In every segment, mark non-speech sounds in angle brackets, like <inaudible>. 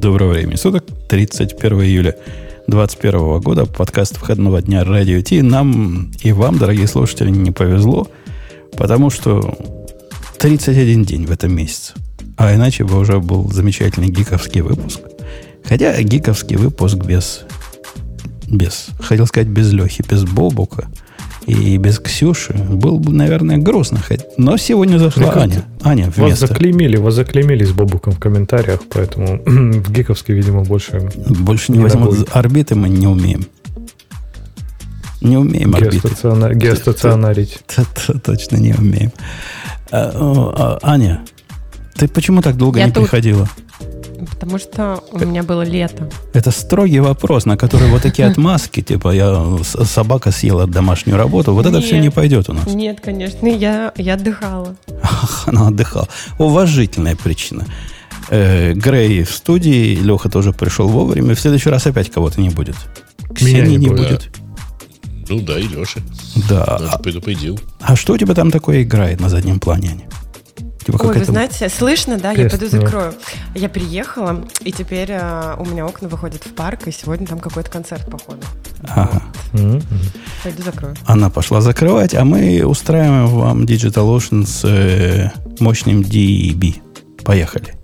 Доброго времени суток, 31 июля 2021 года, подкаст выходного дня Радио Ти. Нам и вам, дорогие слушатели, не повезло, потому что 31 день в этом месяце. А иначе бы уже был замечательный гиковский выпуск. Хотя гиковский выпуск без, без, хотел сказать, без Лехи, без Бобука – и без Ксюши был бы, наверное, грустно. Но сегодня зашла Аня. Аня вместо... Вас заклеймили, вас заклеймили с Бобуком в комментариях, поэтому <clears throat> в Гиковске, видимо, больше... Больше не, не возьмут орбиты, мы не умеем. Не умеем Геостационар... Геостационарить. <laughs> Точно не умеем. А, а, Аня, ты почему так долго не приходила? Потому что у меня было лето. Это строгий вопрос, на который вот такие <laughs> отмазки, типа я собака съела домашнюю работу, вот это все не пойдет у нас. Нет, конечно, я, я отдыхала. Ах, она отдыхала. Уважительная причина. Э, Грей в студии, Леха тоже пришел вовремя. В следующий раз опять кого-то не будет. Ксении не, будет. Ну да, и Леша. Да. Даже предупредил. А что у тебя там такое играет на заднем плане? Типа, Ой, вы знаете, слышно, да? Тест, я пойду закрою. Я приехала, и теперь э, у меня окна выходят в парк, и сегодня там какой-то концерт, походу. Ага. Вот. Пойду закрою. Она пошла закрывать, а мы устраиваем вам Digital Ocean с э, мощным DB. Поехали.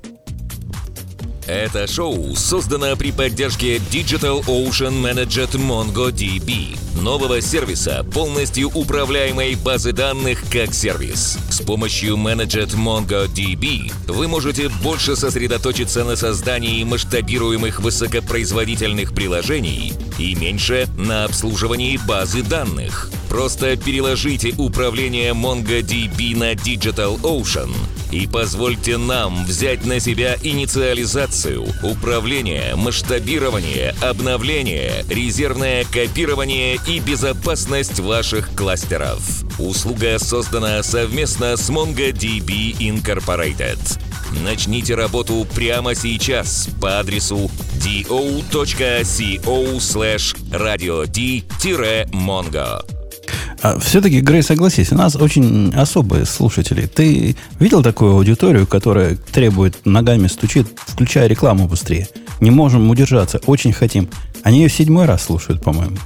Это шоу создано при поддержке Digital Ocean Managed MongoDB, нового сервиса, полностью управляемой базы данных как сервис. С помощью Managed MongoDB вы можете больше сосредоточиться на создании масштабируемых высокопроизводительных приложений и меньше на обслуживании базы данных. Просто переложите управление MongoDB на Digital Ocean и позвольте нам взять на себя инициализацию, управление, масштабирование, обновление, резервное копирование и безопасность ваших кластеров. Услуга создана совместно с MongoDB Incorporated. Начните работу прямо сейчас по адресу do.co slash radio-mongo. А все-таки, Грей, согласись, у нас очень особые слушатели. Ты видел такую аудиторию, которая требует, ногами стучит, включая рекламу быстрее? Не можем удержаться, очень хотим. Они ее седьмой раз слушают, по-моему.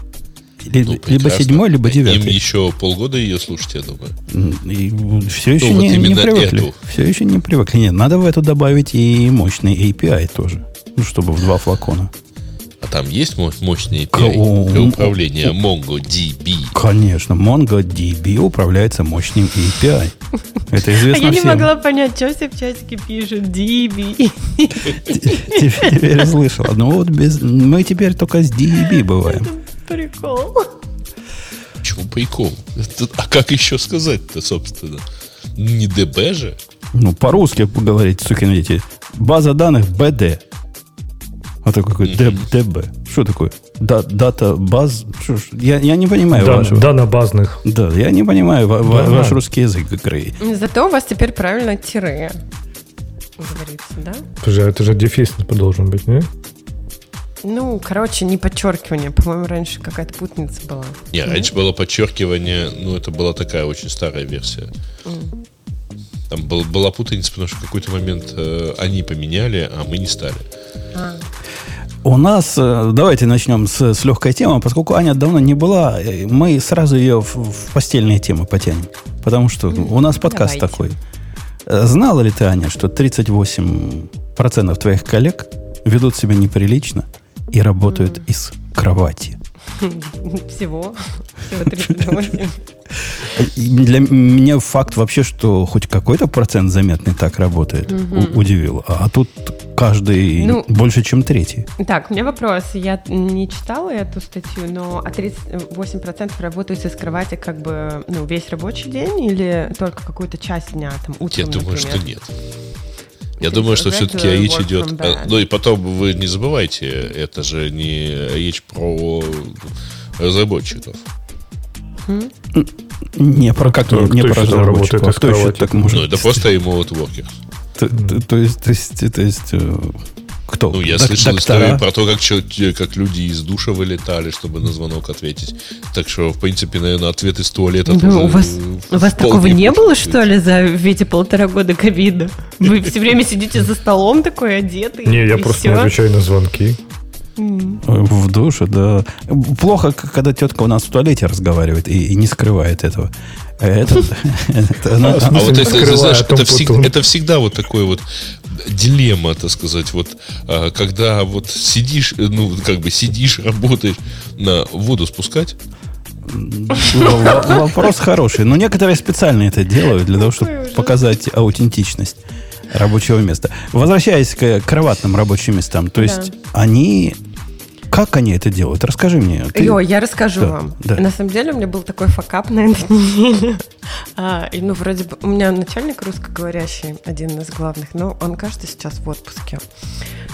Ну, либо седьмой, либо девятый. Им еще полгода ее слушать, я думаю. И все еще ну, не, вот не привыкли. Эту. Все еще не привыкли. Нет, надо в эту добавить и мощный API тоже. Ну, чтобы в два флакона. А там есть мощные API для управления MongoDB? Конечно, MongoDB управляется мощным API. Это известно А я не могла понять, что все в чатике пишут. DB. Теперь слышал. Ну вот без... Мы теперь только с DB бываем. Прикол. Почему прикол? А как еще сказать-то, собственно? Не DB же? Ну, по-русски поговорить, сукин дети. База данных BD. А то какой ДБ. Что такое? Да, дата баз? Что ж, я, я не понимаю да, вашего. Да, на базных. Да, я не понимаю да, ваш да. русский язык, Грей. Зато у вас теперь правильно тире говорится, да? Слушай, это же дефис должен быть, не? Ну, короче, не подчеркивание. По-моему, раньше какая-то путаница была. Не, раньше было подчеркивание, ну, это была такая очень старая версия. Mm. Там был, была путаница, потому что в какой-то момент э, они поменяли, а мы не стали. А. У нас, э, давайте начнем с, с легкой темы, поскольку Аня давно не была, э, мы сразу ее в, в постельные темы потянем. Потому что у нас подкаст давайте. такой. Э, знала ли ты, Аня, что 38% твоих коллег ведут себя неприлично и работают mm. из кровати? <laughs> Всего. Всего 38. Для меня факт вообще, что хоть какой-то процент заметный так работает, угу. удивил. А тут каждый ну, больше, чем третий. Так, у меня вопрос. Я не читала эту статью, но а 38% работают из кровати как бы ну, весь рабочий день или только какую-то часть дня, там, утром, Я думаю, например? что нет. Я думаю, что все-таки речь идет... Ну и потом вы не забывайте, это же не речь про разработчиков. Не про как кто, не кто про разработчиков. А кто еще так может? Ну, это просто remote workers. То, то, то есть, то есть, то есть э, Кто? Ну, я Док- слышал доктора? историю про то, как, как люди из душа вылетали, чтобы на звонок ответить. Так что, в принципе, наверное, ответ из туалета ну, у вас, у вас такого не было, что ли, за эти полтора года ковида? Вы все время сидите за столом такой одетый? Не, я просто не отвечаю на звонки. В душе, да. Плохо, когда тетка у нас в туалете разговаривает и, и не скрывает этого. Это, <laughs> а вот это, знаешь, это всегда вот такой вот дилемма, так сказать, вот а, когда вот сидишь, ну, как бы сидишь, работаешь, на воду спускать, Вопрос хороший. Но некоторые специально это делают для того, чтобы показать аутентичность рабочего места. Возвращаясь к кроватным рабочим местам, то есть они как они это делают? Расскажи мне. Ты... Йо, я расскажу да, вам. Да. На самом деле у меня был такой факап на этой <laughs> неделе. А, и, ну, вроде бы, у меня начальник русскоговорящий, один из главных, но он, кажется, сейчас в отпуске.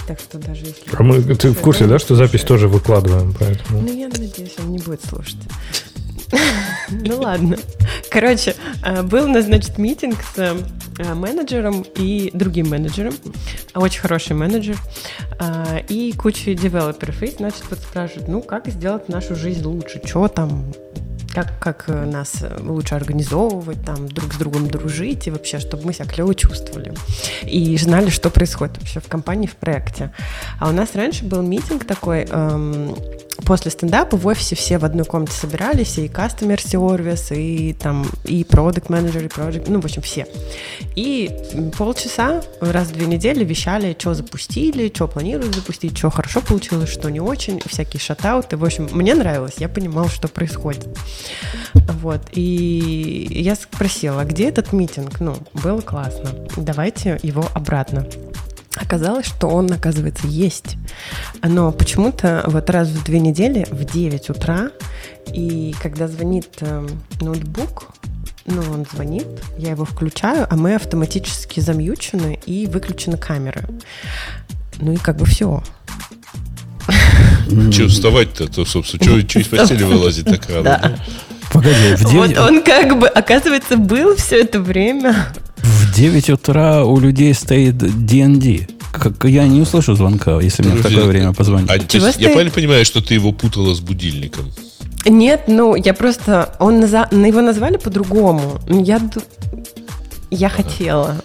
Так что даже если... А мы, ты в курсе, да, что запись тоже выкладываем, поэтому... Ну, я надеюсь, он не будет слушать. <laughs> Ну ладно. Короче, э, был у нас, значит, митинг с э, менеджером и другим менеджером. Очень хороший менеджер. Э, и куча девелоперов. И, значит, вот спрашивают, ну, как сделать нашу жизнь лучше? Что там как, как нас лучше организовывать, там, друг с другом дружить, и вообще, чтобы мы себя клево чувствовали. И знали, что происходит вообще в компании, в проекте. А у нас раньше был митинг такой, эм, после стендапа в офисе все в одной комнате собирались, и customer service, и там, и product manager, и project, ну, в общем, все. И полчаса раз в две недели вещали, что запустили, что планируют запустить, что хорошо получилось, что не очень, всякие шатауты. В общем, мне нравилось, я понимала, что происходит. Вот, и я спросила, а где этот митинг? Ну, было классно, давайте его обратно. Оказалось, что он, оказывается, есть. Но почему-то вот раз в две недели в 9 утра, и когда звонит э, ноутбук, ну, он звонит, я его включаю, а мы автоматически замьючены и выключены камеры. Ну и как бы все. Че вставать-то, то, собственно, что из постели вылазить так рано? Погоди, в 9... Вот он как бы, оказывается, был все это время. В 9 утра у людей стоит DND. Как, я не услышу звонка, если мне в такое время позвонить. А, есть, я правильно понимаю, что ты его путала с будильником? Нет, ну я просто... Он наза... Его назвали по-другому. Я, я хотела.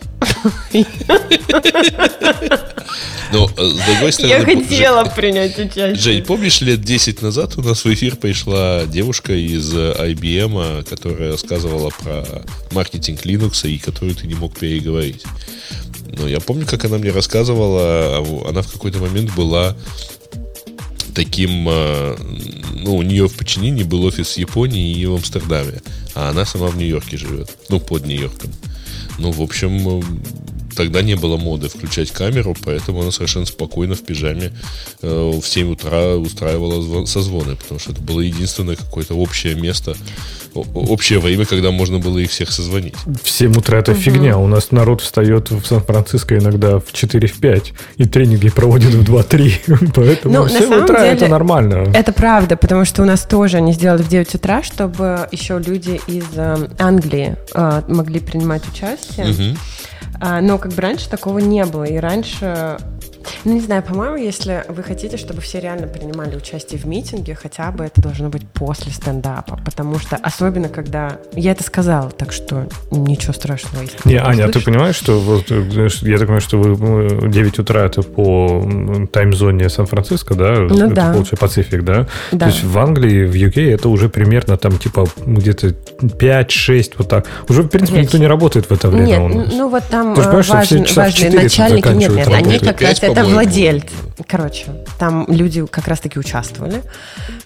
Но, э, с другой стороны... Я хотела принять участие. Жень, помнишь, лет 10 назад у нас в эфир пришла девушка из IBM, которая рассказывала про маркетинг Linux, и которую ты не мог переговорить. Но я помню, как она мне рассказывала, она в какой-то момент была таким, э, ну, у нее в подчинении был офис в Японии и в Амстердаме, а она сама в Нью-Йорке живет, ну, под Нью-Йорком. Ну, в общем, тогда не было моды включать камеру, поэтому она совершенно спокойно в пижаме э, в 7 утра устраивала созвоны, потому что это было единственное какое-то общее место, общее время, когда можно было их всех созвонить. В 7 утра это угу. фигня. У нас народ встает в Сан-Франциско иногда в 4-5 и тренинги проводит в 2-3. <laughs> Поэтому ну, в 7 утра деле, это нормально. Это правда, потому что у нас тоже они сделали в 9 утра, чтобы еще люди из э, Англии э, могли принимать участие. Угу. А, но как бы раньше такого не было. И раньше ну, не знаю, по-моему, если вы хотите, чтобы все реально принимали участие в митинге, хотя бы это должно быть после стендапа, потому что особенно когда... Я это сказала, так что ничего страшного. Не, Аня, а ты понимаешь, что вот, я так понимаю, что вы 9 ну, утра это по таймзоне Сан-Франциско, да? Ну это, да. Получается, Пацифик, да? да? То есть в Англии, в UK это уже примерно там типа где-то 5-6, вот так. Уже, в принципе, нет. никто не работает в это время нет, у нас. ну вот там важен, важные начальники, нет, нет, они как раз это владельцы. Короче, там люди как раз-таки участвовали,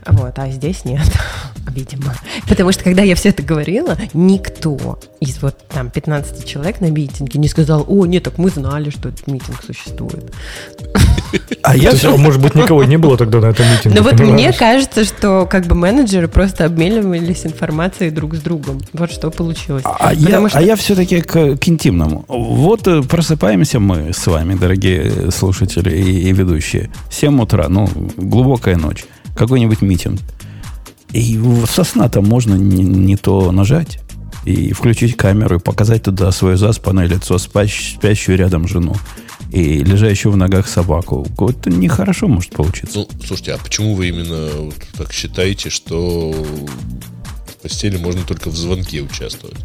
вот, а здесь нет, <laughs> видимо. Потому что, когда я все это говорила, никто из вот там 15 человек на митинге не сказал, о, нет, так мы знали, что этот митинг существует. <laughs> А я все, может быть, никого не было тогда на этом митинге. Ну вот мне кажется, что как бы менеджеры просто обменивались информацией друг с другом. Вот что получилось. А, я, что... а я все-таки к, к интимному. Вот э, просыпаемся мы с вами, дорогие слушатели и, и ведущие. 7 утра, ну, глубокая ночь. Какой-нибудь митинг. И сосна-то можно не, не то нажать и включить камеру и показать туда свое заспанное лицо, спящую рядом жену и лежащую в ногах собаку. Это нехорошо может получиться. Ну, слушайте, а почему вы именно вот так считаете, что в постели можно только в звонке участвовать?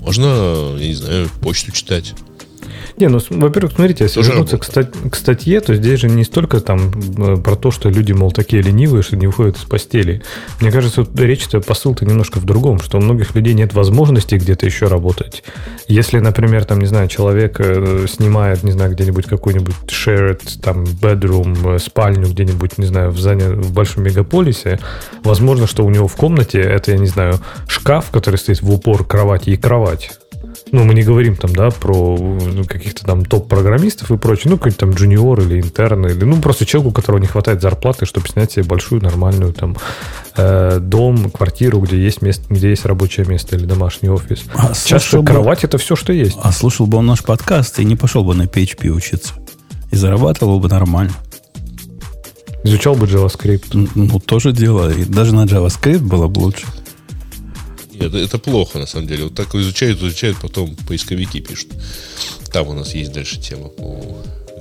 Можно, я не знаю, почту читать. Не, ну, во-первых, смотрите, если Тоже вернуться к, стать, к статье, то здесь же не столько там э, про то, что люди, мол, такие ленивые, что не выходят из постели. Мне кажется, вот речь-то посыл-то немножко в другом, что у многих людей нет возможности где-то еще работать. Если, например, там, не знаю, человек э, снимает, не знаю, где-нибудь какой-нибудь shared, там, bedroom, э, спальню где-нибудь, не знаю, в, заня... в большом мегаполисе, возможно, что у него в комнате это, я не знаю, шкаф, который стоит в упор кровати и кровать ну, мы не говорим там, да, про ну, каких-то там топ-программистов и прочее, ну, какой-то там джуниор или интерн, или, ну, просто человеку, у которого не хватает зарплаты, чтобы снять себе большую нормальную там э, дом, квартиру, где есть место, где есть рабочее место или домашний офис. А Часто бы, кровать это все, что есть. А слушал бы он наш подкаст и не пошел бы на PHP учиться. И зарабатывал бы нормально. Изучал бы JavaScript. Ну, тоже дело. И даже на JavaScript было бы лучше. Нет, это плохо, на самом деле. Вот так изучают, изучают, потом поисковики пишут. Там у нас есть дальше тема.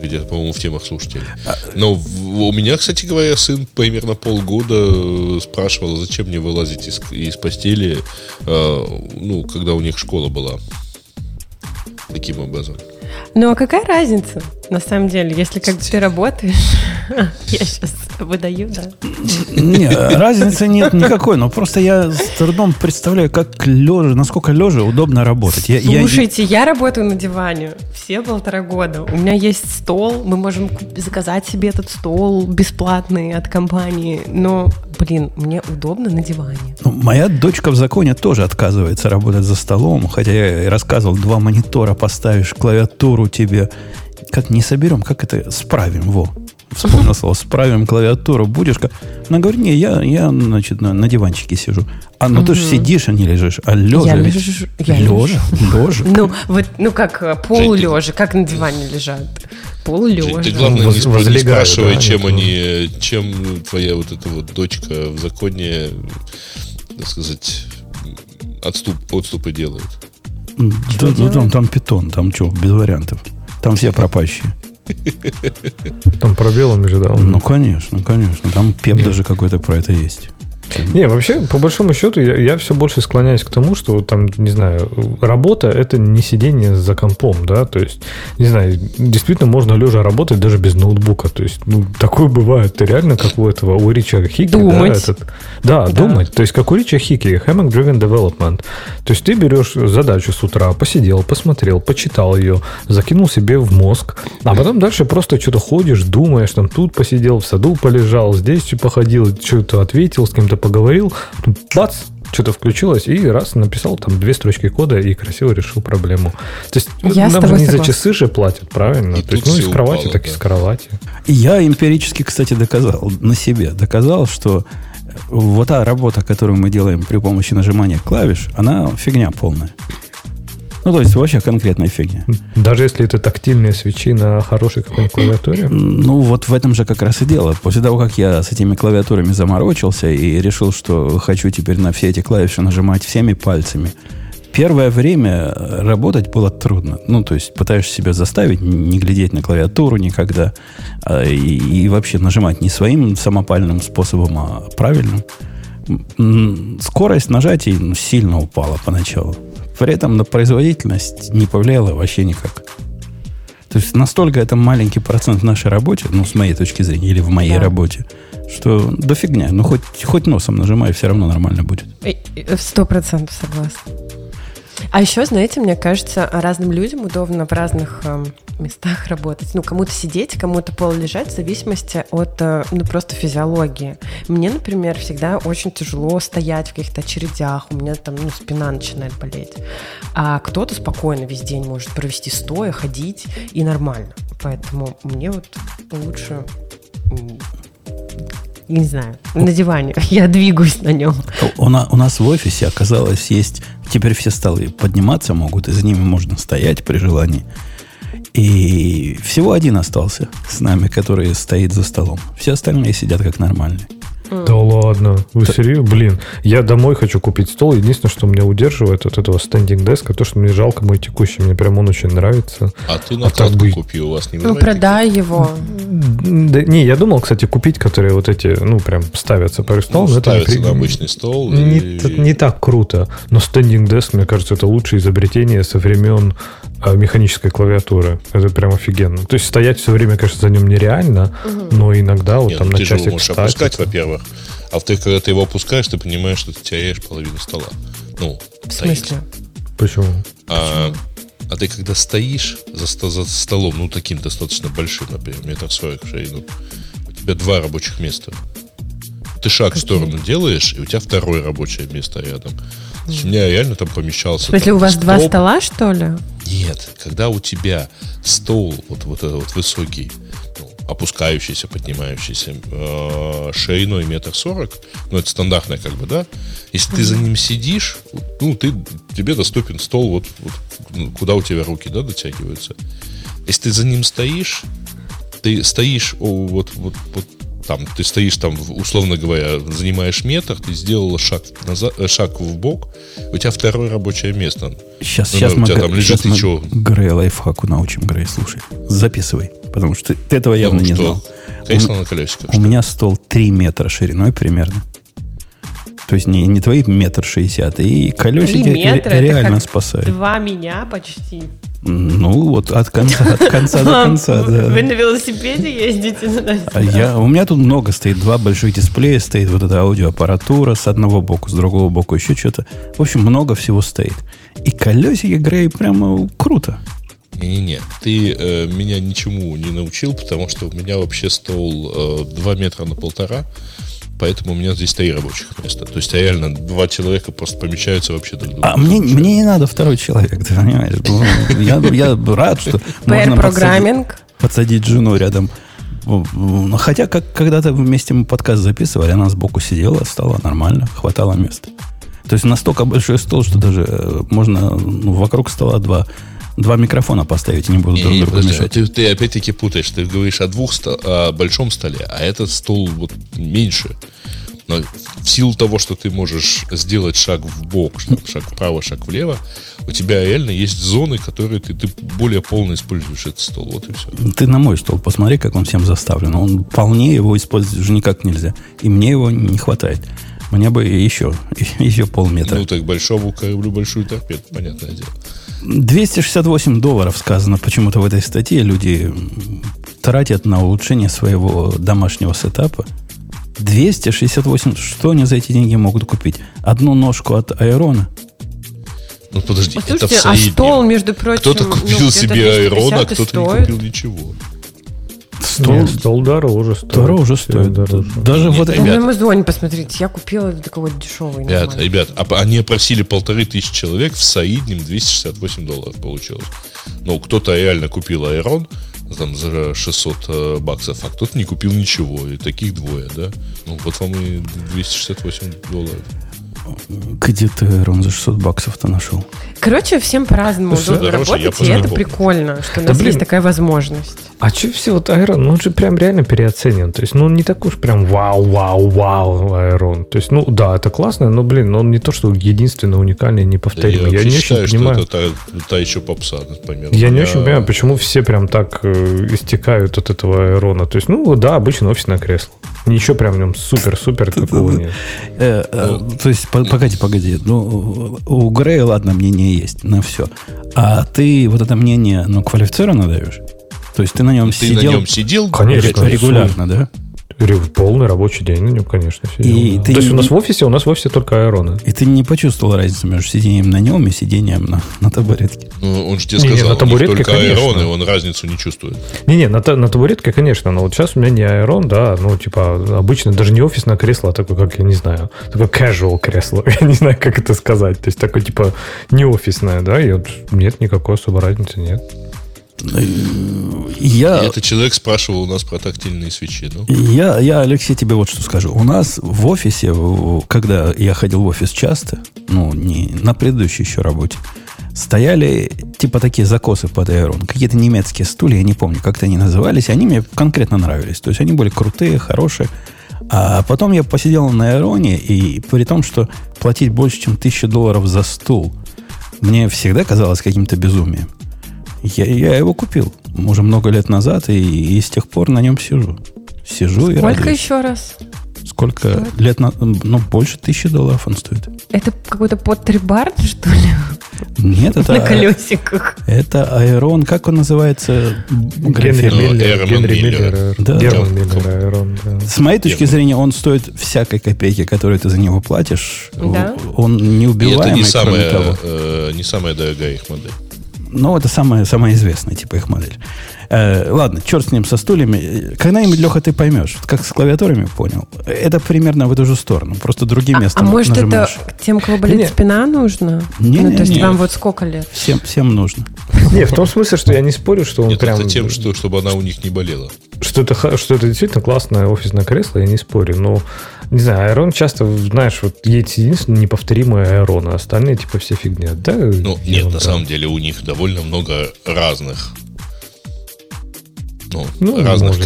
Где-то, по-моему, в темах слушателей. А, Но у меня, кстати говоря, сын примерно полгода э, спрашивал, зачем мне вылазить из, из постели, э, ну, когда у них школа была. Таким образом. Ну, а какая разница, на самом деле, если как бы ты работаешь? <laughs> Я сейчас выдаю, да? Не, разницы нет никакой, но просто я с трудом представляю, как лежа, насколько лежа удобно работать. Я, Слушайте, я... я работаю на диване все полтора года. У меня есть стол, мы можем заказать себе этот стол бесплатный от компании, но, блин, мне удобно на диване. Ну, моя дочка в законе тоже отказывается работать за столом, хотя я рассказывал, два монитора поставишь, клавиатуру тебе. Как не соберем, как это справим, во вспомнил слово, справим клавиатуру, будешь как... Она говорит, не, я, я значит, на, на диванчике сижу. А ну угу. ты же сидишь, а не лежишь, а лежа. Я лежу. Я лежа? Лежа? Ну, вот, ну как э, полулежа, как на диване лежат. Полулежа. Ты, главное, не, спр- не спрашивай, да, чем они, чем твоя вот эта вот дочка в законе, так сказать, отступ, отступы делают. Да, да, там, там питон, там что, без вариантов. Там все пропащие. Там пробелом же, да? Ну, конечно, конечно. Там пеп даже какой-то про это есть. Не, вообще, по большому счету, я, я все больше склоняюсь к тому, что там, не знаю, работа это не сидение за компом, да, то есть, не знаю, действительно можно лежа работать даже без ноутбука, то есть, ну, такое бывает, ты реально как у этого, у Рича Хики, думать. да, этот, да, да, думать, то есть, как у Рича Хики, Hammock Driven Development, то есть, ты берешь задачу с утра, посидел, посмотрел, почитал ее, закинул себе в мозг, а потом дальше просто что-то ходишь, думаешь, там, тут посидел, в саду полежал, здесь походил, что-то ответил, с кем-то поговорил, бац, что-то включилось, и раз написал там две строчки кода и красиво решил проблему. То есть Я нам же не согласна. за часы же платят, правильно? И То есть, ну, из кровати, упало, так да. из кровати. И я эмпирически, кстати, доказал на себе, доказал, что вот та работа, которую мы делаем при помощи нажимания клавиш, она фигня полная. Ну, то есть вообще конкретная фигня. Даже если это тактильные свечи на хорошей какой-нибудь клавиатуре? Ну, вот в этом же как раз и дело. После того, как я с этими клавиатурами заморочился и решил, что хочу теперь на все эти клавиши нажимать всеми пальцами, первое время работать было трудно. Ну, то есть пытаешься себя заставить не глядеть на клавиатуру никогда а, и, и вообще нажимать не своим самопальным способом, а правильным. Скорость нажатий ну, сильно упала поначалу. При этом на производительность не повлияло вообще никак. То есть настолько это маленький процент в нашей работе, ну, с моей точки зрения, или в моей да. работе, что до фигня. Ну, хоть, хоть носом нажимай, все равно нормально будет. Сто процентов согласна. А еще, знаете, мне кажется, разным людям удобно в разных э, местах работать. Ну, кому-то сидеть, кому-то пол лежать, в зависимости от, э, ну, просто физиологии. Мне, например, всегда очень тяжело стоять в каких-то очередях, у меня там, ну, спина начинает болеть. А кто-то спокойно весь день может провести стоя, ходить, и нормально. Поэтому мне вот лучше не знаю, на диване. Я двигаюсь на нем. У, у нас в офисе оказалось есть... Теперь все столы подниматься могут, и за ними можно стоять при желании. И всего один остался с нами, который стоит за столом. Все остальные сидят как нормальные. Да ладно, вы серьезно? Блин, я домой хочу купить стол. Единственное, что меня удерживает от этого стендинг деска, то, что мне жалко мой текущий. Мне прям он очень нравится. А ты на а бы... купи, у вас не Ну, продай его. Да, не, я думал, кстати, купить, которые вот эти, ну, прям ставятся по стол. Ну, ставятся это не, на обычный стол. Не, и... не так круто. Но стендинг деск, мне кажется, это лучшее изобретение со времен а, механической клавиатуры. Это прям офигенно. То есть стоять все время, конечно, за ним нереально, угу. но иногда вот Нет, там ну, на часик можешь встать, опускать, это... во-первых. А во-вторых, когда ты его опускаешь, ты понимаешь, что ты теряешь половину стола. Ну, в смысле? Почему? А, Почему? а ты когда стоишь за, за столом, ну, таким достаточно большим, например, метр сорок в ширину, у тебя два рабочих места. Ты шаг Какие? в сторону делаешь, и у тебя второе рабочее место рядом. У меня реально там помещался... В смысле, там, у вас стол. два стола, что ли? Нет, когда у тебя стол вот, вот этот вот высокий, ну, опускающийся, поднимающийся, э, шириной метр сорок, ну, это стандартная как бы, да? Если ты за ним сидишь, ну, ты, тебе доступен стол вот, вот ну, куда у тебя руки, да, дотягиваются. Если ты за ним стоишь, ты стоишь о, вот, вот, вот там ты стоишь там, условно говоря, занимаешь метр, ты сделал шаг, назад, э, шаг в бок, у тебя второе рабочее место. Сейчас, ну, сейчас, мы, тебя там лежит, сейчас мы Грей лайфхаку научим, Грей, слушай. Записывай, потому что ты, ты этого явно ну, не что? знал. Кресло у, на колесиках. У что? меня стол 3 метра шириной примерно. То есть не, не твои метр шестьдесят, и колесики метра, реально спасают. Два меня почти. Ну, вот от конца, от конца до конца, да. Вы на велосипеде ездите? <laughs> А я, у меня тут много стоит, два больших дисплея стоит, вот эта аудиоаппаратура с одного боку, с другого боку еще что-то. В общем, много всего стоит. И колесики Грей прямо круто. Не-не-не, ты э, меня ничему не научил, потому что у меня вообще стол э, 2 метра на полтора, поэтому у меня здесь три рабочих места. То есть реально два человека просто помещаются вообще друг друга. А мне, мне не надо второй человек, ты понимаешь? Ну, я, я рад, что можно подсадить, подсадить жену рядом. Хотя, как когда-то вместе мы подкаст записывали, она сбоку сидела, стало нормально, хватало места. То есть настолько большой стол, что даже э, можно ну, вокруг стола два два микрофона поставить, и не будут друг другу мешать. Ты, ты опять-таки путаешь. Ты говоришь о двух стол, о большом столе, а этот стол вот меньше. Но в силу того, что ты можешь сделать шаг в бок, шаг вправо, шаг влево, у тебя реально есть зоны, которые ты, ты более полно используешь этот стол. Вот и все. Ты на мой стол посмотри, как он всем заставлен. Он вполне его использовать уже никак нельзя. И мне его не хватает. Мне бы еще, <laughs> еще полметра. Ну, так большому кораблю большую торпеду, понятное дело. 268 долларов сказано почему-то в этой статье. Люди тратят на улучшение своего домашнего сетапа. 268, что они за эти деньги могут купить? Одну ножку от Айрона? Ну подожди, Послушайте, это в среднем. А стол, между прочим, кто-то купил ну, себе Айрона, а кто-то не купил ничего. Стол, Нет, стол дороже стоит. Дороже стоит. Дороже. Даже Нет, вот ребят, на Амазоне, посмотрите, я купила такой дешевый. Ребят, ребят, а они опросили полторы тысячи человек, в среднем 268 долларов получилось. Ну, кто-то реально купил Айрон, там за 600 э, баксов, а кто-то не купил ничего, и таких двое, да? Ну, вот вам и 268 долларов. Где ты Рон за 600 баксов-то нашел? Короче, всем по-разному удобно работать, и это прикольно, что у нас да, есть такая возможность. А что все вот Айрон, ну он же прям реально переоценен. То есть, ну он не такой уж прям вау-вау-вау Айрон. То есть, ну да, это классно, но, блин, но он не то, что единственный, уникальный, неповторимый. Да, я, я не считаю, очень понимаю. что это та, та еще попса, например. Я не очень понимаю, почему все прям так э, истекают от этого Айрона. То есть, ну да, обычно офисное кресло. Ничего прям в нем супер-супер такого нет. Э, э, то есть, погоди, погоди. Ну, у Грея, ладно, мнение есть на все. А ты вот это мнение, ну, квалифицированно даешь? То есть ты на нем ты сидел? на нем сидел? Конечно. Регулярно, да? Полный рабочий день на нем, конечно, сидел. И да. ты То есть у нас в офисе, у нас в офисе только аэроны. И ты не почувствовал разницу между сидением на нем и сидением на, на табуретке? Ну, он же тебе сказал, не, не, на табуретке, только конечно. аэроны, он разницу не чувствует. Не-не, на, на табуретке, конечно, но вот сейчас у меня не аэрон, да, ну, типа, обычно даже не офисное кресло, а такое, как, я не знаю, такое casual кресло, <laughs> я не знаю, как это сказать, то есть такое, типа, не офисное, да, и вот нет никакой особой разницы, нет. Я... И этот человек спрашивал у нас про тактильные свечи. Ну? Я, я, Алексей, тебе вот что скажу. У нас в офисе, когда я ходил в офис часто, ну, не на предыдущей еще работе, стояли типа такие закосы под аэрон. Какие-то немецкие стулья, я не помню, как-то они назывались. Они мне конкретно нравились. То есть они были крутые, хорошие. А потом я посидел на Аэроне, и при том, что платить больше, чем 1000 долларов за стул, мне всегда казалось каким-то безумием. Я, я его купил уже много лет назад, и, и с тех пор на нем сижу. Сижу Сколько и Сколько еще раз? Сколько стоит? лет на... Ну, больше тысячи долларов он стоит. Это какой-то подтрибард, что ли? Нет, это... На колесиках. Это Аэрон, как он называется? Генри Миллер. Генри Миллер. Да. Герман Миллер, Аэрон. С моей точки зрения, он стоит всякой копейки, которую ты за него платишь. Да? Он неубиваемый, это не самая, того. Э, не самая дорогая их модель. Ну, это самая, самая известная типа их модель. Э, ладно, черт с ним, со стульями. Когда-нибудь, Леха, ты поймешь, как с клавиатурами понял. Это примерно в эту же сторону, просто другим а, местом А может, нажимаешь. это тем, кого болит не, спина, нужно? Не, ну, не, то есть не. вам вот сколько лет? Всем, всем нужно. Не, в том смысле, что я не спорю, что он Нет, прям... это тем, что, чтобы она у них не болела. Что это, что это действительно классное офисное кресло, я не спорю, но не знаю, Aeron часто, знаешь, вот есть единственное неповторимое Aeron, а остальные типа все фигня. Да, ну, нет, на самом деле у них довольно много разных ну, ну разных может.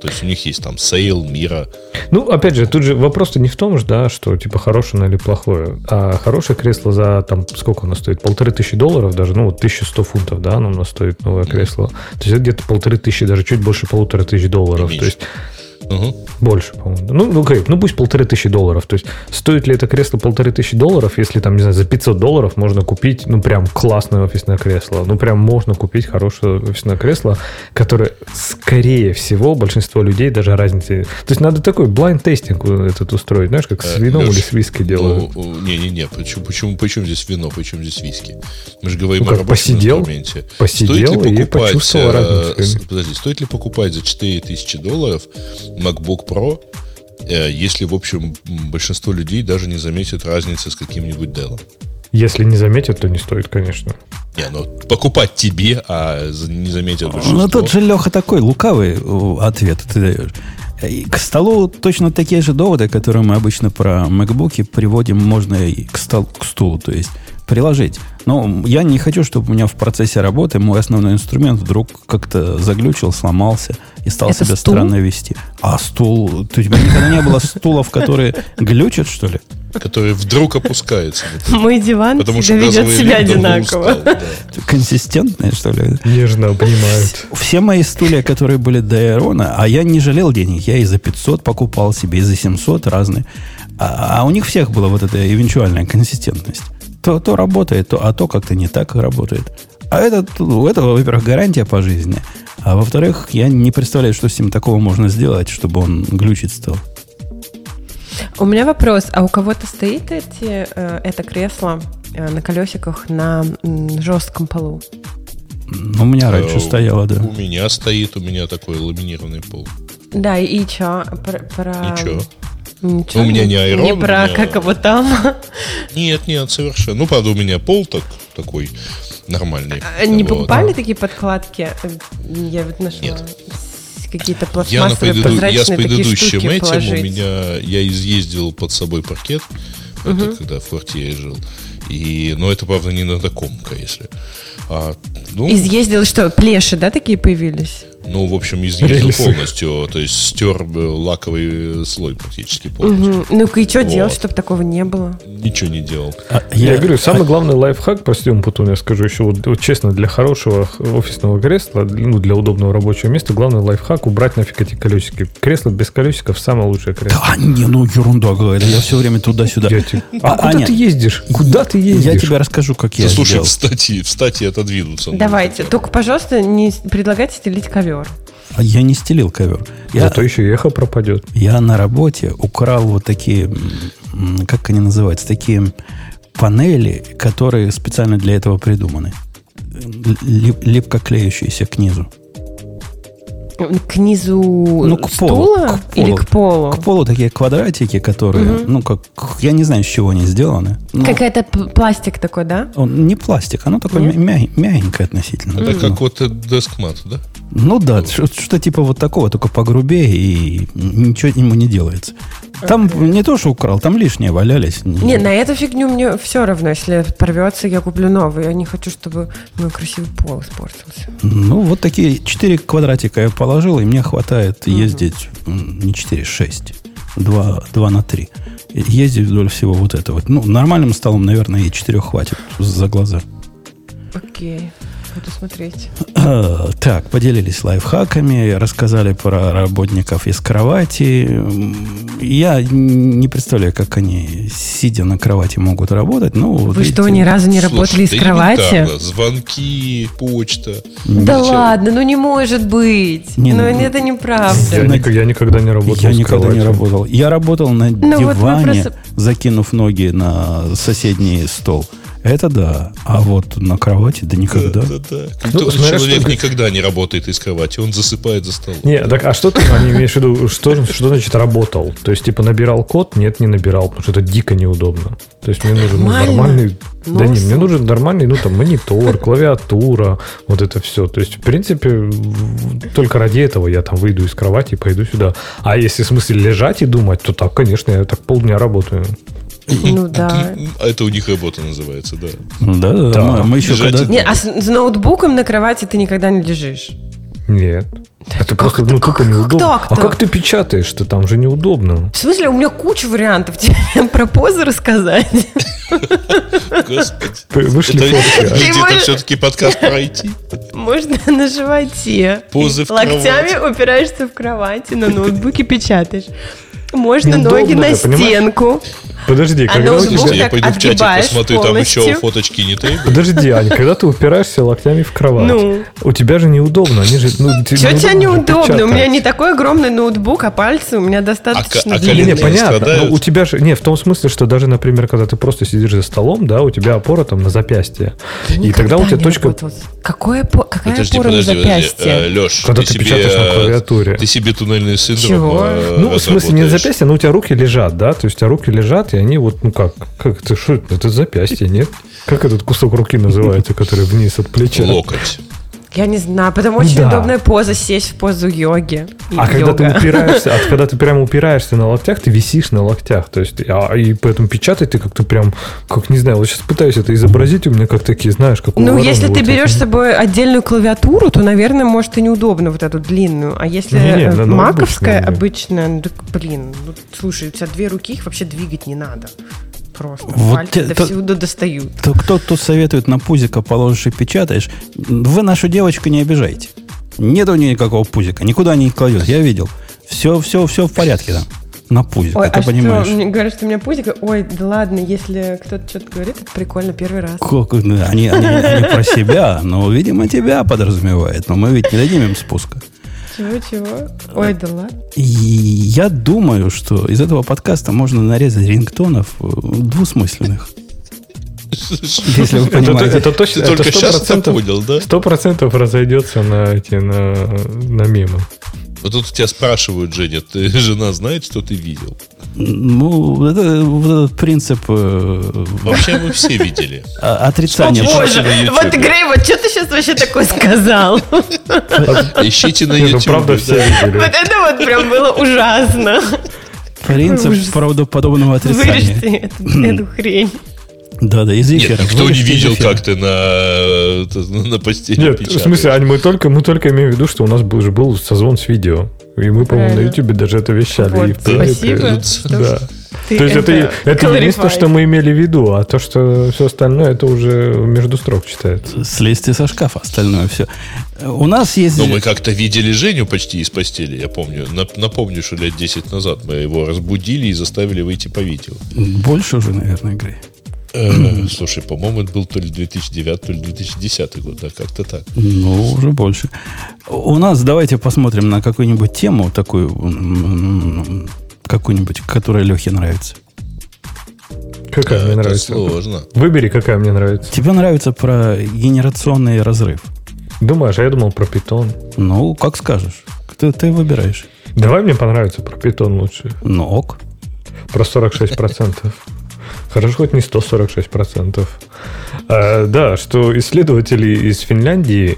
То есть у них есть там Sayl, Mirra. Ну, опять же, тут же вопрос-то не в том же, да, что типа хорошее или плохое. А хорошее кресло за там сколько оно стоит? Полторы тысячи долларов даже, ну, вот 1100 фунтов, да, оно у нас стоит новое кресло. То есть это где-то полторы тысячи, даже чуть больше полутора тысяч долларов. То есть Угу. Больше, по-моему. Ну, ну, okay, ну, пусть полторы тысячи долларов. То есть, стоит ли это кресло полторы тысячи долларов, если там, не знаю, за 500 долларов можно купить, ну, прям классное офисное кресло. Ну, прям можно купить хорошее офисное кресло, которое, скорее всего, большинство людей даже разницы... То есть, надо такой blind тестинг этот устроить, знаешь, как с э, вином Леш, или с виски делают. Ну, не-не-не, почему, почему, почему здесь вино, почему здесь виски? Мы же говорим ну, о рабочем посидел, инструменте. Посидел стоит ли покупать, и почувствовал э, разницу. Подожди, стоит ли покупать за 4000 долларов MacBook Pro, э, если, в общем, большинство людей даже не заметит разницы с каким-нибудь Dell. Если не заметят, то не стоит, конечно. Не, ну покупать тебе, а не заметят ну, большинство. Ну, тут же, Леха, такой лукавый э, ответ ты даешь. К столу точно такие же доводы, которые мы обычно про MacBook приводим, можно и к, стол, к стулу. То есть приложить. Но я не хочу, чтобы у меня в процессе работы мой основной инструмент вдруг как-то заглючил, сломался и стал Это себя стул? странно вести. А стул... У тебя никогда не было стулов, которые глючат, что ли? Которые вдруг опускаются. Мой диван Потому что ведет себя одинаково. Устал, да. Консистентные, что ли? Нежно обнимают. Все мои стулья, которые были до Аэрона, а я не жалел денег. Я и за 500 покупал себе, и за 700 разные. А, а у них всех была вот эта эвенчуальная консистентность то, то работает, то, а то как-то не так работает. А этот, у этого, во-первых, гарантия по жизни. А во-вторых, я не представляю, что с ним такого можно сделать, чтобы он глючить стал. У меня вопрос. А у кого-то стоит эти, э, это кресло э, на колесиках на жестком полу? Ну, у меня раньше э, стояло, да. У меня стоит, у меня такой ламинированный пол. Да, и, и что? Про, про... Ничего. Ничего, у меня не айрон. Не про меня... как его там. Нет, нет, совершенно. Ну, правда, у меня пол так, такой нормальный. А, не вот. покупали такие подкладки? Я вот нашла. Нет какие-то пластмассовые я, на предыду... я с предыдущим этим положить. у меня я изъездил под собой паркет, угу. это когда в квартире жил. И, но это, правда, не на таком кресле. А, ну, Изъездил что, плеши, да, такие появились? Ну, в общем, изъездил полностью, то есть стер лаковый слой практически полностью. Угу. Ну-ка, и что вот. делать, чтобы такого не было? Ничего не делал. А, я, я говорю, самый а... <laughs> главный лайфхак, прости, Путун, я скажу еще, вот, вот честно, для хорошего офисного кресла, ну, для удобного рабочего места, главный лайфхак убрать нафиг эти колесики. Кресло без колесиков самое лучшее кресло. Да, не, ну, ерунда говорит, я все время туда-сюда. Тебе... А, а куда Аня, ты ездишь? Куда ты ездишь? Я тебе расскажу, как я Слушай, сделал. встать, встать и отодвинуться. Давайте, только, пожалуйста, не предлагайте стелить ковер. А я не стелил ковер. Я, Зато еще эхо пропадет. Я на работе украл вот такие, как они называются, такие панели, которые специально для этого придуманы. Лип, липко клеющиеся к низу. К низу ну, к полу, стула к полу, или к полу? К полу такие квадратики, которые, угу. ну, как, я не знаю, из чего они сделаны. Какая-то пластик такой, да? Он не пластик, оно такое мя- мягенькое относительно. Это как вот дескмат, да? Ну да, что, что типа вот такого, только погрубее, и ничего ему не делается. Там okay. не то, что украл, там лишние валялись. Не, на эту фигню мне все равно. Если порвется, я куплю новый. Я не хочу, чтобы мой красивый пол испортился. Ну, вот такие четыре квадратика я положил, и мне хватает mm-hmm. ездить не 4, 6. 2, 2 на 3. Ездить вдоль всего вот этого. Ну, нормальным столом, наверное, и 4 хватит за глаза. Окей. Буду смотреть. <clears throat> Так, поделились лайфхаками, рассказали про работников из кровати. Я не представляю, как они, сидя на кровати, могут работать. Ну, Вы видите, что, ни разу не работали из кровати? Звонки, почта. Да Зачем? ладно, ну не может быть. Не, ну, ну это неправда. Я, на... я никогда не работал Я никогда кроватью. не работал. Я работал на ну, диване, вот просто... закинув ноги на соседний стол. Это да. А вот на кровати, да никогда. Да, да, да. Ну, человек что... никогда не работает из кровати, он засыпает за столом. Не, так а что ты не имеешь в виду, что, что значит работал? То есть, типа, набирал код? Нет, не набирал, потому что это дико неудобно. То есть, мне нужен ну, нормальный... Носом. Да не, мне нужен нормальный, ну, там, монитор, клавиатура, вот это все. То есть, в принципе, только ради этого я там выйду из кровати и пойду сюда. А если в смысле лежать и думать, то так, конечно, я так полдня работаю. Ну <laughs> да. А это у них работа называется, да. Да, да. да. Мы, мы еще когда... Нет, а с, с ноутбуком на кровати ты никогда не лежишь? Нет. Это просто ну, тупо неудобно. А как ты печатаешь Что Там же неудобно. В смысле, у меня куча вариантов <laughs> тебе про позы рассказать. Господи. Вышли фотки. Это все-таки подкаст про IT. Можно <laughs> на животе. Позы в Локтями упираешься в кровати, на ноутбуке печатаешь. Можно ноги на стенку. Подожди, а когда у тебя... Я пойду в чатик посмотрю, там еще фоточки не требуют. Подожди, Аня, когда ты упираешься локтями в кровать, ну. у тебя же неудобно. Они же, ну, Что тебе неудобно? У меня не такой огромный ноутбук, а пальцы у меня достаточно а, длинные. Не, понятно. Но у тебя же... Не, в том смысле, что даже, например, когда ты просто сидишь за столом, да, у тебя опора там на запястье. И тогда у тебя точка... Какое, какая подожди, опора подожди, на запястье? Подожди. Э, Леш, когда ты, ты печатаешь на клавиатуре. Ты себе туннельный синдром Чего? Э, ну, в смысле, не на запястье, но у тебя руки лежат, да? То есть у тебя руки лежат, и они вот, ну как, как это, что это? Это запястье, нет? Как этот кусок руки называется, который вниз от плеча? Локоть. Я не знаю, потому очень да. удобная поза сесть в позу йоги. А когда ты упираешься, а <laughs> когда ты прямо упираешься на локтях, ты висишь на локтях. То есть, а, и поэтому печатать ты как-то прям, как не знаю, вот сейчас пытаюсь это изобразить, у меня как такие, знаешь, как Ну, если вот ты берешь с собой отдельную клавиатуру, то, наверное, может и неудобно вот эту длинную. А если не, не, ну, маковская обычная, ну, блин, ну, слушай, у тебя две руки, их вообще двигать не надо просто. Вот Пальцы до всюду достают. То, кто тут советует на пузико положишь и печатаешь, вы нашу девочку не обижайте. Нет у нее никакого пузика, никуда не кладет. Я видел. Все, все, все в порядке там. На пузик, Ой, ты а понимаешь. Что, мне говорят, что у меня пузик. Ой, да ладно, если кто-то что-то говорит, это прикольно, первый раз. Как, они, они, они про себя, но, видимо, тебя подразумевает. Но мы ведь не дадим им спуска. Чего-чего? Ой, да ладно. И я думаю, что из этого подкаста можно нарезать рингтонов э, двусмысленных. <laughs> Если вы понимаете. Это, это точно, это только сейчас понял, да? Сто процентов разойдется на эти, на, на мемы. Вот тут тебя спрашивают, Женя, ты <laughs> жена знает, что ты видел? Ну, это, вот этот принцип... Э, вообще мы все видели. <laughs> А, отрицание. Боже, вот, Грей, вот что ты сейчас вообще такое сказал? <laughs> Ищите на YouTube. правда все видели. Вот это вот прям было ужасно. Принцип правдоподобного отрицания. Вырежьте эту хрень. Да, да, из эфира. Нет, никто не видел, как ты <laughs> на, на постели Нет, печатаешь. в смысле, Ань, мы только, мы только имеем в виду, что у нас был, был созвон с видео. И мы, по-моему, на YouTube даже это вещали. Вот, и в принципе, спасибо. Да. Ты то есть это, это, это единственное, что мы имели в виду, а то, что все остальное, это уже между строк читается. Слезьте со шкафа остальное все. У нас есть... Но мы как-то видели Женю почти из постели, я помню. Напомню, что лет 10 назад мы его разбудили и заставили выйти по видео. Больше уже, наверное, игры. Э, слушай, по-моему, это был то ли 2009, то ли 2010 год, да, как-то так. Ну, уже больше. У нас давайте посмотрим на какую-нибудь тему такую, какую-нибудь, которая Лехе нравится. Какая мне нравится? Сложно. Выбери, какая мне нравится. Тебе нравится про генерационный разрыв? Думаешь, а я думал про питон. Ну, как скажешь. Ты, ты выбираешь. Давай мне понравится про питон лучше. Ну, ок. Про 46%. Хорошо, хоть не 146%. А, да, что исследователи из Финляндии,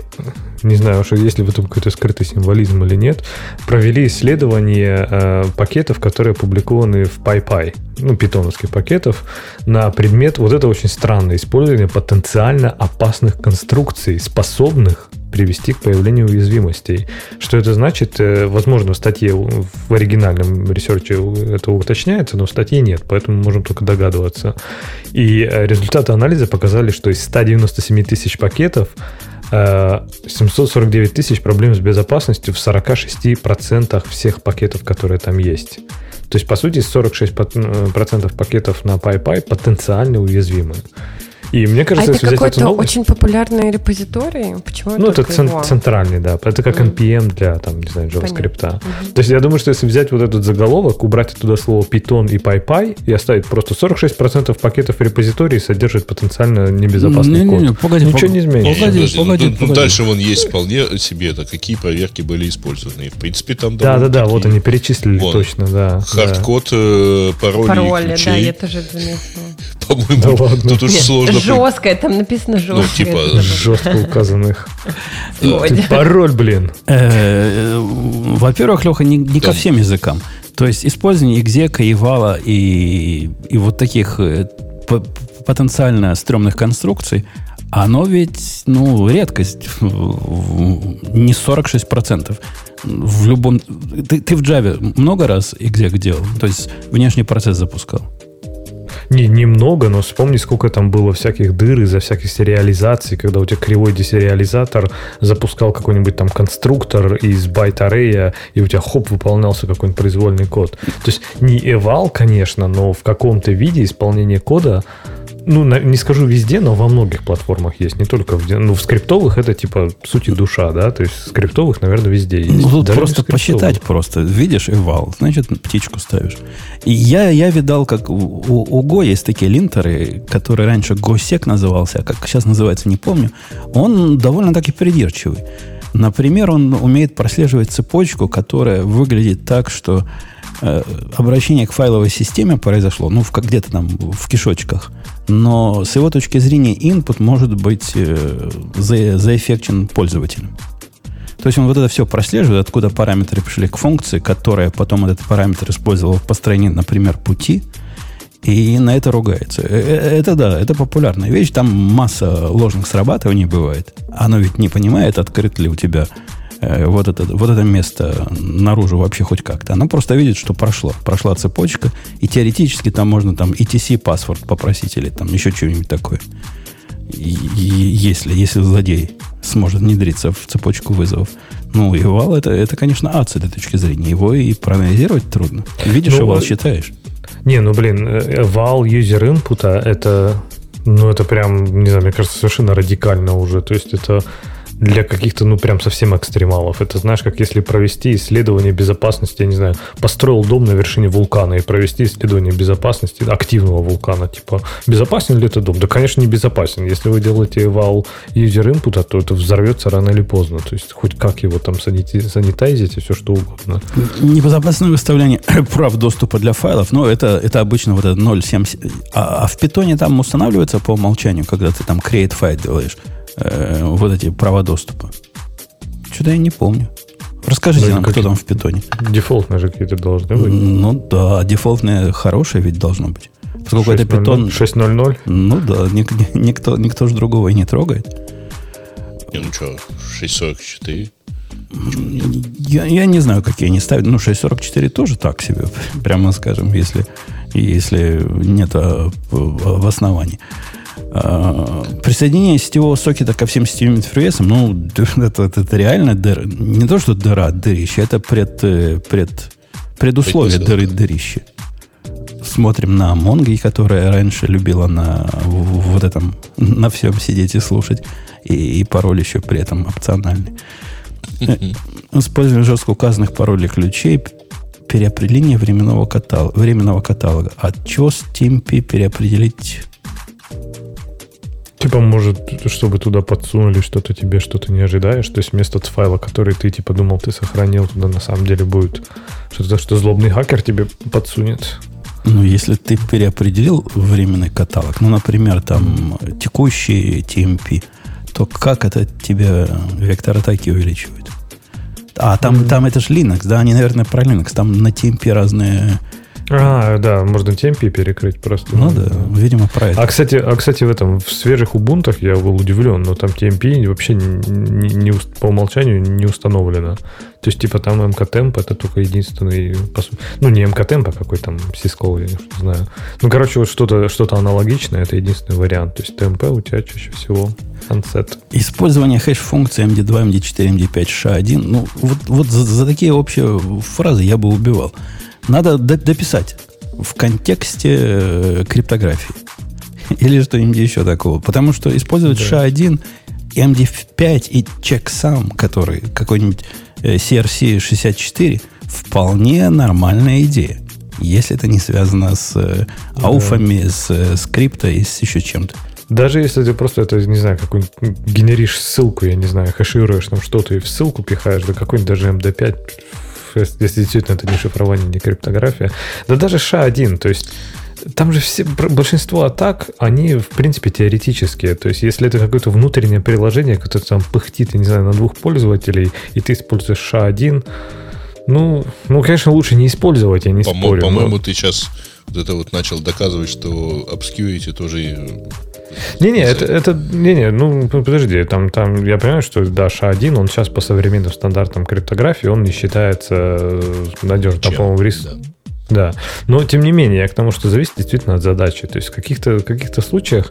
не знаю, что есть ли в этом какой-то скрытый символизм или нет, провели исследование а, пакетов, которые опубликованы в PyPy, ну, питоновских пакетов, на предмет, вот это очень странное использование потенциально опасных конструкций, способных привести к появлению уязвимостей. Что это значит? Э, возможно, в статье, в оригинальном ресерче это уточняется, но в статье нет, поэтому можем только догадываться. И э, результаты анализа показали, что из 197 тысяч пакетов 749 э, тысяч проблем с безопасностью в 46% всех пакетов, которые там есть. То есть, по сути, 46% пакетов на PyPy потенциально уязвимы. И мне кажется, а это какой-то новость... очень популярный репозиторий? Почему ну, это цен- центральный, да. Это как. NPM для, там, не знаю, JavaScript. Mm-hmm. То есть я думаю, что если взять вот этот заголовок, убрать оттуда слово Python и PyPy и оставить просто 46% пакетов репозиторий содержит потенциально небезопасный не, код. Не, не, погоди, Ничего пог... не изменится. Погоди, погоди, ну, погоди, ну, погоди. Дальше вон есть вполне себе это, какие проверки были использованы. В принципе, там Да, да, да, вот они перечислили вон, точно, да. Хардкод, да. э, пароли, пароли да, я тоже заметила. <laughs> По-моему, да тут уж сложно. Жесткое, там написано жестко. Ну, типа... Жестко указанных. Пароль, блин. Э, во-первых, Леха, не ко всем языкам. То есть использование экзека и вала и, и вот таких э, потенциально стрёмных конструкций, оно ведь, ну, редкость. Не 46%. В любом... Ты, ты в Java много раз экзек делал? То есть внешний процесс запускал? Не, немного, но вспомни, сколько там было всяких дыр из-за всяких сериализаций, когда у тебя кривой десериализатор запускал какой-нибудь там конструктор из байт-аррея, и у тебя хоп, выполнялся какой-нибудь произвольный код. То есть не eval, конечно, но в каком-то виде исполнение кода ну, не скажу везде, но во многих платформах есть, не только в... Ну, в скриптовых это типа сути душа, да, то есть скриптовых, наверное, везде есть. Ну, тут Даже просто посчитать просто. Видишь, эвал, значит, птичку ставишь. И я, я видал, как у, у Go есть такие линтеры, которые раньше GoSec назывался, а как сейчас называется, не помню. Он довольно-таки придирчивый. Например, он умеет прослеживать цепочку, которая выглядит так, что обращение к файловой системе произошло, ну, где-то там в кишочках – но с его точки зрения input может быть э, за, заэффекчен пользователем. То есть он вот это все прослеживает, откуда параметры пришли к функции, которая потом этот параметр использовал в построении, например, пути, и на это ругается. Э, э, это да, это популярная вещь. Там масса ложных срабатываний бывает. Оно ведь не понимает, открыт ли у тебя Э, вот, это, вот это место наружу вообще хоть как-то. Она просто видит, что прошло. Прошла цепочка, и теоретически там можно там ETC паспорт попросить или там еще что-нибудь такое. И, и если, если злодей сможет внедриться в цепочку вызовов. Ну, и вал это, это, конечно, ад с этой точки зрения. Его и проанализировать трудно. Видишь, ну, вал а считаешь. Не, ну блин, э, вал юзер инпута это ну, это прям, не знаю, мне кажется, совершенно радикально уже. То есть это для каких-то, ну, прям совсем экстремалов. Это, знаешь, как если провести исследование безопасности, я не знаю, построил дом на вершине вулкана и провести исследование безопасности активного вулкана. Типа, безопасен ли этот дом? Да, конечно, не безопасен. Если вы делаете вал user input, то это взорвется рано или поздно. То есть, хоть как его там санитайзить и все что угодно. Небезопасное выставление прав доступа для файлов, но это, это обычно вот это 0.7. А, а в питоне там устанавливается по умолчанию, когда ты там create файл делаешь э, вот эти права доступа? Что-то я не помню. Расскажите ну, нам, кто там в питоне. Дефолтные же какие-то должны быть. Ну да, дефолтное хорошее ведь должно быть. Поскольку 6, это питон... 6.0.0? Ну да, ник- никто, никто же другого и не трогает. Не, ну что, 6.44? Я, я не знаю, какие они ставят. Ну, 6.44 тоже так себе, <laughs> прямо скажем, если, если нет а, в основании. А, присоединение сетевого сокета ко всем сетевым интерфейсам, ну, <laughs> это, это, это реально дыр, не то, что дыра, дырище, это пред, э, пред, предусловие дыры дырище. Смотрим на Монги, которая раньше любила на вот этом, <laughs> на всем сидеть и слушать, и, и пароль еще при этом опциональный. Э, использование жестко указанных паролей ключей, переопределение временного каталога, временного каталога. От чего с TMP переопределить Типа, может, чтобы туда подсунули что-то тебе, что ты не ожидаешь. То есть вместо файла, который ты, типа, думал, ты сохранил, туда на самом деле будет что-то, что злобный хакер тебе подсунет. Ну, если ты переопределил временный каталог, ну, например, там текущий TMP, то как это тебе вектор атаки увеличивает? А там, mm-hmm. там это же Linux, да? Они, наверное, про Linux. Там на TMP разные А, да, можно TMP перекрыть просто. Ну да, видимо, про это. А, кстати, а, кстати, в этом, в свежих убунтах я был удивлен, но там TMP вообще не, не, по умолчанию не установлено. То есть, типа, там MKTemp это только единственный... Ну, не MKTemp, а какой там Cisco, я не знаю. Ну, короче, вот что-то что аналогичное, это единственный вариант. То есть, TMP у тебя чаще всего Unset. Использование хэш-функции MD2, MD4, MD5, SHA-1. Ну, вот, вот за, за такие общие фразы я бы убивал. Надо дописать в контексте э, криптографии. <laughs> Или что-нибудь еще такого. Потому что использовать да. SHA-1, MD5 и checksum, который какой-нибудь CRC64, э, вполне нормальная идея. Если это не связано с э, ауфами, с, с крипто и с еще чем-то. Даже если ты просто это, не знаю, какую-нибудь генеришь ссылку, я не знаю, хэшируешь там что-то и в ссылку пихаешь, да какой-нибудь даже MD5 если действительно это не шифрование, не криптография. Да даже SHA-1, то есть там же все, большинство атак, они, в принципе, теоретические. То есть, если это какое-то внутреннее приложение, которое там пыхтит, я не знаю, на двух пользователей, и ты используешь SHA-1, ну, ну, конечно, лучше не использовать, я не по спорю. По-моему, но... ты сейчас вот это вот начал доказывать, что obscurity тоже не-не, это, это, не-не, ну, подожди, там, там, я понимаю, что, да, SHA-1, он сейчас по современным стандартам криптографии, он не считается э, надежным, там, по-моему, в риск... Да. Да, но тем не менее, я к тому, что зависит действительно от задачи. То есть в каких-то каких случаях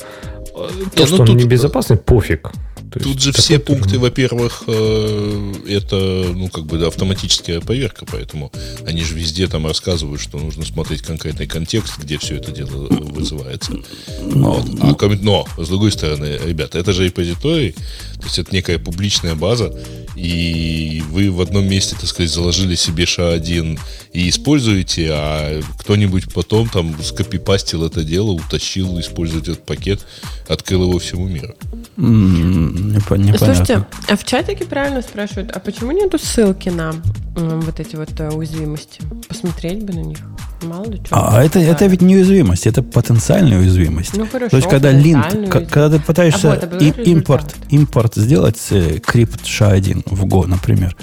э, то, не, что ну, он тут, небезопасный, пофиг. То Тут есть, же все пункты, во-первых, э, это, ну, как бы, да, автоматическая поверка, поэтому они же везде там рассказывают, что нужно смотреть конкретный контекст, где все это дело вызывается. Но, вот. а, но с другой стороны, ребята, это же репозиторий, то есть это некая публичная база, и вы в одном месте, так сказать, заложили себе SHA-1 и используете, а кто-нибудь потом там скопипастил это дело, утащил использовать этот пакет, открыл его всему миру. Непонятно. Слушайте, а в чатике правильно спрашивают, а почему нету ссылки на вот эти вот э, уязвимости? Посмотреть бы на них. Мало ли что. А это, это ведь не уязвимость, это потенциальная уязвимость. Ну хорошо. То есть, когда линк, когда ты пытаешься а вот, импорт, импорт сделать э, крипт SHA-1 в Go, например,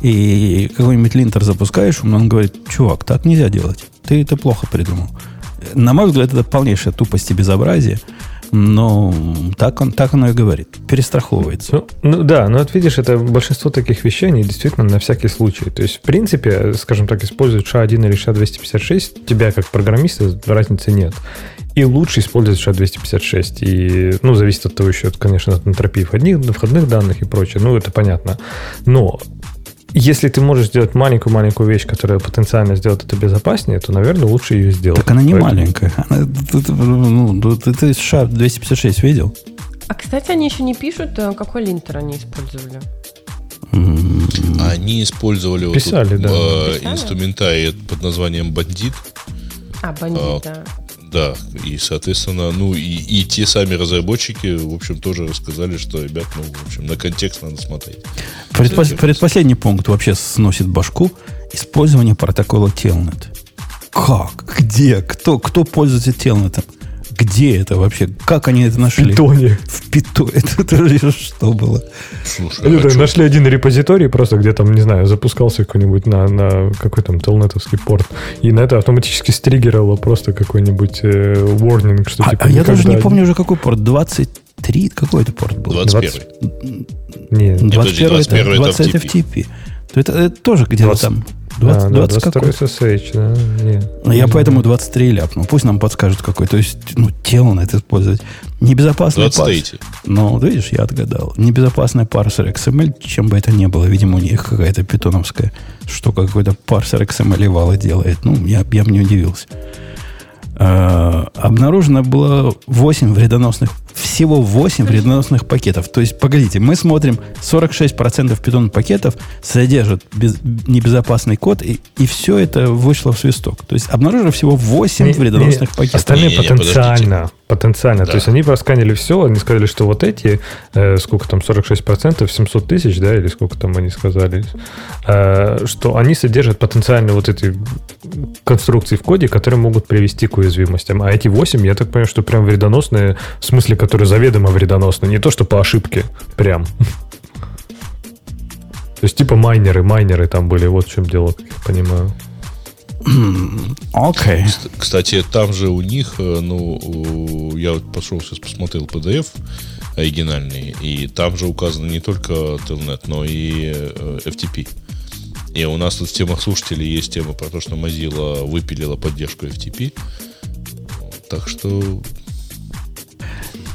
и какой-нибудь линтер запускаешь, он говорит, чувак, так нельзя делать. Ты это плохо придумал. На мой взгляд, это полнейшая тупость и безобразие. Но так, он, так оно и говорит. Перестраховывается. Ну, ну да, но вот видишь, это большинство таких вещей, они действительно на всякий случай. То есть, в принципе, скажем так, использовать SHA-1 или SHA-256, тебя как программиста разницы нет. И лучше использовать SHA-256. И, ну, зависит от того еще, конечно, от энтропии входных, входных данных и прочее. Ну, это понятно. Но если ты можешь сделать маленькую-маленькую вещь, которая потенциально сделает это безопаснее, то, наверное, лучше ее сделать. Так она не Поэтому... маленькая. Она, ну, ты, ты SHA 256 видел? А, кстати, они еще не пишут, э, какой линтер они использовали. Они использовали Писали, вот тут, да. Э, инструментарий под названием бандит. А, бандит, а, да. Да, и, соответственно, ну, и, и те сами разработчики, в общем, тоже рассказали, что, ребят, ну, в общем, на контекст надо смотреть. Предпос... Предпоследний пункт вообще сносит башку. Использование протокола Telnet. Как? Где? Кто, кто пользуется Telnet? Где это вообще? Как они это нашли? В питоне. В питоне. <laughs> Это, это что было? Слушай, они а нашли один репозиторий просто, где там, не знаю, запускался какой-нибудь на, на какой там телнетовский порт. И на это автоматически стриггерило просто какой-нибудь э, warning, что а, типа... А я даже не помню уже какой порт. 23? Какой это порт был? 21. 20... Не, 21, 21 это, 20 это FTP. Это, это тоже где-то 20... там 20, а, 20 да, какой? SSH, да? Нет, ну, я поэтому 23 ляпну. Пусть нам подскажут какой. То есть, ну, тело на это использовать. Небезопасный парсер. Ну, видишь, я отгадал. Небезопасный парсер XML, чем бы это ни было. Видимо, у них какая-то питоновская штука, какой-то парсер XML вала делает. Ну, я, я бы не удивился. А, обнаружено было 8 вредоносных всего 8 вредоносных пакетов. То есть, погодите, мы смотрим, 46% питон пакетов содержат без, небезопасный код, и, и все это вышло в свисток. То есть, обнаружили всего 8 не, вредоносных не, пакетов. Остальные не, потенциально. потенциально. Да. То есть, они просканили все, они сказали, что вот эти, э, сколько там, 46%, 700 тысяч, да, или сколько там они сказали, э, что они содержат потенциально вот эти конструкции в коде, которые могут привести к уязвимостям. А эти 8, я так понимаю, что прям вредоносные, в смысле, которые заведомо вредоносны. Не то, что по ошибке. Прям. То есть, типа майнеры, майнеры там были. Вот в чем дело, как я понимаю. Окей. Okay. Кстати, там же у них, э, ну, я вот пошел сейчас посмотрел PDF оригинальный, и там же указано не только Telnet, но и э, FTP. И у нас тут в темах слушателей есть тема про то, что Mozilla выпилила поддержку FTP. Так что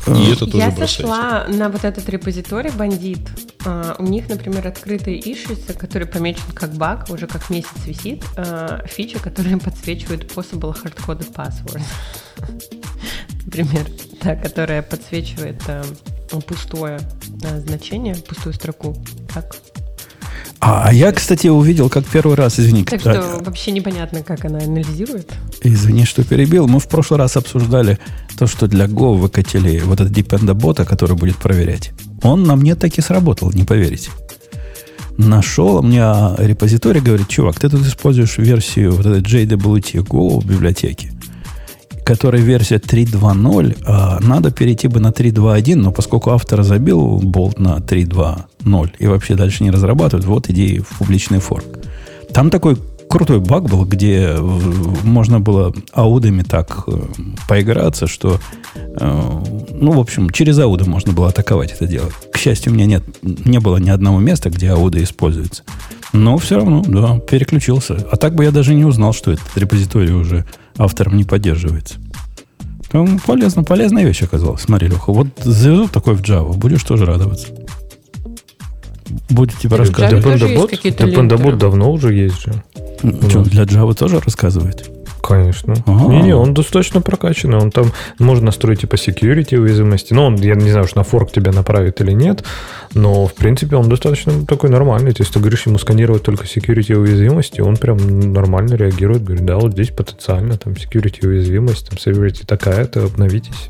и это тоже Я зашла на вот этот репозиторий бандит. Uh, у них, например, открытые issues, который помечен как баг, уже как месяц висит, uh, фича, которая <laughs> подсвечивает possible hard-coded password. <laughs> Например, та, которая подсвечивает uh, пустое значение, пустую строку. Так, а, а я, кстати, увидел, как первый раз, извини. Так что а, вообще непонятно, как она анализирует. Извини, что перебил. Мы в прошлый раз обсуждали то, что для Go выкатили вот этот Dependa-бота, который будет проверять. Он на мне таки сработал, не поверите. Нашел, мне репозиторий говорит, чувак, ты тут используешь версию вот этой JWT Go в библиотеке которой версия 3.2.0, а надо перейти бы на 3.2.1, но поскольку автор забил болт на 3.2.0 и вообще дальше не разрабатывает, вот иди в публичный форк. Там такой крутой баг был, где можно было аудами так э, поиграться, что, э, ну, в общем, через ауды можно было атаковать это дело. К счастью, у меня нет, не было ни одного места, где ауды используются. Но все равно, да, переключился. А так бы я даже не узнал, что этот репозиторий уже автором не поддерживается. Там полезно, полезная вещь оказалась. Смотри, Леха, вот завезут такой в Java, будешь тоже радоваться. Будете тебе рассказывать. Dependabot давно уже есть же. Что, для Java тоже рассказывает? Конечно. Не-не, он достаточно прокачанный. Он там можно настроить типа security уязвимости. Ну, он, я не знаю, что на форк тебя направит или нет, но, в принципе, он достаточно такой нормальный. То есть ты говоришь ему сканировать только security уязвимости, он прям нормально реагирует. Говорит, да, вот здесь потенциально там security уязвимость, там severity такая-то, обновитесь.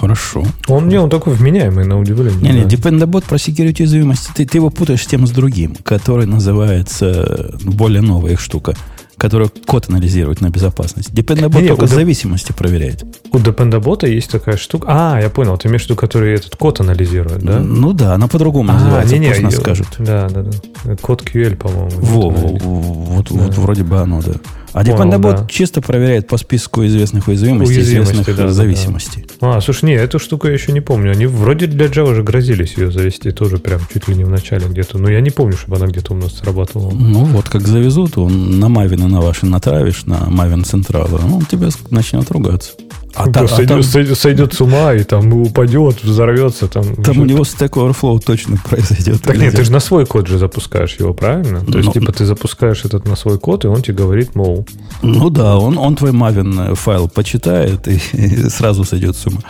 хорошо. Он не, он такой вменяемый, на удивление. Не, не. Dependabot про security уязвимости, ты, ты его путаешь с тем с другим, который называется более новая штука который код анализирует на безопасность. Dependabot не, только у зависимости проверяет. У Dependabot есть такая штука. А, я понял, ты имеешь в виду, который этот код анализирует, да? Ну да, она по-другому а, называется, не, не, не, скажут. Да, да, да. Код QL, по-моему. Во, во, вот, да. вот вроде бы оно, да. А Dependabot да. чисто проверяет по списку известных уязвимостей, уязвимости, известных да, зависимостей. Да. А, слушай, не, эту штуку я еще не помню. Они вроде для Java же грозились ее завести тоже прям чуть ли не в начале где-то. Но я не помню, чтобы она где-то у нас сработала. Ну, вот как завезут, он на Мавина на ваши натравишь, на Мавин Централа, он тебе начнет ругаться. А, сойдет, а там, сойдет, сойдет с ума и там упадет, взорвется. Там, там у него Stack Overflow точно <laughs> произойдет. Так нет, ты же на свой код же запускаешь его, правильно? То есть, ну, типа, ты запускаешь этот на свой код, и он тебе говорит, мол... Ну да, он, он твой Maven файл почитает и, <laughs> и сразу сойдет с ума.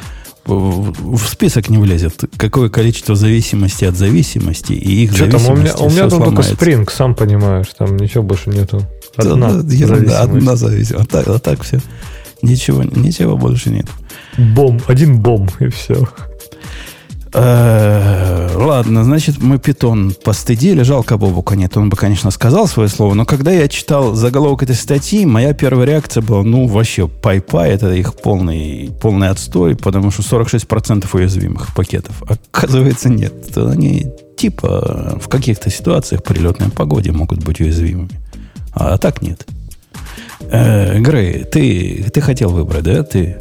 В, в список не влезет. Какое количество зависимости от зависимости и их Что там, у меня, у меня там только Spring, сам понимаешь, там ничего больше нету. Одна, да, зависимость. одна зависимость. А так, а так все. Ничего, ничего больше нет. BOM, один BOM, и все. Э, ладно, значит, мы питон постыдили. Жалко Бобука нет. Он бы, конечно, сказал свое слово. Но когда я читал заголовок этой статьи, моя первая реакция была, ну, вообще, PyPI, это их полный, полный отстой, потому что 46% уязвимых пакетов. Оказывается, нет. Они типа в каких-то ситуациях при летной погоде могут быть уязвимыми. А так нет. Э, Грей, ты, ты хотел выбрать, да? Ты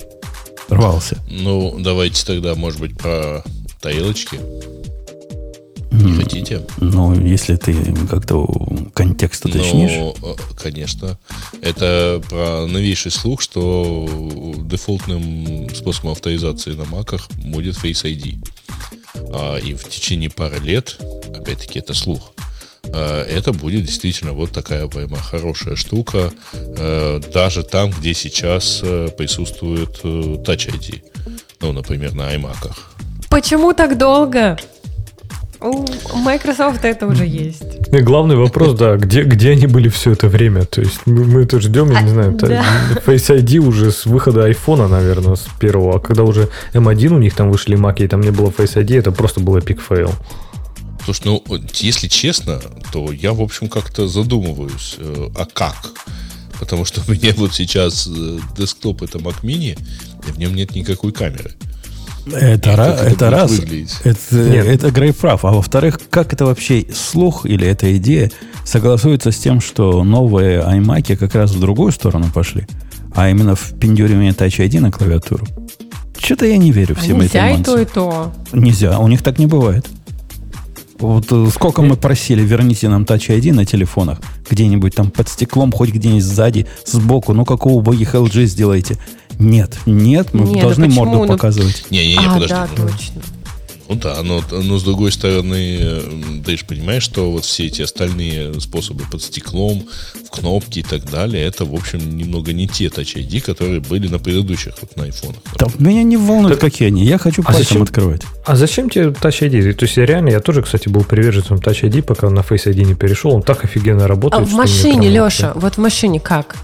рвался. Ну, давайте тогда, может быть, про тарелочки. Не хотите? Ну, если ты как-то контекст уточнишь. Ну, конечно. Это про новейший слух, что дефолтным способом авторизации на маках будет Face ID. А, и в течение пары лет, опять-таки, это слух, это будет действительно вот такая прямо хорошая штука, э, даже там, где сейчас э, присутствует Touch ID. Ну, например, на iMac. Почему так долго? У Microsoft это уже есть. И главный вопрос, да, где, где они были все это время? То есть мы, мы это ждем, я не а, знаю, да. Face ID уже с выхода айфона, наверное, с первого. А когда уже M1 у них там вышли маки, и там не было Face ID, это просто был epic fail. Слушай, ну, если честно, то я, в общем, как-то задумываюсь, э, а как? Потому что <laughs> у меня вот сейчас э, десктоп это Mac Mini, и в нем нет никакой камеры. Это, ра- это, это раз. Выглядеть? Это, Нет. это Грей прав. А во-вторых, как это вообще слух или эта идея согласуется с тем, что новые iMac как раз в другую сторону пошли, а именно в пиндюривание Touch ID на клавиатуру. Что-то я не верю всем а этим Нельзя и то, и то. Нельзя, у них так не бывает. Вот э, сколько мы просили, верните нам Touch ID на телефонах, где-нибудь там под стеклом, хоть где-нибудь сзади, сбоку, ну как у убогих LG сделайте. Нет, нет, мы нет, должны да морду ну, показывать. Не-не-не, а, подожди. Да, точно. Ну да, но, но с другой стороны, ты же понимаешь, что вот все эти остальные способы под стеклом, в кнопки и так далее, это, в общем, немного не те Touch ID, которые были на предыдущих вот на айфонах. Да, меня не волнует, так... какие они. Я хочу а пальцем зачем, открывать. А зачем тебе Touch ID? То есть я реально, я тоже, кстати, был приверженцем Touch ID, пока на Face ID не перешел. Он так офигенно работает. А в машине, Леша, вот в машине как?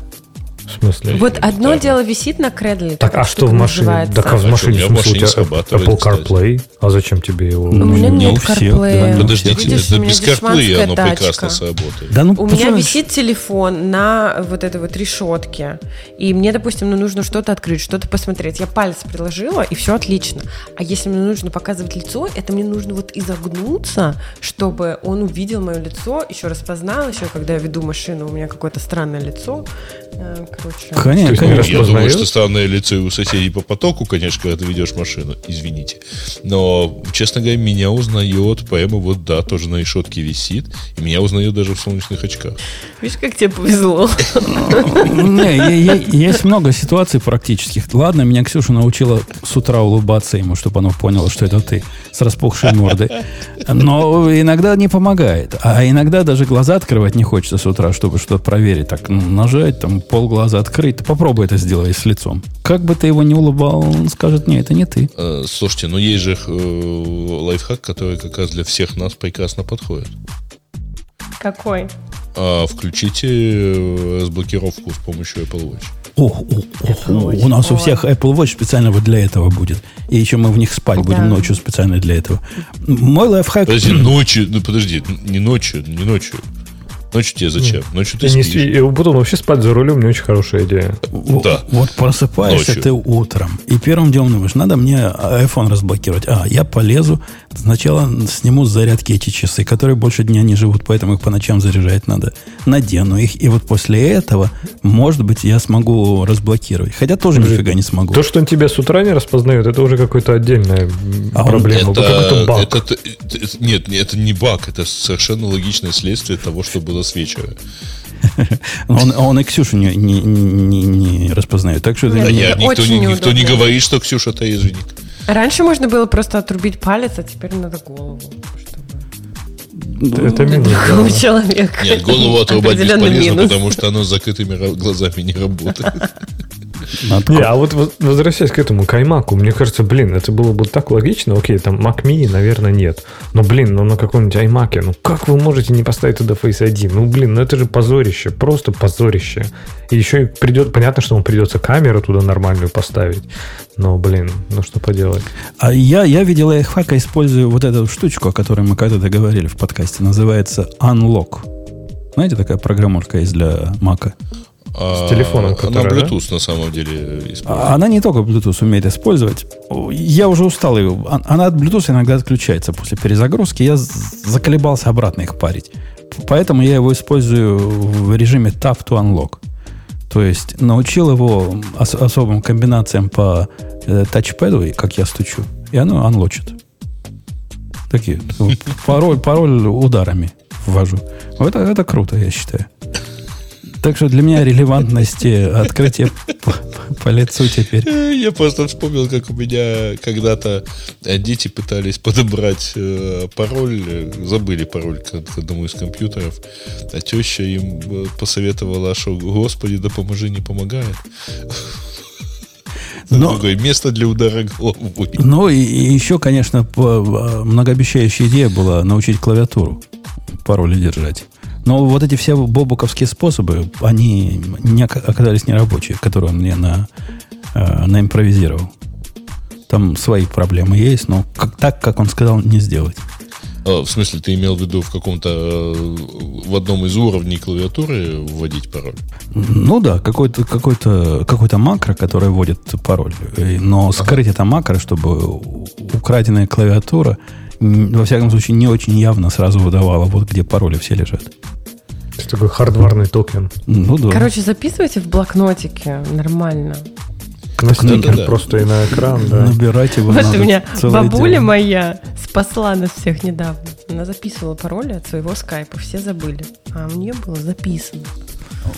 В смысле? Вот одно да. дело висит на кредле. Так, а что в машине? Так, а в машине, в смысле, у тебя Apple CarPlay? А зачем тебе его? У меня нет CarPlay. Да. Подождите, Видишь, это без CarPlay оно тачка. прекрасно сработает. Да, ну, у меня висит телефон на вот этой вот решетке. И мне, допустим, ну, нужно что-то открыть, что-то посмотреть. Я палец приложила, и все отлично. А если мне нужно показывать лицо, это мне нужно вот изогнуться, чтобы он увидел мое лицо, еще распознал, еще когда я веду машину, у меня какое-то странное лицо. Короче. Конечно, конечно. Я думаю, что странное лицо у соседей по потоку, конечно, когда ты ведешь машину, извините. Но, честно говоря, меня узнает прямо вот, да, тоже на решетке висит, и меня узнает даже в солнечных очках. Видишь, как тебе повезло. <laughs> Есть много ситуаций практических. Ладно, меня Ксюша научила с утра улыбаться ему, чтобы оно поняло, что это ты с распухшей мордой. Но иногда не помогает. А иногда даже глаза открывать не хочется с утра, чтобы что-то проверить. Так, нажать, там, полглаза открыть. Ты попробуй это сделай с лицом. Как бы ты его не улыбал, он скажет, нет, это не ты. Э, слушайте, ну есть же э, лайфхак, который как раз для всех нас прекрасно подходит. Какой? А, включите э, разблокировку с помощью Apple Watch. О, о, о, у нас у всех Apple Watch специально вот для этого будет. И еще мы в них спать да. будем ночью специально для этого. Мой лайфхак... Подожди, ночью, ну подожди, не ночью, не ночью. Ночью тебе зачем? Ночью ты я спишь. Не, потом вообще спать за рулем не очень хорошая идея. Да. Вот просыпаешься Ночью. ты утром, и первым делом думаешь, надо мне iPhone разблокировать. А, я полезу, сначала сниму с зарядки эти часы, которые больше дня не живут, поэтому их по ночам заряжать надо. Надену их, и вот после этого, может быть, я смогу разблокировать. Хотя тоже Подожди, нифига не смогу. То, что он тебя с утра не распознает, это уже какая-то отдельная а проблема. Это, это баг. Это, это, нет, это не баг, это совершенно логичное следствие того, что было было с вечера. Он, он и Ксюшу не, не, не, не распознает. Так что это да не... я, никто, не, никто не говорит, что Ксюша таежник. Раньше можно было просто отрубить палец, а теперь надо голову. Чтобы... Это минус. Да. человек. Нет, голову отрубать бесполезно, минус. потому что оно с закрытыми глазами не работает. <laughs> Не, а вот возвращаясь к этому, к iMac, мне кажется, блин, это было бы так логично. Окей, там Mac Mini, наверное, нет. Но, блин, ну на каком-нибудь iMac, ну как вы можете не поставить туда Face ID? Ну, блин, ну это же позорище, просто позорище. И еще и придет, понятно, что вам придется камеру туда нормальную поставить. Но, блин, ну что поделать. А я, я видел iHack, использую вот эту штучку, о которой мы когда-то говорили в подкасте. Называется Unlock. Знаете, такая программорка есть для Мака. С телефоном, который, Она Bluetooth да? на самом деле использует. Она не только Bluetooth умеет использовать. Я уже устал ее. А, она от Bluetooth иногда отключается после перезагрузки. Я заколебался обратно их парить. Поэтому я его использую в режиме Tap to Unlock. То есть научил его ос- особым комбинациям по э, тачпэду, как я стучу, и оно анлочит. Такие. <laughs> Пароль, пароль ударами ввожу. Это, это круто, я считаю. Так что для меня релевантности открытия по, по лицу теперь. Я просто вспомнил, как у меня когда-то дети пытались подобрать э, пароль, забыли пароль к одному из компьютеров, а теща им э, посоветовала, что Господи, да поможи, не помогает. Но, другое место для удара головой. Ну, и, и еще, конечно, многообещающая идея была научить клавиатуру пароли держать. Но вот эти все бобуковские способы, они не оказались нерабочие, которые он мне на, э, наимпровизировал. Там свои проблемы есть, но как, так, как он сказал, не сделать. А, в смысле, ты имел в виду в каком-то э, в одном из уровней клавиатуры вводить пароль? Ну да, какой-то какой-то какой-то макро, который вводит пароль. Но скрыть ага. это макро, чтобы украденная клавиатура во всяком случае, не очень явно сразу выдавала, вот где пароли все лежат. такой хардварный токен. Ну да. Короче, записывайте в блокнотике нормально. На стикер да, да. просто и на экран, да. Набирайте его Вот у меня бабуля дело. моя спасла нас всех недавно. Она записывала пароли от своего скайпа, все забыли. А у нее было записано.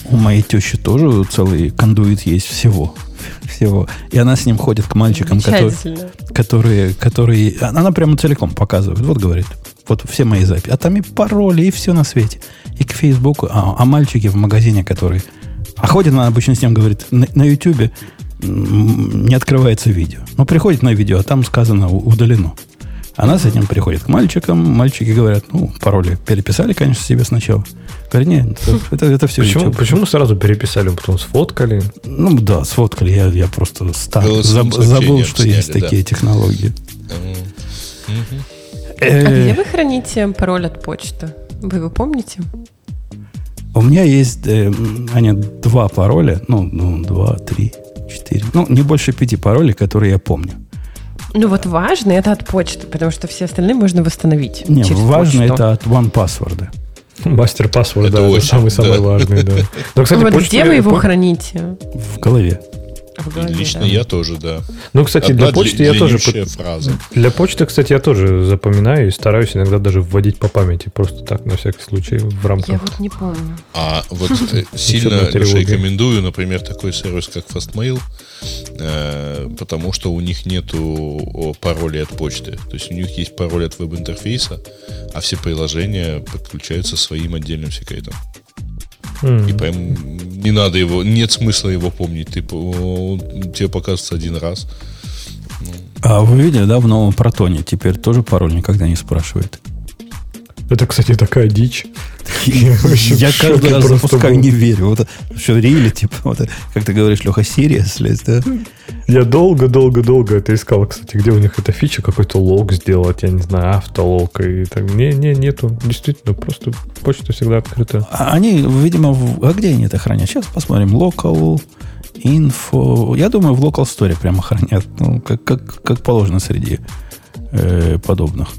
У моей тещи тоже целый кондуит есть всего. Всего. И она с ним ходит к мальчикам, которые, которые, которые... Она прямо целиком показывает. Вот говорит, вот все мои записи. А там и пароли, и все на свете. И к Фейсбуку. А, а мальчики в магазине, которые... А ходит она обычно с ним, говорит, на, на YouTube не открывается видео. Ну, приходит на видео, а там сказано удалено. Она с этим приходит к мальчикам. Мальчики говорят, ну, пароли переписали, конечно, себе сначала. Говорят, нет, это, это все почему, почему сразу переписали, потом сфоткали? Ну, да, сфоткали. Я, я просто стар, заб, забыл, что сняли, есть да. такие технологии. А где вы храните пароль от почты? Вы его помните? У меня есть, э, Аня, два пароля. Ну, ну, два, три, четыре. Ну, не больше пяти паролей, которые я помню. Ну вот важно это от почты, потому что все остальные можно восстановить. Не, важно почту. это от OnePassword. Мастер паспорт, да, это самый-самый да. важный, да. Но, кстати, вот где вы его храните? В голове. Голове, Лично да. я тоже, да. Ну, кстати, Одна для почты я тоже... Фраза. Для почты, кстати, я тоже запоминаю и стараюсь иногда даже вводить по памяти, просто так, на всякий случай, в рамках. Я вот не помню. А вот <laughs> э, сильно рекомендую, например, такой сервис, как Fastmail, э, потому что у них нету паролей от почты. То есть у них есть пароль от веб-интерфейса, а все приложения подключаются своим отдельным секретом. Mm. И прям не надо его, нет смысла его помнить. Ты, он тебе покажется один раз. А вы видели, да, в новом протоне теперь тоже пароль никогда не спрашивает. Это, кстати, такая дичь. <laughs> Я каждый раз запускаю, не верю. Вот что, рили, типа, вот, как ты говоришь, Леха, Сирия, да? Я долго-долго-долго это искал, кстати, где у них эта фича, какой-то лог сделать, я не знаю, автолог. И так. Не, не, нету. Действительно, просто почта всегда открыта. А они, видимо, в... а где они это хранят? Сейчас посмотрим. Local, info. Я думаю, в Local Store прямо хранят. Ну, как, как, как положено среди э, подобных.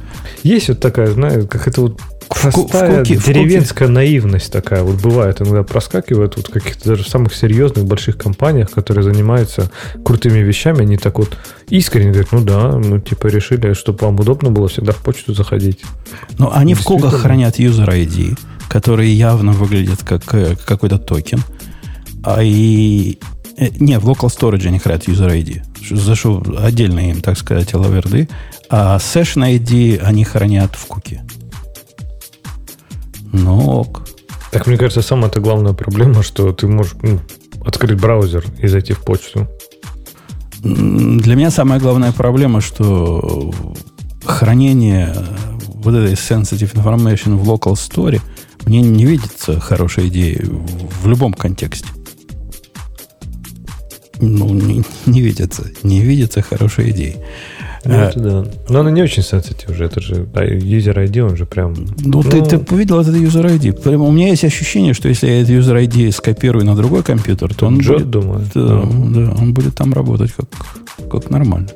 Есть вот такая, знаешь, как это вот простая в куки, деревенская в наивность такая. Вот бывает, иногда проскакивает вот в каких-то даже самых серьезных больших компаниях, которые занимаются крутыми вещами, они так вот искренне говорят, ну да, ну типа решили, чтобы вам удобно было всегда в почту заходить. Ну, они в кугах хранят user ID, которые явно выглядят как э, какой-то токен. А и... Э, не, в local storage они хранят user ID. За что отдельно им, так сказать, лаверды. А session ID они хранят в куке. Ну, ок. Так, мне кажется, самая-то главная проблема, что ты можешь ну, открыть браузер и зайти в почту. Для меня самая главная проблема, что хранение вот этой sensitive information в local store мне не видится хорошей идеей в любом контексте. Ну, не, не видится. Не видится хорошей идеей. Ну, это да. Но она не очень сенситив уже. Это же да, user ID, он же прям... Ну, ну... Ты, ты увидел этот user ID. Прямо у меня есть ощущение, что если я этот user ID скопирую на другой компьютер, то он Джот, будет... думаю. Да, да, он будет там работать как, как нормально.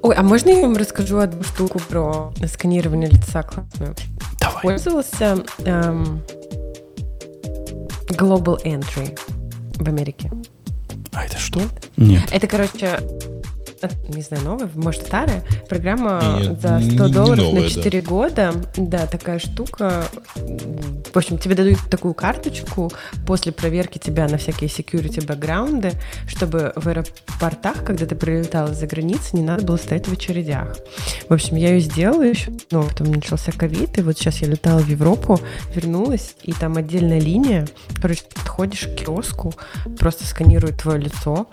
Ой, а можно я вам расскажу одну штуку про сканирование лица классную? Давай. Пользовался эм, Global Entry в Америке. А это что? Нет. Это, короче, не знаю, новая, может, старая, программа Нет, за 100 долларов новая, на 4 да. года. Да, такая штука. В общем, тебе дадут такую карточку, после проверки тебя на всякие security бэкграунды, чтобы в аэропортах, когда ты прилетал из-за границы, не надо было стоять в очередях. В общем, я ее сделала еще, ну, потом начался ковид, и вот сейчас я летала в Европу, вернулась, и там отдельная линия, короче, подходишь к киоску, просто сканирует твое лицо,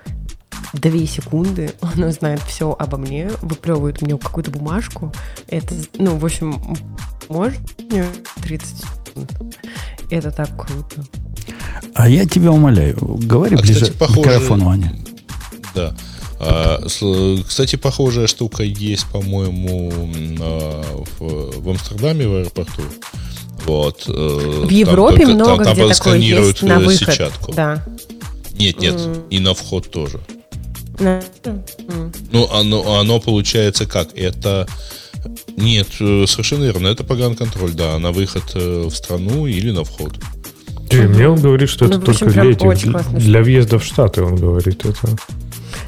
две секунды, она знает все обо мне, выплевывает мне какую-то бумажку. Это, ну, в общем, может 30 секунд. Это так круто. А я тебя умоляю, говори а, ближе кстати, похоже... к микрофону, Аня. Да. А, кстати, похожая штука есть, по-моему, в, в Амстердаме в аэропорту. Вот. Э, в Европе там, много там, где там такое есть на выход. Сетчатку. Да. Нет, нет, mm. и на вход тоже. Ну, оно, оно получается как? Это... Нет, э, совершенно верно. Это поган-контроль, да, на выход э, в страну или на вход. Мне он говорит, что ну, это только для, этих, для въезда в Штаты, он говорит это.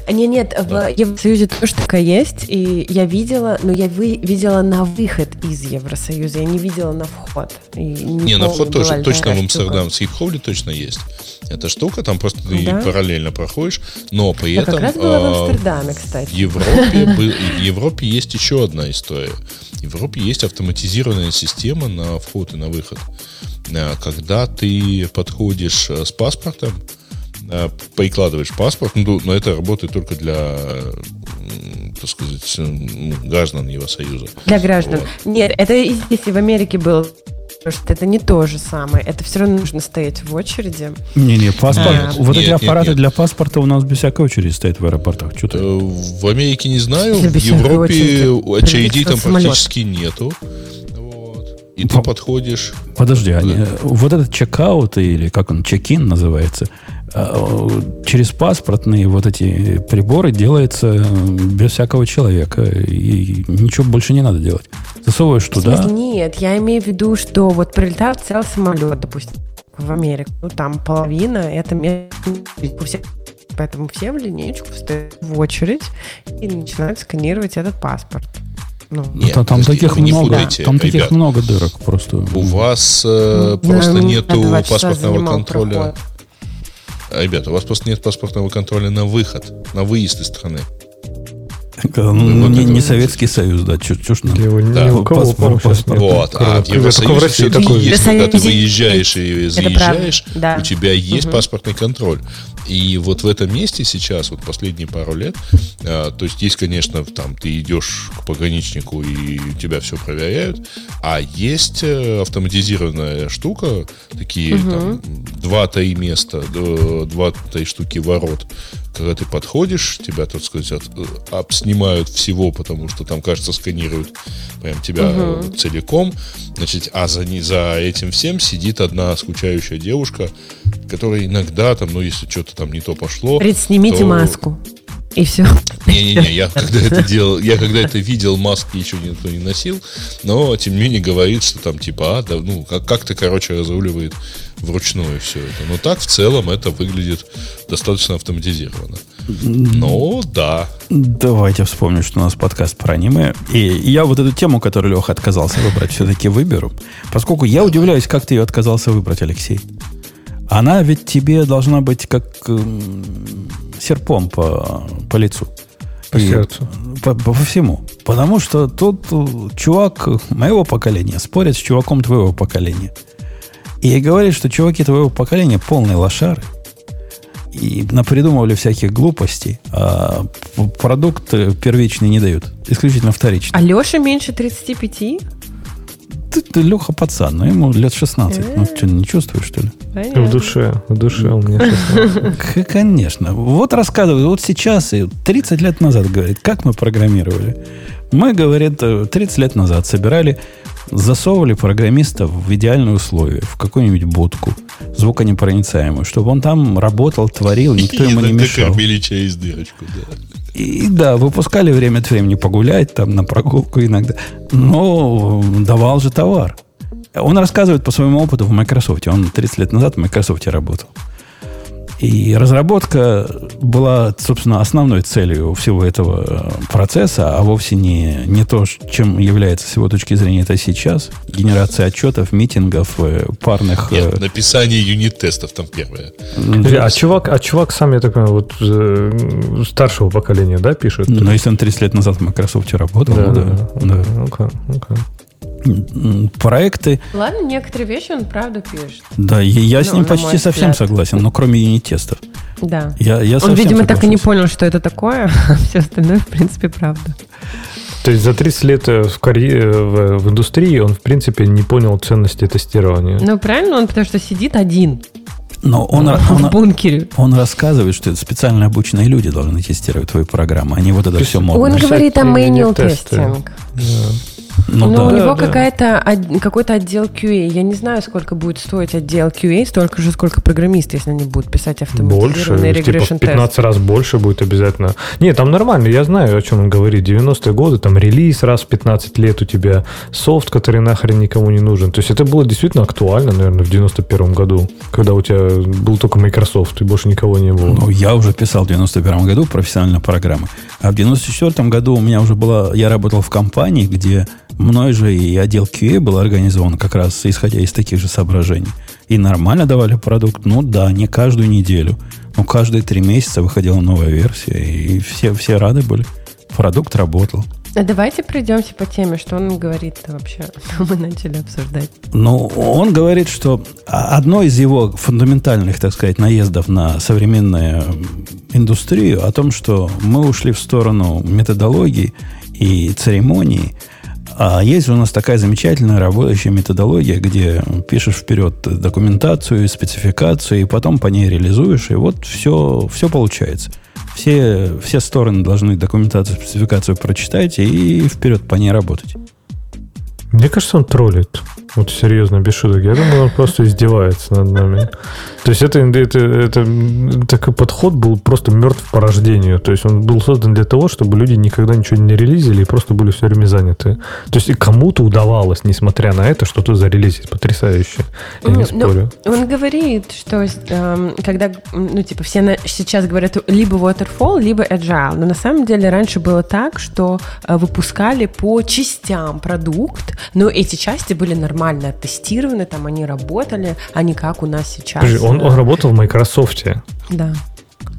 Нет, нет, в Евросоюзе тоже такая есть, и я видела, но я вы, видела на выход из Евросоюза, я не видела на вход. не, на вход тоже, точно в Амстердам, в Сейфхолле точно есть. Эта штука, там просто да? ты параллельно проходишь, но при этом... Как раз была в а, Амстердаме, кстати. В Европе, <laughs> был, в Европе есть еще одна история. В Европе есть автоматизированная система на вход и на выход. А, когда ты подходишь э, с паспортом, Э, прикладываешь паспорт, ну, но это работает только для, так сказать, граждан Евросоюза. Для граждан. Вот. Нет, это здесь и в Америке было Потому что это не то же самое. Это все равно нужно стоять в очереди. Не-не, паспорт. А, вот нет, эти аппараты нет, нет. для паспорта у нас без всякой очереди стоят в аэропортах. Что ты? Э, в Америке не знаю, в Европе очередей там практически нету. И ты подходишь. Подожди, да. они, вот этот чекаут или как он, чекин называется, а, через паспортные вот эти приборы делается без всякого человека. И ничего больше не надо делать. Засовываешь туда. Нет, я имею в виду, что вот прилетает целый самолет, допустим, в Америку. Ну, там половина, это Поэтому все в линейку встают в очередь и начинают сканировать этот паспорт. Ну, Нет, там, подожди, таких много, путайте, там таких много дырок просто. У вас э, ну, просто нету паспортного контроля. Проход. Ребята, у вас просто нет паспортного контроля на выход, на выезд из страны. Ну, не, не Советский Союз, да, чушь надо. Его, да. Ни паспорт, паспорт, вот, а в Евросоюзе все-таки есть, когда ты выезжаешь и заезжаешь, да. у тебя есть угу. паспортный контроль. И вот в этом месте сейчас, вот последние пару лет, а, то есть есть, конечно, там ты идешь к пограничнику и тебя все проверяют, а есть э, автоматизированная штука, такие угу. там два-три места, два-три штуки ворот, когда ты подходишь, тебя, так сказать, от, обснимают всего, потому что там, кажется, сканируют прям тебя угу. целиком. Значит, а за, за этим всем сидит одна скучающая девушка, которая иногда там, ну, если что-то там не то пошло... Говорит, снимите то... маску. И все. Не-не-не, я когда это делал, я когда это видел, маски еще никто не носил, но тем не менее говорит, что там типа, а, да, ну, как- как-то, короче, разруливает вручную все это. Но так в целом это выглядит достаточно автоматизированно. Но да. Давайте вспомним, что у нас подкаст про аниме. И я вот эту тему, которую Леха отказался выбрать, все-таки выберу. Поскольку я удивляюсь, как ты ее отказался выбрать, Алексей. Она ведь тебе должна быть как серпом по, по лицу. По сердцу. По, по, по всему. Потому что тут чувак моего поколения спорит с чуваком твоего поколения. И говорит, что чуваки твоего поколения полные лошары. И напридумывали всяких глупостей, а продукт первичный не дают. Исключительно вторичный. А Леша меньше 35? ты, ты Леха пацан, но ему лет 16. Ну, что, не чувствуешь, что ли? В душе, в душе у меня 16. Конечно. Вот рассказываю, вот сейчас, 30 лет назад, говорит, как мы программировали. Мы, говорит, 30 лет назад собирали, засовывали программиста в идеальные условия, в какую-нибудь будку, звуконепроницаемую, чтобы он там работал, творил, никто ему не мешал. Через дырочку, да. И да, выпускали время от времени погулять, там, на прогулку иногда. Но давал же товар. Он рассказывает по своему опыту в Microsoft. Он 30 лет назад в Microsoft работал. И разработка была, собственно, основной целью всего этого процесса, а вовсе не, не то, чем является с его точки зрения это сейчас. Генерация отчетов, митингов, э, парных... Нет, э, написание юнит-тестов там первое. А чувак, а чувак сам, я так понимаю, вот э, старшего поколения, да, пишет? Ну, если он 30 лет назад в Microsoft работал, да. Ну, да, да. да. Okay, okay проекты. Ладно, некоторые вещи он правда пишет. Да, я, я ну, с ним почти совсем согласен, но кроме юнит-тестов. Да. Я, я он, видимо, так и не понял, что это такое, <laughs> а все остальное, в принципе, правда. То есть за 30 лет э, в, карьере, э, в, в индустрии он, в принципе, не понял ценности тестирования. Ну, правильно, он потому что сидит один. Но он, <laughs> он, в бункере. Он рассказывает, что это специально обученные люди должны тестировать твою программу, а не вот это все модное. Он говорит о manual testing. Да. Ну, Но да, у него да. какая-то, какой-то отдел QA. Я не знаю, сколько будет стоить отдел QA, столько же, сколько программисты, если они будут писать автоматизированные больше, типа 15 раз больше будет обязательно. Не, там нормально, я знаю, о чем он говорит. 90-е годы, там релиз раз в 15 лет у тебя, софт, который нахрен никому не нужен. То есть это было действительно актуально, наверное, в 91 году, когда у тебя был только Microsoft и больше никого не было. Ну, я уже писал в 91 году профессиональные программы. А в 94 году у меня уже была... Я работал в компании, где мной же и отдел QA был организован как раз исходя из таких же соображений. И нормально давали продукт. Ну да, не каждую неделю. Но каждые три месяца выходила новая версия. И все, все рады были. Продукт работал. А давайте пройдемся по теме, что он говорит вообще. <laughs> Мы начали обсуждать. Ну, он говорит, что одно из его фундаментальных, так сказать, наездов на современную индустрию о том, что мы ушли в сторону методологии и церемонии – а есть у нас такая замечательная работающая методология, где пишешь вперед документацию, спецификацию, и потом по ней реализуешь, и вот все, все получается. Все, все стороны должны документацию, спецификацию прочитать и вперед по ней работать. Мне кажется, он троллит. Вот серьезно, без шуток. Я думаю, он просто издевается над нами. То есть это, это, это такой подход был просто мертв по рождению. То есть он был создан для того, чтобы люди никогда ничего не релизили и просто были все время заняты. То есть и кому-то удавалось, несмотря на это, что-то зарелизить. Потрясающе. Я ну, не спорю. Он говорит, что э, когда, ну, типа, все на, сейчас говорят либо waterfall, либо agile. Но на самом деле раньше было так, что э, выпускали по частям продукт, но эти части были нормальные нормально оттестированы, там они работали, а не как у нас сейчас. Подожди, он, он работал в Microsoft. Да.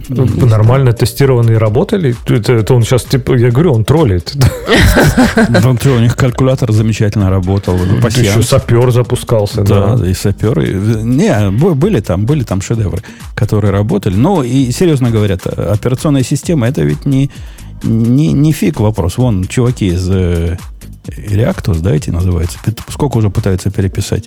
Ну, нормально тестированные работали? Это, это он сейчас, типа, я говорю, он троллит. <laughs> Ну, у них калькулятор замечательно работал. Еще сапер запускался. Да, и сапер. Не, были там, были там шедевры, которые работали. Но, и серьезно говорят, операционная система, это ведь не, не, не фиг вопрос. Вон, чуваки из Reactus, да, эти называются. Сколько уже пытаются переписать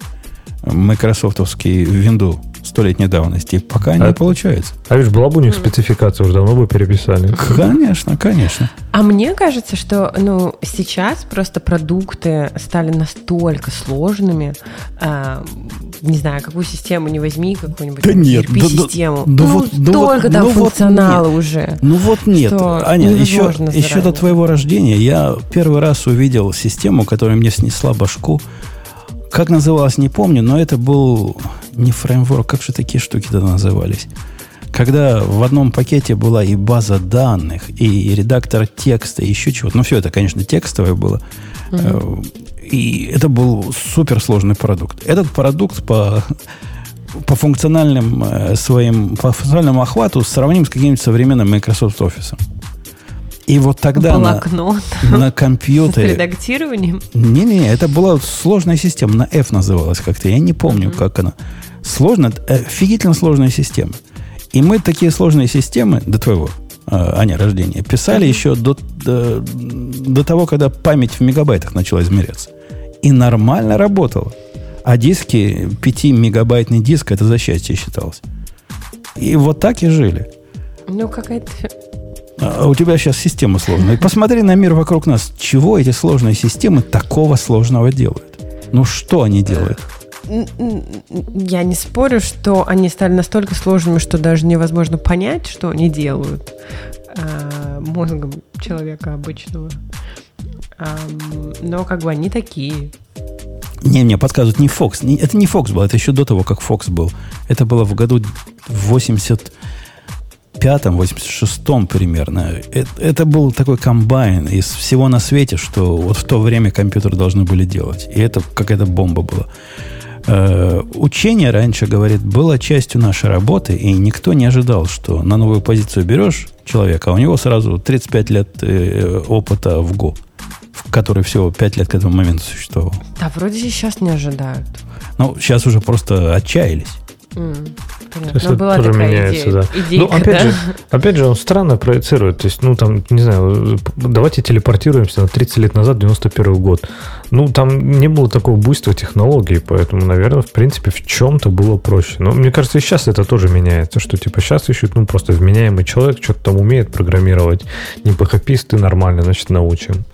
майкрософтовский винду столетней давности. Пока а, не получается. А видишь, была бы у них спецификация, уже давно бы переписали. Конечно, конечно. А мне кажется, что ну, сейчас просто продукты стали настолько сложными. Э, не знаю, какую систему не возьми, какую-нибудь да нет, систему да, ну, вот, столько да там ну функционала вот уже. Ну вот нет. Аня, еще, еще до твоего рождения я первый раз увидел систему, которая мне снесла башку как называлось, не помню, но это был не фреймворк, как же такие штуки тогда назывались. Когда в одном пакете была и база данных, и редактор текста, и еще чего-то. Ну, все это, конечно, текстовое было. Mm-hmm. И это был суперсложный продукт. Этот продукт по, по функциональным э, своим, по функциональному охвату сравним с каким-нибудь современным Microsoft Office. И вот тогда на, на компьютере... С редактированием? Не-не, это была сложная система. На F называлась как-то. Я не помню, mm-hmm. как она. Сложно, офигительно сложная система. И мы такие сложные системы до твоего, а, Аня, рождения, писали mm-hmm. еще до, до, до того, когда память в мегабайтах начала измеряться. И нормально работала. А диски, 5-мегабайтный диск, это за счастье считалось. И вот так и жили. Ну, какая-то а у тебя сейчас система сложная. И посмотри на мир вокруг нас. Чего эти сложные системы такого сложного делают? Ну, что они делают? Я не спорю, что они стали настолько сложными, что даже невозможно понять, что они делают э, мозгом человека обычного. Но как бы они такие. Не, мне подсказывают, не Fox. Не, это не Fox был, это еще до того, как Fox был. Это было в году 80 85-м, 86-м примерно. Это, это был такой комбайн из всего на свете, что вот в то время компьютеры должны были делать. И это какая-то бомба была. Э, учение раньше, говорит, было частью нашей работы, и никто не ожидал, что на новую позицию берешь человека, а у него сразу 35 лет э, опыта в Go, который всего 5 лет к этому моменту существовал. Да, вроде сейчас не ожидают. Ну, сейчас уже просто отчаялись. Mm. Понятно. Это была тоже меняется, идея, да. Идейка, ну, опять да? же, опять же, он странно проецирует. То есть, ну, там, не знаю, давайте телепортируемся на 30 лет назад, 91 год. Ну, там не было такого буйства технологий, поэтому, наверное, в принципе, в чем-то было проще. Но мне кажется, и сейчас это тоже меняется, что, типа, сейчас ищут, ну, просто вменяемый человек, что-то там умеет программировать, не php нормально, значит, научим.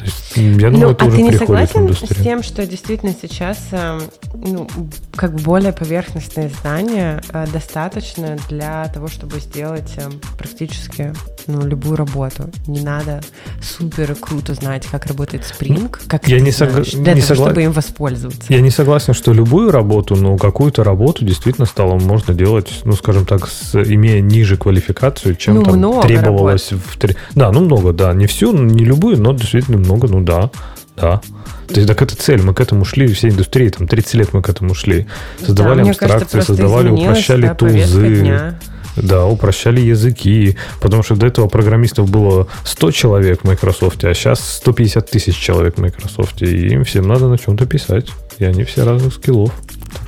То есть, я думаю, ну, это а уже ты не согласен с тем, что действительно сейчас э, ну, как бы более поверхностные знания э, достаточно для того, чтобы сделать э, практически ну, любую работу. Не надо супер круто знать, как работает Spring, ну, как я не, сог... для не того, согла... чтобы им воспользоваться. Я не согласен, что любую работу, но какую-то работу действительно стало можно делать, ну, скажем так, с, имея ниже квалификацию, чем ну, там требовалось. В... Да, ну много, да. Не всю, не любую, но действительно много, ну да. Да. То есть, так это цель, мы к этому шли, всей индустрии, там 30 лет мы к этому шли. Создавали да, абстракции, кажется, создавали, упрощали да, тузы. Да, упрощали языки, потому что до этого программистов было 100 человек в Microsoft, а сейчас 150 тысяч человек в Microsoft, и им всем надо на чем-то писать, и они все разных скиллов.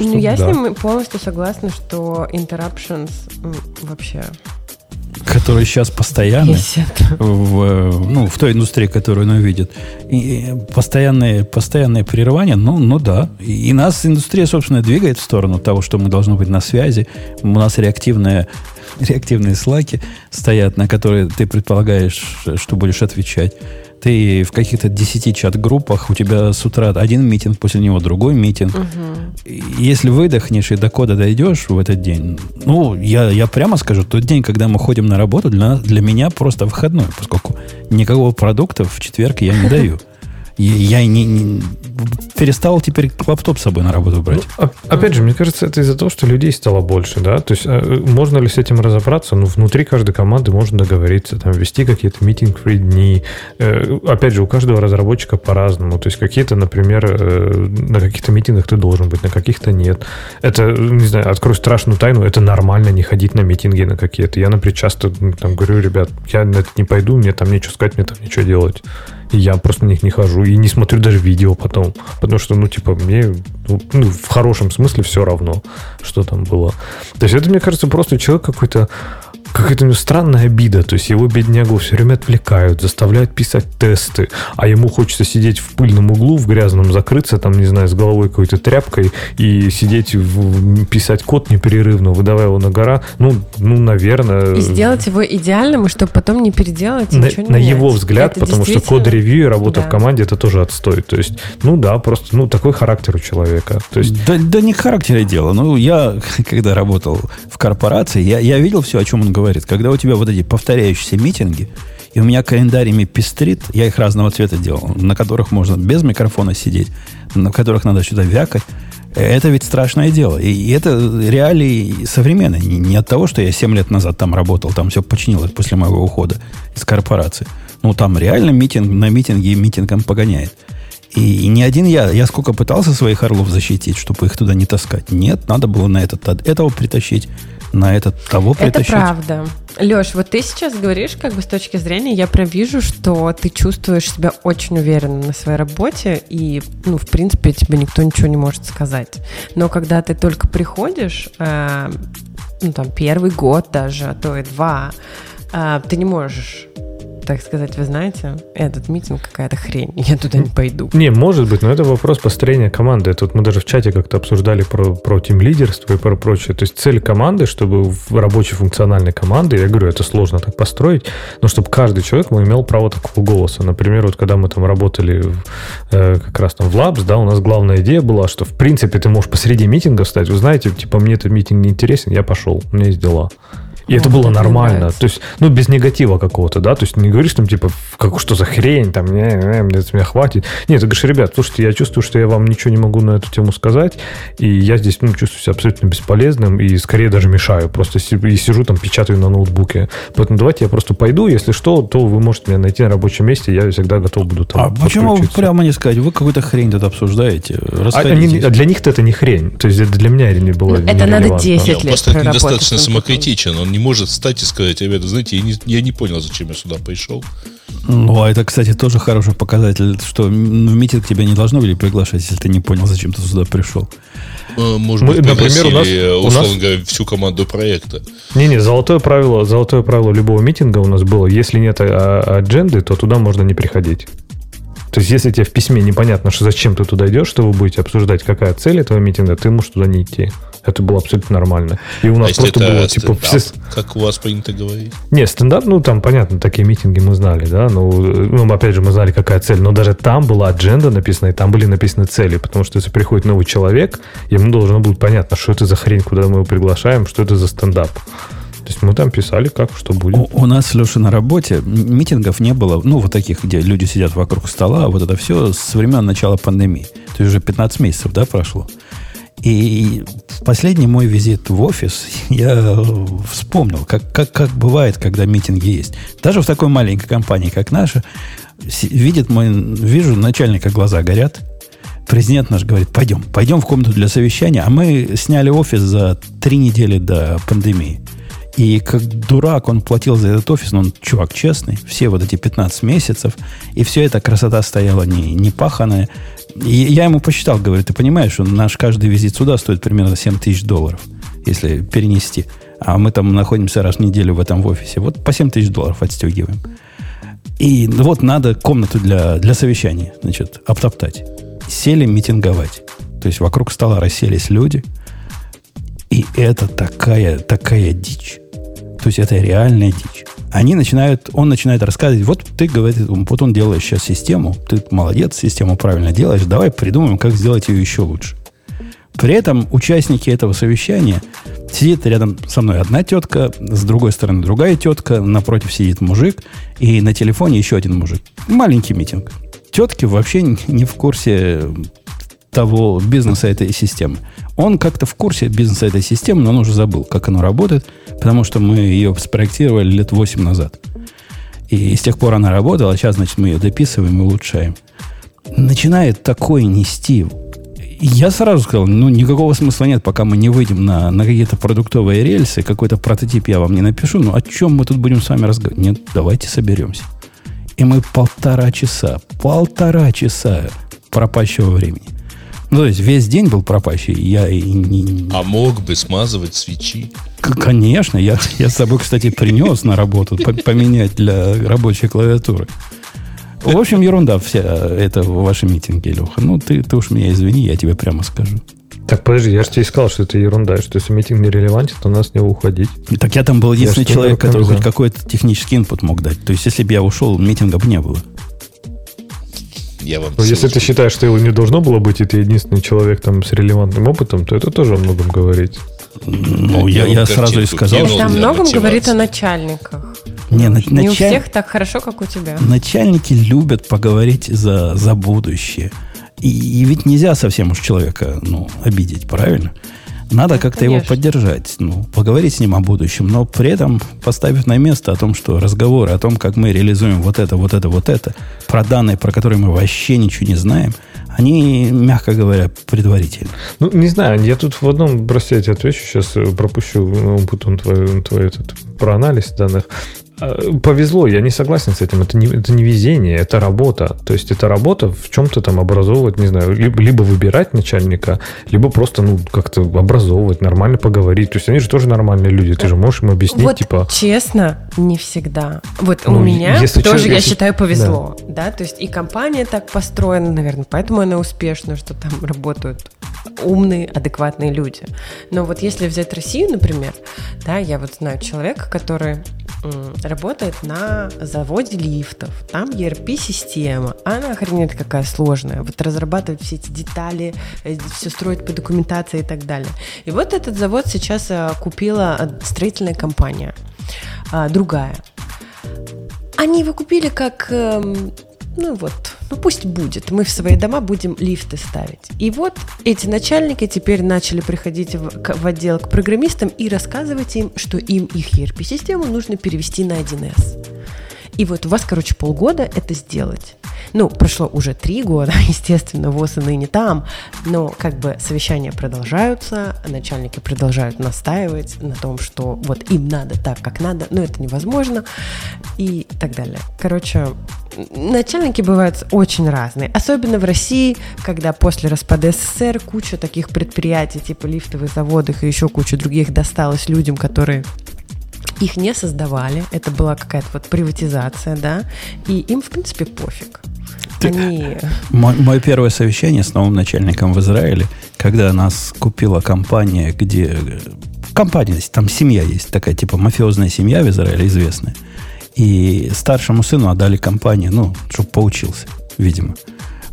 Ну, я да. с ним полностью согласна, что interruptions вообще которые сейчас постоянно в, ну, в той индустрии, которую она видит. И постоянные, постоянные прерывания, ну, ну да. И, и нас индустрия, собственно, двигает в сторону того, что мы должны быть на связи. У нас реактивная реактивные слаки стоят, на которые ты предполагаешь, что будешь отвечать. Ты в каких-то 10 чат-группах, у тебя с утра один митинг, после него другой митинг. Угу. Если выдохнешь и до кода дойдешь в этот день, ну, я, я прямо скажу, тот день, когда мы ходим на работу, для, для меня просто выходной, поскольку никакого продукта в четверг я не даю. <laughs> Я не, не, перестал теперь лаптоп с собой на работу брать. Ну, опять же, мне кажется, это из-за того, что людей стало больше, да? То есть, э, можно ли с этим разобраться? Ну, внутри каждой команды можно договориться, там, вести какие-то митинг-фри дни. Э, опять же, у каждого разработчика по-разному. То есть, какие-то, например, э, на каких-то митингах ты должен быть, на каких-то нет. Это, не знаю, открою страшную тайну, это нормально не ходить на митинги на какие-то. Я, например, часто там говорю, ребят, я на это не пойду, мне там нечего сказать, мне там нечего делать. Я просто на них не хожу и не смотрю даже видео потом. Потому что, ну, типа, мне ну, ну, в хорошем смысле все равно, что там было. То есть это, мне кажется, просто человек какой-то какая-то у него странная обида. То есть его беднягу все время отвлекают, заставляют писать тесты, а ему хочется сидеть в пыльном углу, в грязном, закрыться, там, не знаю, с головой какой-то тряпкой и сидеть, в, писать код непрерывно, выдавая его на гора. Ну, ну, наверное... И сделать его идеальным, чтобы потом не переделать, на, на его взгляд, это потому что код-ревью и работа да. в команде это тоже отстой. То есть, ну да, просто, ну, такой характер у человека. То есть... Да, да не характере дело. Ну, я, <laughs> когда работал в корпорации, я, я видел все, о чем он говорит когда у тебя вот эти повторяющиеся митинги, и у меня календарями пестрит, я их разного цвета делал, на которых можно без микрофона сидеть, на которых надо что-то вякать, это ведь страшное дело. И это реалии современные. Не от того, что я 7 лет назад там работал, там все починилось после моего ухода из корпорации. Ну, там реально митинг на митинге митингом погоняет. И, и не один я. Я сколько пытался своих орлов защитить, чтобы их туда не таскать. Нет, надо было на этот, этого притащить, на этот того притащить. Это правда. Леш, вот ты сейчас говоришь, как бы с точки зрения, я прям вижу, что ты чувствуешь себя очень уверенно на своей работе, и, ну, в принципе, тебе никто ничего не может сказать. Но когда ты только приходишь, э, ну, там, первый год даже, а то и два, э, ты не можешь так сказать, вы знаете, этот митинг какая-то хрень, я туда не пойду. Не, может быть, но это вопрос построения команды. Это вот мы даже в чате как-то обсуждали про, про тим-лидерство и про прочее. То есть цель команды, чтобы в рабочей функциональной команды, я говорю, это сложно так построить, но чтобы каждый человек имел право такого голоса. Например, вот когда мы там работали э, как раз там в Labs, да, у нас главная идея была, что в принципе ты можешь посреди митинга встать, вы знаете, типа мне этот митинг не интересен, я пошел, у меня есть дела. И это было нормально. То есть, ну, без негатива какого-то, да. То есть, не говоришь там, типа, как, что за хрень, там, не, не, мне, меня хватит. Нет, ты говоришь, ребят, слушайте, я чувствую, что я вам ничего не могу на эту тему сказать, и я здесь, ну, чувствую себя абсолютно бесполезным, и скорее даже мешаю. Просто и сижу там, печатаю на ноутбуке. Поэтому давайте я просто пойду, если что, то вы можете меня найти на рабочем месте, я всегда готов буду там А почему прямо не сказать? Вы какую-то хрень тут обсуждаете? А, они, для них это не хрень. То есть, это для меня не было Это надо 10 лет Просто недостаточно самокритичен. Он не может встать и сказать, ребята, знаете, я не, я не понял, зачем я сюда пришел. Ну, а это, кстати, тоже хороший показатель, что в митинг тебя не должно были приглашать, если ты не понял, зачем ты сюда пришел. Э, может Мы, быть, например, у нас, условно у нас... говоря, всю команду проекта. Не-не, золотое правило, золотое правило любого митинга у нас было, если нет а, адженды, то туда можно не приходить. То есть, если тебе в письме непонятно, что зачем ты туда идешь, что вы будете обсуждать, какая цель этого митинга, ты можешь туда не идти. Это было абсолютно нормально. И у нас просто было типа все... Как у вас принято говорить? Не, стендап, ну там понятно, такие митинги мы знали, да. Ну, ну, опять же, мы знали, какая цель. Но даже там была адженда написана, и там были написаны цели. Потому что если приходит новый человек, ему должно быть понятно, что это за хрень, куда мы его приглашаем, что это за стендап. То есть мы там писали, как, что будет. У, у нас, Леша, на работе митингов не было, ну, вот таких, где люди сидят вокруг стола, вот это все с времен начала пандемии. То есть уже 15 месяцев, да, прошло. И последний мой визит в офис <laughs> я вспомнил, как, как, как бывает, когда митинги есть. Даже в такой маленькой компании, как наша, видит мой, вижу, начальника глаза горят. Президент наш говорит, пойдем, пойдем в комнату для совещания. А мы сняли офис за три недели до пандемии. И как дурак он платил за этот офис, но он чувак честный, все вот эти 15 месяцев, и все эта красота стояла не, не паханая. И я ему посчитал, говорю, ты понимаешь, что наш каждый визит сюда стоит примерно 7 тысяч долларов, если перенести. А мы там находимся раз в неделю в этом в офисе. Вот по 7 тысяч долларов отстегиваем. И вот надо комнату для, для совещания, значит, обтоптать. Сели митинговать. То есть вокруг стола расселись люди. И это такая, такая дичь. То есть это реальная дичь. Они начинают, он начинает рассказывать, вот ты, говорит, вот он делает сейчас систему, ты молодец, систему правильно делаешь, давай придумаем, как сделать ее еще лучше. При этом участники этого совещания сидит рядом со мной одна тетка, с другой стороны другая тетка, напротив сидит мужик, и на телефоне еще один мужик. Маленький митинг. Тетки вообще не в курсе того бизнеса этой системы. Он как-то в курсе бизнеса этой системы, но он уже забыл, как оно работает, потому что мы ее спроектировали лет 8 назад. И с тех пор она работала, а сейчас, значит, мы ее дописываем и улучшаем. Начинает такое нести. Я сразу сказал, ну, никакого смысла нет, пока мы не выйдем на, на какие-то продуктовые рельсы, какой-то прототип я вам не напишу, ну, о чем мы тут будем с вами разговаривать? Нет, давайте соберемся. И мы полтора часа, полтора часа пропащего времени – ну, то есть весь день был пропащий. Я и не... А мог бы смазывать свечи? Конечно. Я, я с собой, кстати, принес на работу поменять для рабочей клавиатуры. В общем, ерунда вся это в вашем митинге, Леха. Ну, ты, ты уж меня извини, я тебе прямо скажу. Так, подожди, я же тебе сказал, что это ерунда, что если митинг не релевантен, то нас не уходить. Так я там был единственный человек, который хоть какой-то технический инпут мог дать. То есть, если бы я ушел, митинга бы не было. Я вам Но ну, если ты считаешь, что его не должно было быть, и ты единственный человек там с релевантным опытом, то это тоже о многом говорит. Ну, я, я, я сразу и сказал, что... Это о многом говорит о начальниках. Не, на, не у всех так хорошо, как у тебя. Начальники любят поговорить за, за будущее. И, и ведь нельзя совсем уж человека ну, обидеть, правильно? Надо как-то его поддержать, ну, поговорить с ним о будущем, но при этом поставив на место о том, что разговоры о том, как мы реализуем вот это, вот это, вот это, про данные, про которые мы вообще ничего не знаем, они, мягко говоря, предварительны. Ну, не знаю, я тут в одном, тебе отвечу, сейчас пропущу ну, потом твой, твой этот, про анализ данных. А, повезло, я не согласен с этим. Это не, это не везение, это работа. То есть это работа в чем-то там образовывать, не знаю, либо, либо выбирать начальника, либо просто ну как-то образовывать, нормально поговорить. То есть они же тоже нормальные люди. Ты же можешь им объяснить, вот типа. Честно, не всегда. Вот ну, у меня если тоже, честно, я считаю, повезло. Да. да, то есть и компания так построена, наверное, поэтому она успешна, что там работают умные, адекватные люди. Но вот если взять Россию, например, да, я вот знаю человека, который работает на заводе лифтов. Там ERP-система. Она охренеть какая сложная. Вот разрабатывать все эти детали, э, все строить по документации и так далее. И вот этот завод сейчас э, купила э, строительная компания. А, другая. Они его купили как эм, ну вот, ну пусть будет, мы в свои дома будем лифты ставить. И вот эти начальники теперь начали приходить в, в отдел к программистам и рассказывать им, что им их ERP-систему нужно перевести на 1С. И вот у вас, короче, полгода это сделать. Ну, прошло уже три года, <laughs> естественно, ВОЗ и ныне там, но как бы совещания продолжаются, начальники продолжают настаивать на том, что вот им надо так, как надо, но это невозможно и так далее. Короче, начальники бывают очень разные, особенно в России, когда после распада СССР куча таких предприятий, типа лифтовых заводов и еще куча других досталось людям, которые их не создавали, это была какая-то вот приватизация, да, и им, в принципе, пофиг. Ты... Они... Мое первое совещание с новым начальником в Израиле, когда нас купила компания, где... Компания, там семья есть, такая типа мафиозная семья в Израиле известная. И старшему сыну отдали компанию, ну, чтобы поучился, видимо.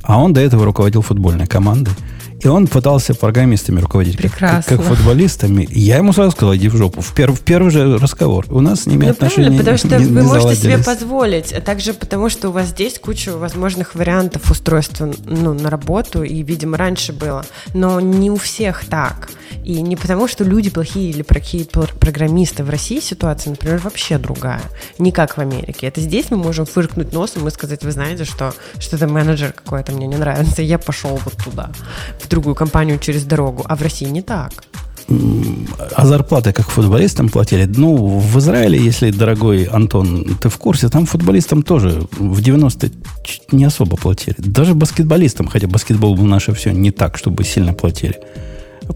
А он до этого руководил футбольной командой. И он пытался программистами руководить, Прекрасно. Как, как футболистами. Я ему сразу сказал, иди в жопу. В, перв, в первый же разговор. У нас с ними ну, отношения потому что не, вы не можете себе позволить. А также потому, что у вас здесь куча возможных вариантов устройства ну, на работу. И, видимо, раньше было. Но не у всех так. И не потому, что люди плохие или плохие программисты. В России ситуация, например, вообще другая. Не как в Америке. Это здесь мы можем фыркнуть носом и сказать, вы знаете, что что-то менеджер какой-то мне не нравится, я пошел вот туда, другую компанию через дорогу. А в России не так. А зарплаты как футболистам платили? Ну, в Израиле, если, дорогой Антон, ты в курсе, там футболистам тоже в 90 не особо платили. Даже баскетболистам, хотя баскетбол был наше все не так, чтобы сильно платили.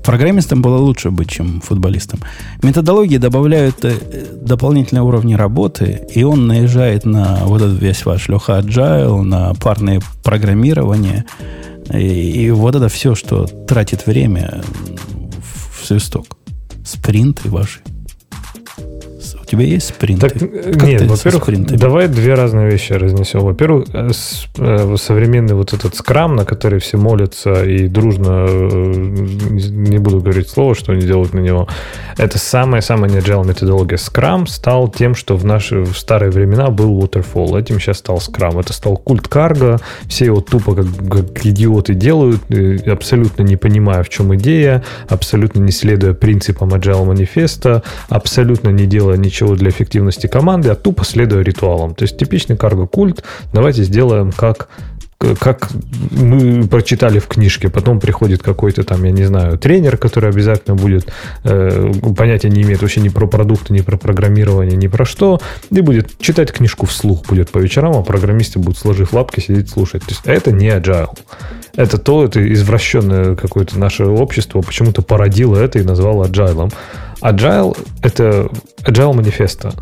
Программистам было лучше быть, чем футболистам. Методологии добавляют э, дополнительные уровни работы, и он наезжает на вот этот весь ваш Леха Agile, на парное программирование. И, и вот это все, что тратит время в свисток. Спринты ваши тебя есть спринты? Так, как нет, во-первых, давай две разные вещи разнесем. Во-первых, э, э, современный вот этот скрам, на который все молятся и дружно, э, не буду говорить слово, что они делают на него, это самая-самая не agile методология. Скрам стал тем, что в наши в старые времена был waterfall. Этим сейчас стал скрам. Это стал культ карго. Все его тупо как, как идиоты делают, абсолютно не понимая, в чем идея, абсолютно не следуя принципам agile манифеста, абсолютно не делая ничего ничего для эффективности команды, а тупо следуя ритуалам. То есть типичный карго-культ. Давайте сделаем как как мы прочитали в книжке, потом приходит какой-то там, я не знаю, тренер, который обязательно будет, э, понятия не имеет вообще ни про продукты, ни про программирование, ни про что, и будет читать книжку вслух будет по вечерам, а программисты будут, сложив лапки, сидеть слушать. То есть это не agile. Это то, это извращенное какое-то наше общество почему-то породило это и назвало agile. Agile — это agile манифеста.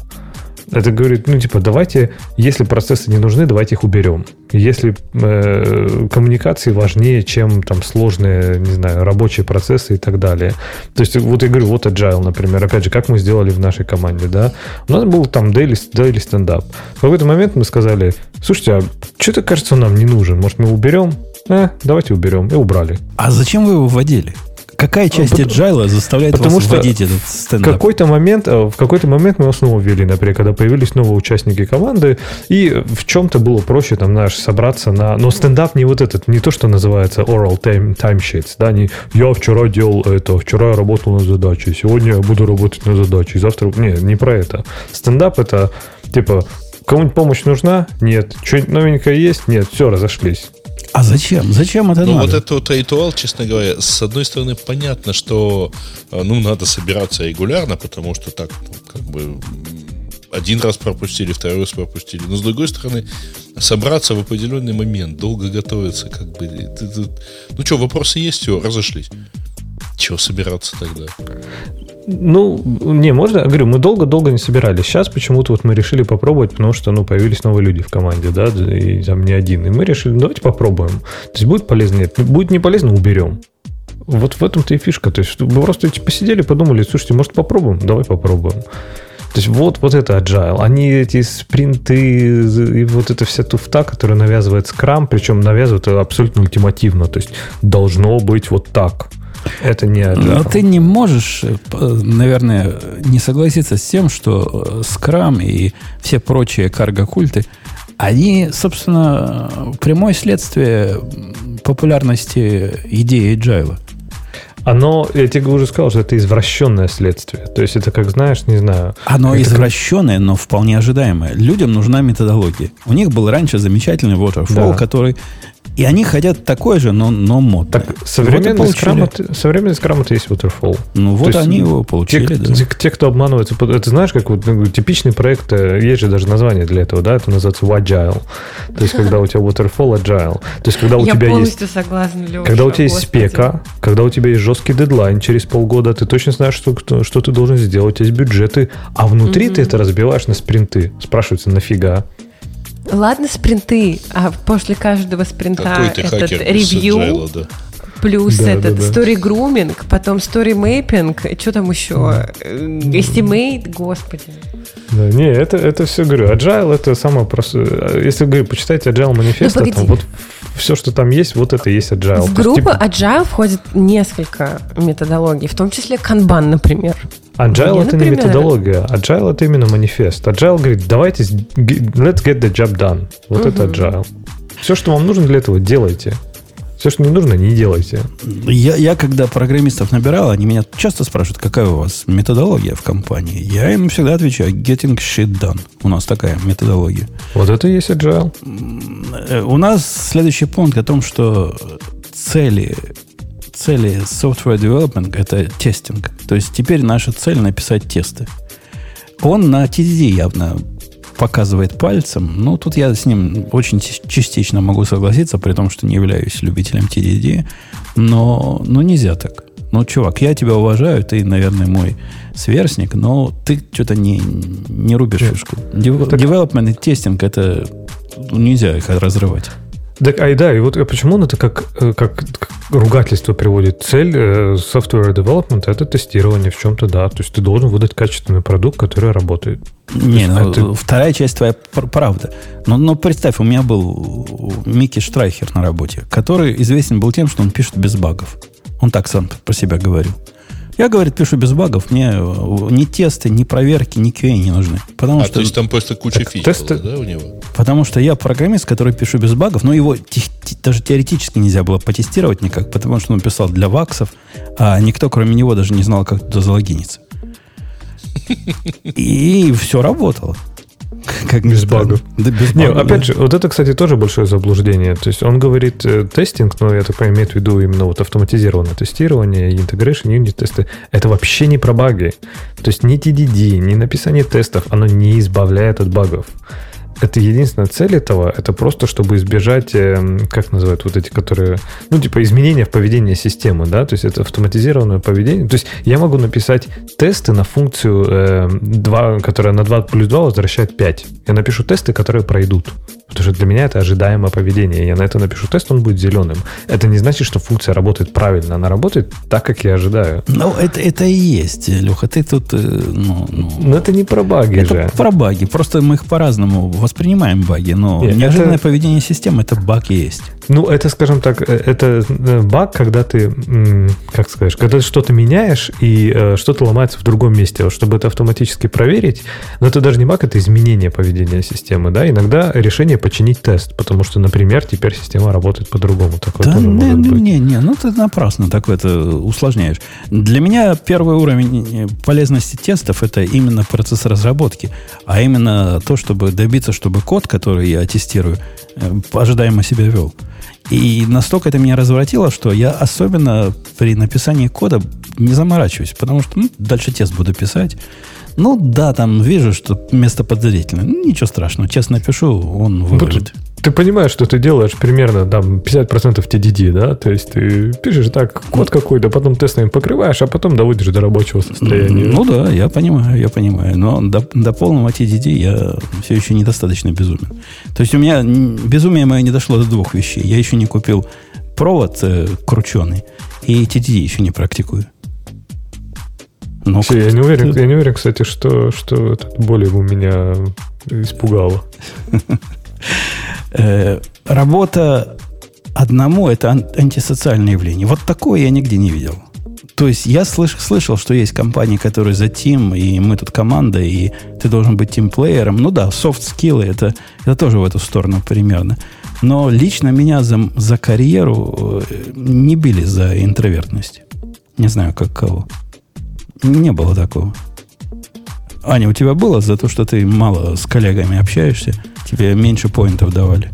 Это говорит, ну, типа, давайте, если процессы не нужны, давайте их уберем. Если э, коммуникации важнее, чем там сложные, не знаю, рабочие процессы и так далее. То есть, вот я говорю, вот agile, например, опять же, как мы сделали в нашей команде, да. У нас был там daily, daily stand-up. В какой-то момент мы сказали, слушайте, а что-то, кажется, нам не нужен. Может, мы уберем? Э, давайте уберем. И убрали. А зачем вы его вводили? Какая часть agile заставляет Потому вас что вводить этот стендап? Какой-то момент, э, в какой-то момент мы снова ввели, например, когда появились новые участники команды, и в чем-то было проще, там, знаешь, собраться на... Но стендап не вот этот, не то, что называется oral time, timesheets, да, не я вчера делал это, вчера я работал над задачей, сегодня я буду работать над задачей, завтра... Не, не про это. Стендап это, типа, кому-нибудь помощь нужна? Нет. Что-нибудь новенькое есть? Нет. Все, разошлись. А зачем? Зачем это ну, надо? вот это вот ритуал, честно говоря, с одной стороны, понятно, что э, ну, надо собираться регулярно, потому что так, ну, как бы один раз пропустили, второй раз пропустили. Но с другой стороны, собраться в определенный момент, долго готовиться, как бы. ну что, вопросы есть, все, разошлись. Чего собираться тогда? Ну, не, можно, говорю, мы долго-долго не собирались. Сейчас почему-то вот мы решили попробовать, потому что, ну, появились новые люди в команде, да, и там не один. И мы решили, ну, давайте попробуем. То есть будет полезно? Нет. Будет не полезно, уберем. Вот в этом-то и фишка. То есть мы просто эти посидели, подумали, слушайте, может попробуем? Давай попробуем. То есть вот, вот это agile. Они эти спринты и вот эта вся туфта, которая навязывает скрам, причем навязывает абсолютно ультимативно. То есть должно быть вот так. Это не agile. Но ты не можешь, э, наверное, не согласиться с тем, что Scrum и все прочие карго-культы, они, собственно, прямое следствие популярности идеи agile. Оно, я тебе уже сказал, что это извращенное следствие. То есть это, как знаешь, не знаю. Оно извращенное, как... но вполне ожидаемое. Людям нужна методология. У них был раньше замечательный waterfall, да. который и они хотят такой же, но, но мод. Так современный, вот скрам, современный скрам это есть waterfall. Ну вот они его получили, те, да. те, те, кто обманывается, это знаешь, как вот ну, типичный проект, э, есть же даже название для этого, да, это называется agile. То есть когда у тебя waterfall agile. То есть когда у тебя есть... согласна, Леша, Когда у тебя есть спека, когда у тебя есть жесткий дедлайн через полгода, ты точно знаешь, что, что ты должен сделать, есть бюджеты, а внутри mm-hmm. ты это разбиваешь на спринты. Спрашивается, нафига? Ладно, спринты, а после каждого спринта этот ревью, да. плюс да, этот да, да. story grooming, потом story mapping, что там еще, mm. estimate, господи. Да, не, это, это все, говорю, agile это самое простое. Если, говорю, почитайте agile манифест, ну, там вот все, что там есть, вот это и есть agile. В группу типа... agile входит несколько методологий, в том числе kanban, например. Agile Мне, это например... не методология, agile это именно манифест. Agile говорит, давайте, let's get the job done. Вот угу. это agile. Все, что вам нужно для этого, делайте. Все, что не нужно, не делайте. Я, я когда программистов набирал, они меня часто спрашивают, какая у вас методология в компании. Я им всегда отвечаю, getting shit done. У нас такая методология. Вот это и есть agile. Э, у нас следующий пункт о том, что цели цели software development это тестинг. То есть теперь наша цель написать тесты. Он на TDD явно показывает пальцем. Ну, тут я с ним очень частично могу согласиться, при том, что не являюсь любителем TDD. Но, но нельзя так. Ну, чувак, я тебя уважаю, ты, наверное, мой сверстник, но ты что-то не, не рубишь фишку. Дев, так... Development и тестинг это ну, нельзя их разрывать. Так, а и да, и вот а почему он это как, э, как, как ругательство приводит? Цель э, software development это тестирование в чем-то, да. То есть ты должен выдать качественный продукт, который работает. Не, ну, это... вторая часть твоя правда. Но, но представь, у меня был Микки Штрайхер на работе, который известен был тем, что он пишет без багов. Он так сам про себя говорил. Я, говорит, пишу без багов. Мне э, ни тесты, ни проверки, ни QA не нужны. Потому а, что, то есть там просто куча фич тесты... да, у него? Потому что я программист, который пишу без багов, но его те, те, даже теоретически нельзя было потестировать никак, потому что он писал для ваксов, а никто, кроме него, даже не знал, как туда залогиниться. И все работало. Как без багов. Да, без Не, багов, опять да. же, вот это, кстати, тоже большое заблуждение. То есть он говорит э, тестинг, но я так понимаю, имеет в виду именно вот автоматизированное тестирование, интегрейшн, юнит-тесты. Это вообще не про баги. То есть ни TDD, ни написание тестов, оно не избавляет от багов это единственная цель этого, это просто, чтобы избежать, эм, как называют вот эти, которые, ну, типа изменения в поведении системы, да, то есть это автоматизированное поведение. То есть я могу написать тесты на функцию э, 2, которая на 2 плюс 2 возвращает 5. Я напишу тесты, которые пройдут. Потому что для меня это ожидаемое поведение. Я на это напишу тест, он будет зеленым. Это не значит, что функция работает правильно. Она работает так, как я ожидаю. Ну, это, это и есть, Леха. Ты тут... Э, ну, ну, но это не про баги это же. про баги. Просто мы их по-разному воспринимаем баги. Но Нет, неожиданное это... поведение системы – это баг есть. Ну, это, скажем так, э, это э, баг, когда ты, как скажешь, когда ты что-то меняешь и что-то ломается в другом месте. Чтобы это автоматически проверить, но это даже не баг, это изменение поведения системы. Да? Иногда решение починить тест, потому что, например, теперь система работает по-другому. Такое да, тоже не, может быть. Не, не, ну ты напрасно так это усложняешь. Для меня первый уровень полезности тестов это именно процесс разработки, а именно то, чтобы добиться, чтобы код, который я тестирую, э, ожидаемо себя вел. И настолько это меня развратило, что я особенно при написании кода не заморачиваюсь, потому что ну, дальше тест буду писать. Ну да, там вижу, что место подозрительное. Ну, ничего страшного, честно пишу, он выложит. Ты понимаешь, что ты делаешь примерно там 50% TDD, да? То есть ты пишешь так, код какой-то, потом тестами покрываешь, а потом доводишь до рабочего состояния. Ну да, я понимаю, я понимаю. Но до, до полного TDD я все еще недостаточно безумен. То есть у меня безумие мое не дошло до двух вещей. Я еще не купил провод э, крученый, и TDD еще не практикую. Ну, Все, я не уверен, я не уверен, кстати, что, что это более бы меня испугало. <laughs> Э, работа одному – это антисоциальное явление. Вот такое я нигде не видел. То есть я слыш, слышал, что есть компании, которые за тим, и мы тут команда, и ты должен быть тимплеером. Ну да, софт-скиллы это, это тоже в эту сторону примерно. Но лично меня за, за карьеру э, не били за интровертность. Не знаю, как кого. Не было такого. Аня, у тебя было за то, что ты мало с коллегами общаешься, тебе меньше поинтов давали?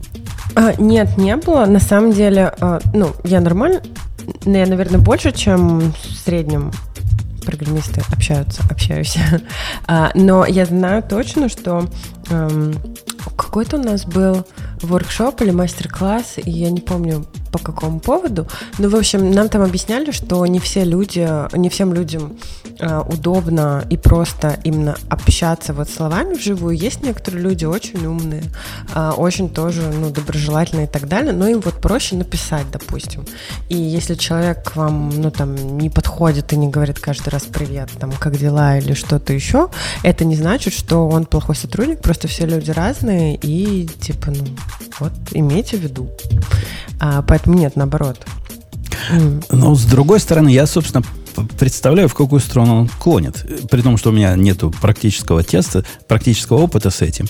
А, нет, не было. На самом деле, а, ну, я нормально, я, наверное, больше, чем в среднем программисты общаются, общаюсь. <laughs> а, но я знаю точно, что эм, какой-то у нас был воркшоп или мастер-класс, и я не помню, по какому поводу. Ну, в общем, нам там объясняли, что не все люди, не всем людям э, удобно и просто именно общаться вот словами вживую. Есть некоторые люди очень умные, э, очень тоже, ну, доброжелательные и так далее, но им вот проще написать, допустим. И если человек к вам, ну, там, не подходит и не говорит каждый раз привет, там, как дела или что-то еще, это не значит, что он плохой сотрудник, просто все люди разные и, типа, ну, вот, имейте в виду. А, поэтому нет, наоборот. Но с другой стороны, я, собственно, представляю, в какую сторону он клонит. При том, что у меня нет практического теста, практического опыта с этим.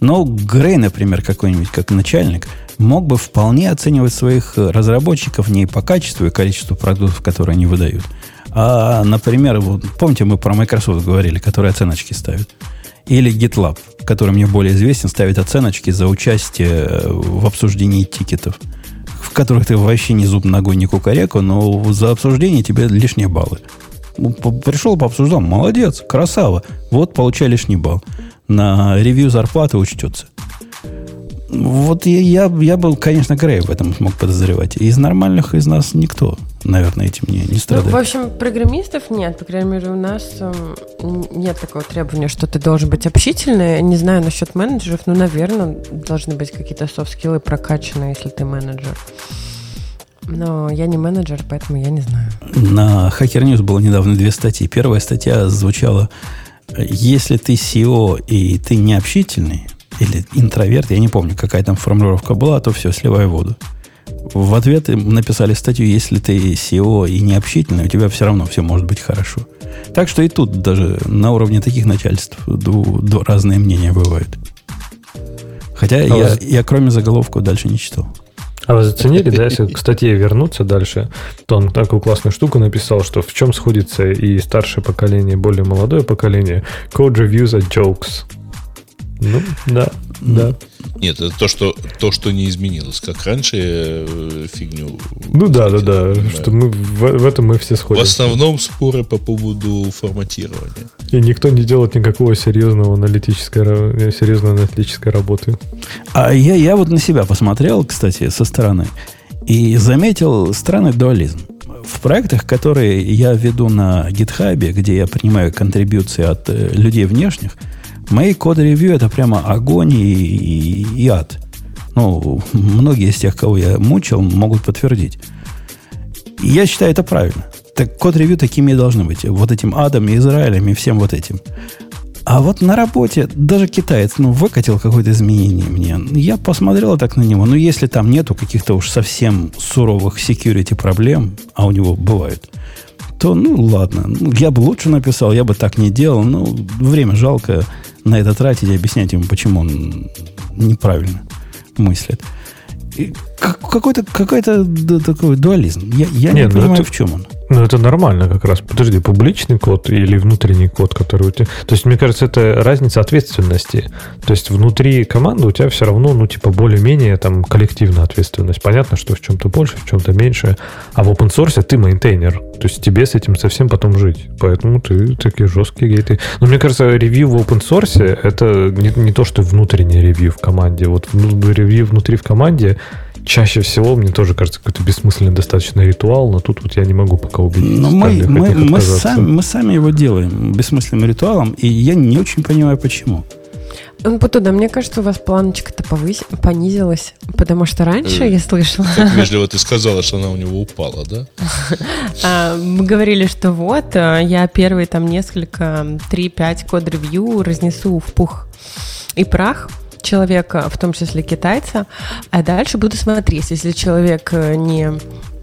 Но Грей, например, какой-нибудь как начальник, мог бы вполне оценивать своих разработчиков не по качеству и количеству продуктов, которые они выдают, а, например, вот, помните, мы про Microsoft говорили, которые оценочки ставят. Или GitLab, который мне более известен, ставит оценочки за участие в обсуждении тикетов – в которых ты вообще ни зуб ногой, ни кукареку, но за обсуждение тебе лишние баллы. Ну, пришел, пообсуждал, молодец, красава. Вот, получай лишний балл. На ревью зарплаты учтется. Вот я, я, я был, конечно, Грей в этом смог подозревать. Из нормальных из нас никто, наверное, этим не, не страдает. Ну, в общем, программистов нет. По крайней мере, у нас э, нет такого требования, что ты должен быть общительный. Не знаю насчет менеджеров, но, наверное, должны быть какие-то софт-скиллы прокачанные, если ты менеджер. Но я не менеджер, поэтому я не знаю. На Hacker News было недавно две статьи. Первая статья звучала, если ты SEO и ты не общительный, или интроверт, я не помню, какая там формулировка была, то все, сливай воду. В ответ написали статью, если ты SEO и необщительный, у тебя все равно все может быть хорошо. Так что и тут даже на уровне таких начальств ду, ду, разные мнения бывают. Хотя а я, вас... я кроме заголовку дальше не читал. А вы заценили, да, если к статье вернуться дальше, то он такую классную штуку написал, что в чем сходится и старшее поколение, и более молодое поколение. Code reviews are jokes. Ну, да, да. Нет, это то, что, то, что не изменилось. Как раньше э, фигню. Ну да, да, да. Что мы в, в этом мы все сходим. В основном споры по поводу форматирования. И никто не делает никакого серьезного аналитической, серьезной аналитической работы. А я, я вот на себя посмотрел, кстати, со стороны, и заметил странный дуализм. В проектах, которые я веду на GitHub, где я принимаю контрибуции от э, людей внешних, Мои код-ревью это прямо огонь и, и, и ад. Ну, многие из тех, кого я мучил, могут подтвердить. И я считаю это правильно. Так код-ревью такими и должны быть. Вот этим адом и Израилем и всем вот этим. А вот на работе даже китаец, ну, выкатил какое-то изменение мне. Я посмотрел так на него. Ну, если там нету каких-то уж совсем суровых security проблем, а у него бывают, то, ну, ладно. Ну, я бы лучше написал, я бы так не делал. Ну, время жалко на это тратить и объяснять ему, почему он неправильно мыслит. И какой-то какой-то такой дуализм. Я, я не, не ну понимаю, это, в чем он. Ну, это нормально как раз. Подожди, публичный код или внутренний код, который у тебя... То есть, мне кажется, это разница ответственности. То есть, внутри команды у тебя все равно, ну, типа, более-менее там коллективная ответственность. Понятно, что в чем-то больше, в чем-то меньше. А в open source ты мейнтейнер. То есть, тебе с этим совсем потом жить. Поэтому ты такие жесткие гейты. Но мне кажется, ревью в open source это не, не то, что внутренний ревью в команде. Вот ревью внутри в команде чаще всего, мне тоже кажется, какой-то бессмысленный достаточно ритуал, но тут вот я не могу пока убедить. Но мы, мы, мы, сами, мы сами его делаем бессмысленным ритуалом, и я не очень понимаю, почему. Ну, Путуда, мне кажется, у вас планочка-то повыс... понизилась, потому что раньше э, я слышала... Как <laughs> вежливо ты сказала, что она у него упала, да? А, мы говорили, что вот, э, я первые там несколько, 3-5 код-ревью разнесу в пух и прах, человека, в том числе китайца, а дальше буду смотреть, если человек э, не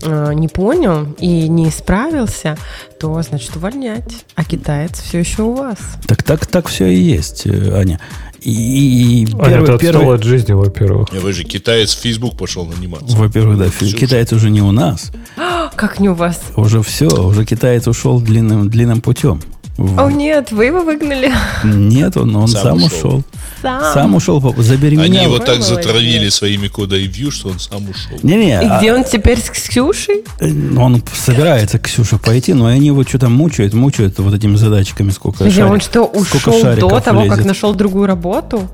э, не понял и не справился, то значит увольнять. А китаец все еще у вас. Так так так все и есть, э, Аня. И, и Аня, первый, первый... от жизни, во-первых. Вы же китаец в Facebook пошел наниматься. Во-первых, да, все китаец уже не у нас. <gasps> Как не у вас? Уже все, уже китаец ушел длинным, длинным путем. О, нет, вы его выгнали. Нет, он, он сам, сам ушел. ушел. Сам. сам ушел, забеременел. Они его так затравили своими кодой view, что он сам ушел. Не-не, И а... где он теперь с Ксюшей? Э, он собирается к Ксюше пойти, но они его что-то мучают, мучают вот этими задачками, сколько шарик, он что, ушел до того, лезет. как нашел другую работу?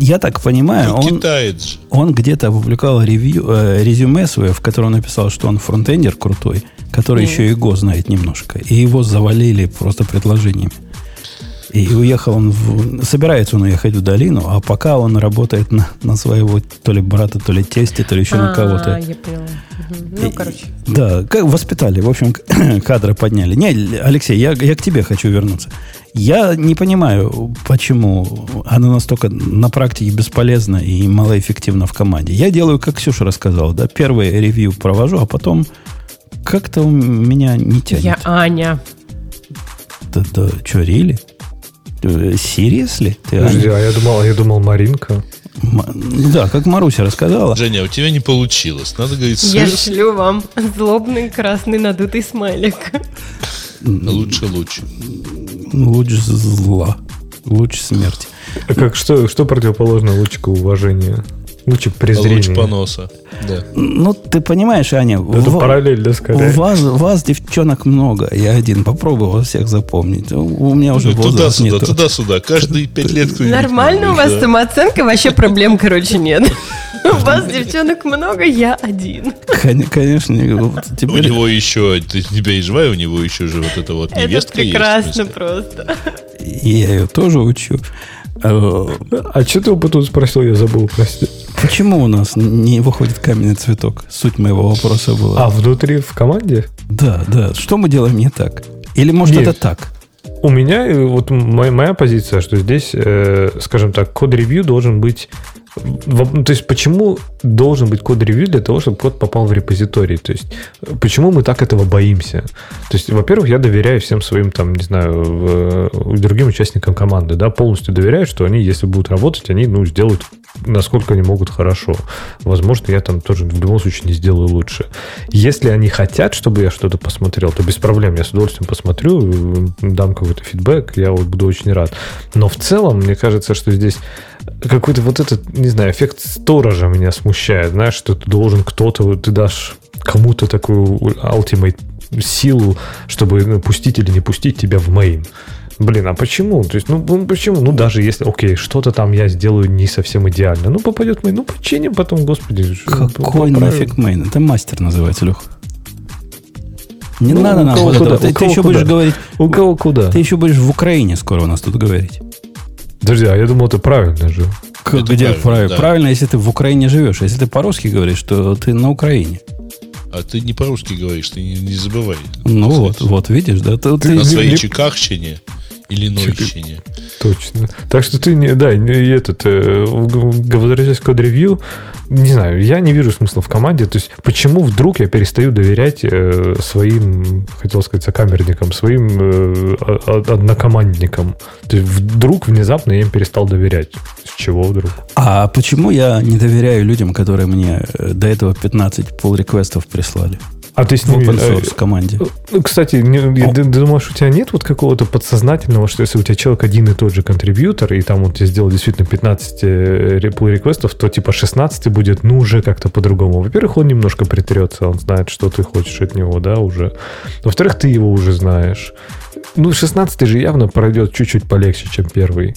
я так понимаю, он, он где-то опубликовал ревью, э, резюме свое, в котором написал, что он фронтендер крутой, который mm. еще и Go знает немножко. И его завалили просто предложениями. И уехал он, в, собирается он уехать в долину, а пока он работает на, на своего то ли брата, то ли тестя, то ли еще а, на кого-то. я поняла. Ну, короче. Да, как воспитали, в общем, <clears throat> кадры подняли. Не, Алексей, я, я к тебе хочу вернуться. Я не понимаю, почему оно настолько на практике бесполезно и малоэффективно в команде. Я делаю, как Ксюша рассказала, да, первый ревью провожу, а потом как-то у меня не тянет. Я Аня. Да, да, что, рили? Seriously? Ты, Подожди, а я думал, я думал Маринка. М- да, как Маруся рассказала. Женя, у тебя не получилось. Надо говорить Я шлю вам злобный красный надутый смайлик. Лучше луч. Луч зла. Луч смерти. А как, что, что противоположно лучику уважения? Лучик презрения. Луч поноса. Да. Ну, ты понимаешь, Аня, Это в, параллельно скорее. У вас, у вас девчонок много. Я один попробую вас всех запомнить. У меня уже ну, Туда-сюда, туда-суда. Каждые пять лет Нормально у вас да. самооценка, вообще проблем, короче, нет. <laughs> У вас девчонок много, я один. Конечно. У него еще, ты тебя изживай, у него еще же вот это вот невестка есть. Это прекрасно просто. Я ее тоже учу. А что ты потом спросил, я забыл, прости. Почему у нас не выходит каменный цветок? Суть моего вопроса была. А внутри в команде? Да, да. Что мы делаем не так? Или может Нет. это так? У меня э, вот моя, моя позиция, что здесь, э, скажем так, код-ревью должен быть то есть, почему должен быть код-ревью для того, чтобы код попал в репозиторий? То есть, почему мы так этого боимся? То есть, во-первых, я доверяю всем своим, там, не знаю, другим участникам команды, да, полностью доверяю, что они, если будут работать, они, ну, сделают насколько они могут хорошо. Возможно, я там тоже в любом случае не сделаю лучше. Если они хотят, чтобы я что-то посмотрел, то без проблем. Я с удовольствием посмотрю, дам какой-то фидбэк, я вот буду очень рад. Но в целом, мне кажется, что здесь какой-то вот этот, не знаю, эффект сторожа меня смущает. Знаешь, что ты должен кто-то, ты дашь кому-то такую ultimate силу, чтобы ну, пустить или не пустить тебя в main. Блин, а почему? То есть, ну, ну почему? Ну, даже если, окей, что-то там я сделаю не совсем идеально. Ну, попадет main. Ну, починим потом, господи. Какой нафиг main? Это мастер называется, Лех. Не ну, надо нам вот куда? этого. Ты, ты еще куда? будешь говорить... У кого куда? Ты еще будешь в Украине скоро у нас тут говорить. Подожди, а я думал, это правильно же. Как, где правильно? Правильно? Да. правильно, если ты в Украине живешь. Если ты по-русски говоришь, то ты на Украине. А ты не по-русски говоришь, ты не, не забывай. Ну вот, вот видишь, да? Ты, ты, на своей чекахщине Иллинойщине. <laughs> Точно. Так что ты не, да, этот, э, возвращаясь к код-ревью, не знаю, я не вижу смысла в команде. То есть, почему вдруг я перестаю доверять э, своим, хотел сказать, сокамерникам, своим э, однокомандникам? То есть, вдруг внезапно я им перестал доверять. С чего вдруг? А почему я не доверяю людям, которые мне до этого 15 pull реквестов прислали? А ты с ними... В open source команде. Ну, кстати, не, ты, думаешь, у тебя нет вот какого-то подсознательного, что если у тебя человек один и тот же контрибьютор, и там он тебе сделал действительно 15 pull реквестов, то типа 16 будет, ну, уже как-то по-другому. Во-первых, он немножко притрется, он знает, что ты хочешь от него, да, уже. Во-вторых, ты его уже знаешь. Ну, 16 же явно пройдет чуть-чуть полегче, чем первый.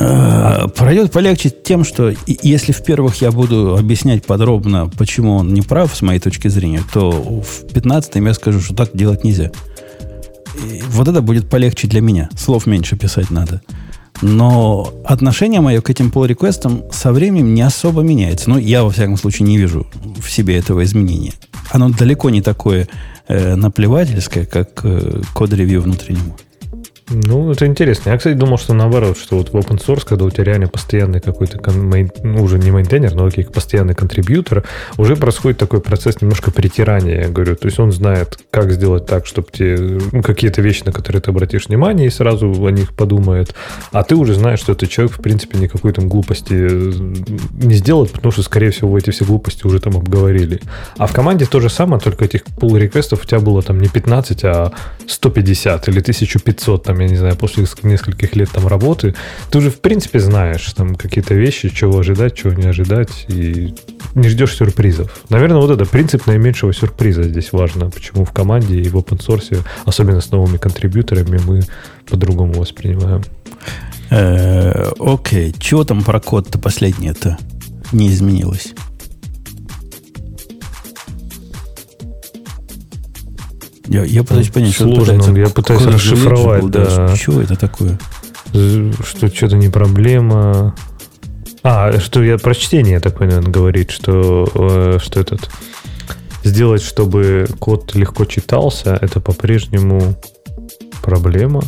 Э, пройдет полегче тем, что если в первых я буду объяснять подробно, почему он не прав с моей точки зрения, то в 15 я скажу, что так делать нельзя. И вот это будет полегче для меня. Слов меньше писать надо. Но отношение мое к этим pull-реквестам со временем не особо меняется. Ну, я, во всяком случае, не вижу в себе этого изменения. Оно далеко не такое э, наплевательское, как э, код-ревью внутреннему. Ну, это интересно. Я, кстати, думал, что наоборот, что вот в open source, когда у тебя реально постоянный какой-то, ну, уже не мейнтейнер, но какой постоянный контрибьютор, уже происходит такой процесс немножко притирания, я говорю. То есть он знает, как сделать так, чтобы те, ну, какие-то вещи, на которые ты обратишь внимание, и сразу о них подумает. А ты уже знаешь, что этот человек, в принципе, никакой там глупости не сделает, потому что, скорее всего, эти все глупости уже там обговорили. А в команде то же самое, только этих pull реквестов у тебя было там не 15, а 150 или 1500 там я не знаю, после нескольких лет там работы, ты уже в принципе знаешь там какие-то вещи, чего ожидать, чего не ожидать, и не ждешь сюрпризов. Наверное, вот это принцип наименьшего сюрприза здесь важно, почему в команде и в open source, особенно с новыми контрибьюторами, мы по-другому воспринимаем. Э, окей, чего там про код-то последнее-то не изменилось? Я, я пытаюсь понять, что Сложно, я пытаюсь расшифровать, да. Что это такое? Что что-то не проблема. А, что я про чтение, я так понимаю, говорит, что, э, что этот сделать, чтобы код легко читался, это по-прежнему проблема.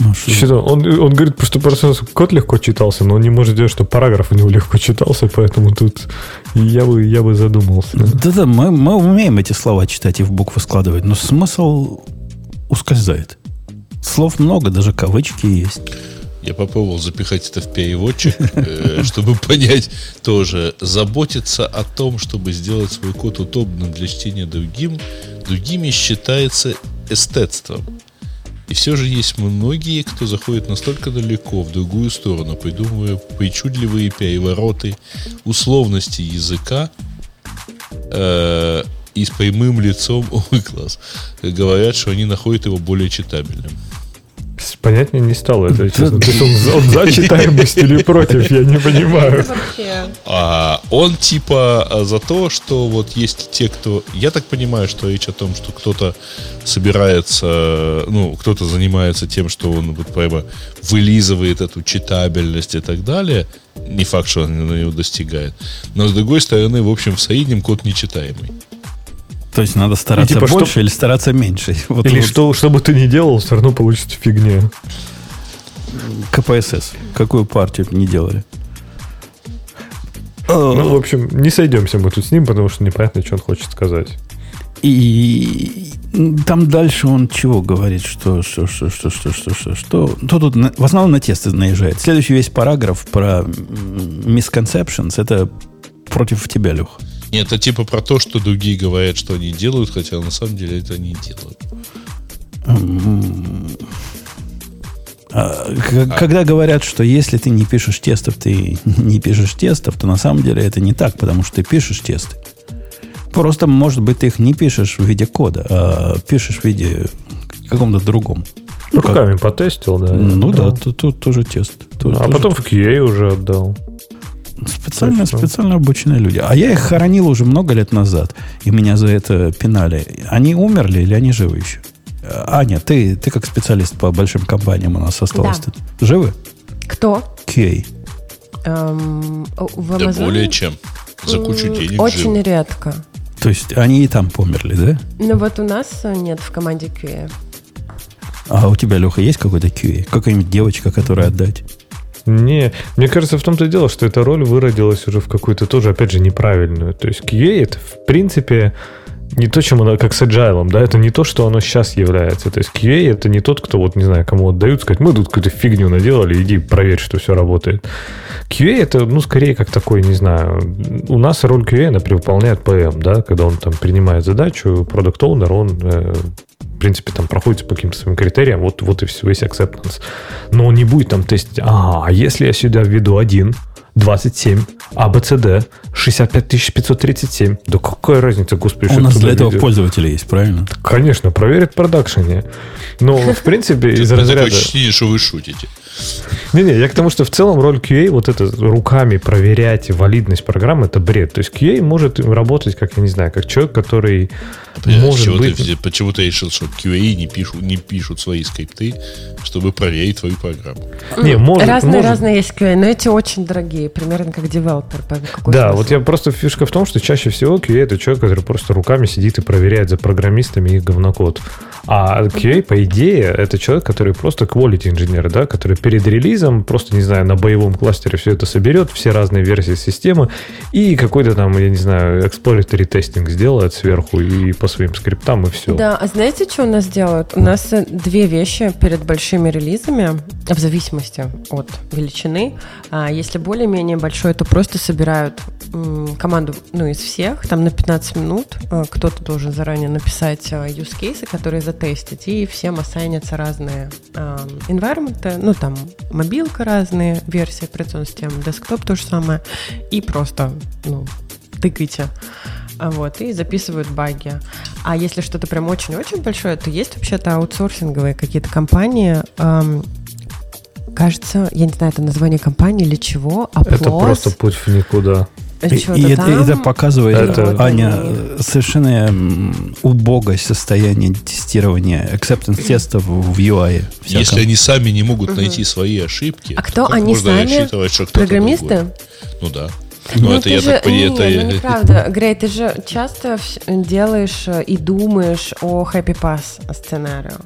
Ну, что? Он, он говорит, что просто код легко читался, но он не может сделать, чтобы параграф у него легко читался, поэтому тут я бы, я бы задумался. Да-да, мы, мы умеем эти слова читать и в буквы складывать, но смысл ускользает. Слов много, даже кавычки есть. Я попробовал запихать это в переводчик, <laughs> э, чтобы понять тоже. Заботиться о том, чтобы сделать свой код удобным для чтения другим, другими считается эстетством. И все же есть многие, кто заходит настолько далеко в другую сторону, придумывая причудливые перевороты условности языка э, и с прямым лицом, <laughs> ой, класс, говорят, что они находят его более читабельным. Понятнее не стало это, <laughs> честно. То есть он, он за читаемость или против, я не понимаю. А, он типа за то, что вот есть те, кто... Я так понимаю, что речь о том, что кто-то собирается, ну, кто-то занимается тем, что он вот прямо вылизывает эту читабельность и так далее. Не факт, что он ее достигает. Но с другой стороны, в общем, в среднем код нечитаемый. То есть надо стараться типа, больше что... или стараться меньше. <laughs> Вот или вот. что, что бы ты ни делал, все равно получится фигня. КПСС. Какую партию не делали? Ну, в общем, не сойдемся мы тут с ним, потому что непонятно, что он хочет сказать. И там дальше он чего говорит, что что что что что что что что то тут в основном на тесты наезжает. Следующий весь параграф про misconceptions это против тебя, Лех. Нет, это типа про то, что другие говорят, что они делают, хотя на самом деле это не делают. А, когда говорят, что если ты не пишешь тестов, ты не пишешь тестов, то на самом деле это не так, потому что ты пишешь тесты. Просто, может быть, ты их не пишешь в виде кода, а пишешь в виде каком-то другом. Ну, Руками как... потестил, да. Ну да, да тут, тут тоже тест. Тут, а тоже потом тест. в QA уже отдал. Специально, специально обученные люди. А я их хоронил уже много лет назад, и меня за это пинали. Они умерли или они живы еще? Аня, ты, ты как специалист по большим компаниям у нас осталась. Да. Живы? Кто? Кей. Эм, в да более чем. За кучу денег Очень жив. редко. То есть они и там померли, да? Ну вот у нас нет в команде QA. А у тебя, Леха, есть какой-то QA? Какая-нибудь девочка, которая отдать? Не, мне кажется, в том-то и дело, что эта роль выродилась уже в какую-то тоже, опять же, неправильную. То есть QA это, в принципе, не то, чем она, как с agile, да, это не то, что оно сейчас является. То есть QA это не тот, кто, вот, не знаю, кому отдают, сказать, мы тут какую-то фигню наделали, иди проверь, что все работает. QA это, ну, скорее как такой, не знаю, у нас роль QA, например, выполняет PM, да, когда он там принимает задачу, продукт оунер он э, в принципе, там проходит по каким-то своим критериям, вот, вот и весь acceptance. Но он не будет там тестить, ага, а если я сюда введу один, 27, ABCD, 65537. Да какая разница, господи, У нас для этого ведет? пользователи есть, правильно? Конечно, проверит продакшене. Но, в принципе, из разряда... что вы шутите. Не-не, я к тому, что в целом роль QA, вот это руками проверять валидность программы, это бред. То есть QA может работать, как, я не знаю, как человек, который может чего быть... Ты, почему ты решил, что QA не пишут, не пишут свои скрипты, чтобы проверить твою программу? Не, может, разные, может... разные есть QA, но эти очень дорогие, примерно как девелопер. Да, вот я просто фишка в том, что чаще всего QA это человек, который просто руками сидит и проверяет за программистами их говнокод. А QA, по идее, это человек, который просто quality инженер, да, который перед релизом просто, не знаю, на боевом кластере все это соберет, все разные версии системы и какой-то там, я не знаю, exploratory тестинг сделает сверху и по своим скриптам и все. Да, а знаете, что у нас делают? У нас две вещи перед большими релизами, в зависимости от величины. А если более-менее большой, то просто собирают команду ну, из всех, там на 15 минут а, кто-то должен заранее написать а, use cases, которые затестить, и всем ассайнятся разные э, environment, ну там мобилка разные, версии операционной системы, десктоп то же самое, и просто, ну, тыкайте. Вот, и записывают баги. А если что-то прям очень-очень большое, то есть вообще-то аутсорсинговые какие-то компании, эм, кажется, я не знаю, это название компании или чего, Applause. Это просто путь в никуда. И, и это, это показывает, это... Аня, совершенно убогое состояние тестирования acceptance тестов в UI. Всяком. Если они сами не могут угу. найти свои ошибки, а кто они сами? Что Программисты? Другой? Ну да. Ну, это, я же, так понимаю. Это... Ну, <laughs> неправда. Грей, ты же часто делаешь э, и думаешь о Happy Pass сценарию.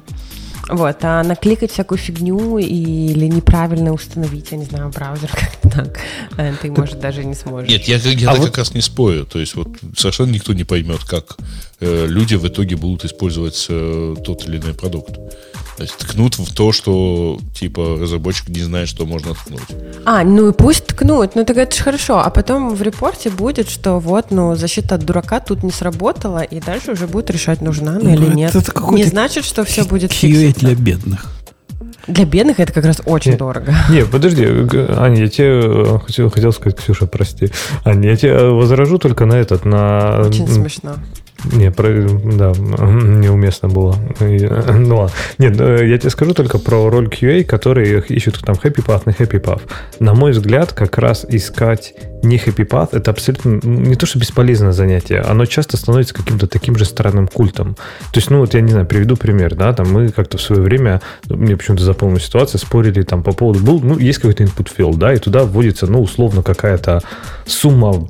Вот, а накликать всякую фигню или неправильно установить, я не знаю, браузер <laughs> как так, э, ты, может, даже не сможешь. Нет, я, я а вот... как раз не спорю. То есть вот совершенно никто не поймет, как э, люди в итоге будут использовать э, тот или иной продукт. То есть ткнут в то, что типа разработчик не знает, что можно ткнуть. А, ну и пусть ткнут, ну так это же хорошо. А потом в репорте будет, что вот, ну, защита от дурака тут не сработала, и дальше уже будет решать, нужна она ну, или нет. Это не значит, что все будет QA для бедных. Для бедных это как раз очень не, дорого. Не, подожди, Аня, я тебе э, хотел, хотел сказать, Ксюша, прости. Аня, я тебе возражу только на этот, на... Очень смешно. Не, про, да, неуместно было. Ну ладно. Нет, э, я тебе скажу только про роль QA, которые ищут там happy path, не happy path. На мой взгляд, как раз искать не happy path, это абсолютно не то, что бесполезное занятие, оно часто становится каким-то таким же странным культом. То есть, ну вот я не знаю, приведу пример, да, там мы как-то в свое время, ну, мне почему-то запомнила ситуация, спорили там по поводу, был, ну, есть какой-то input field, да, и туда вводится, ну, условно, какая-то сумма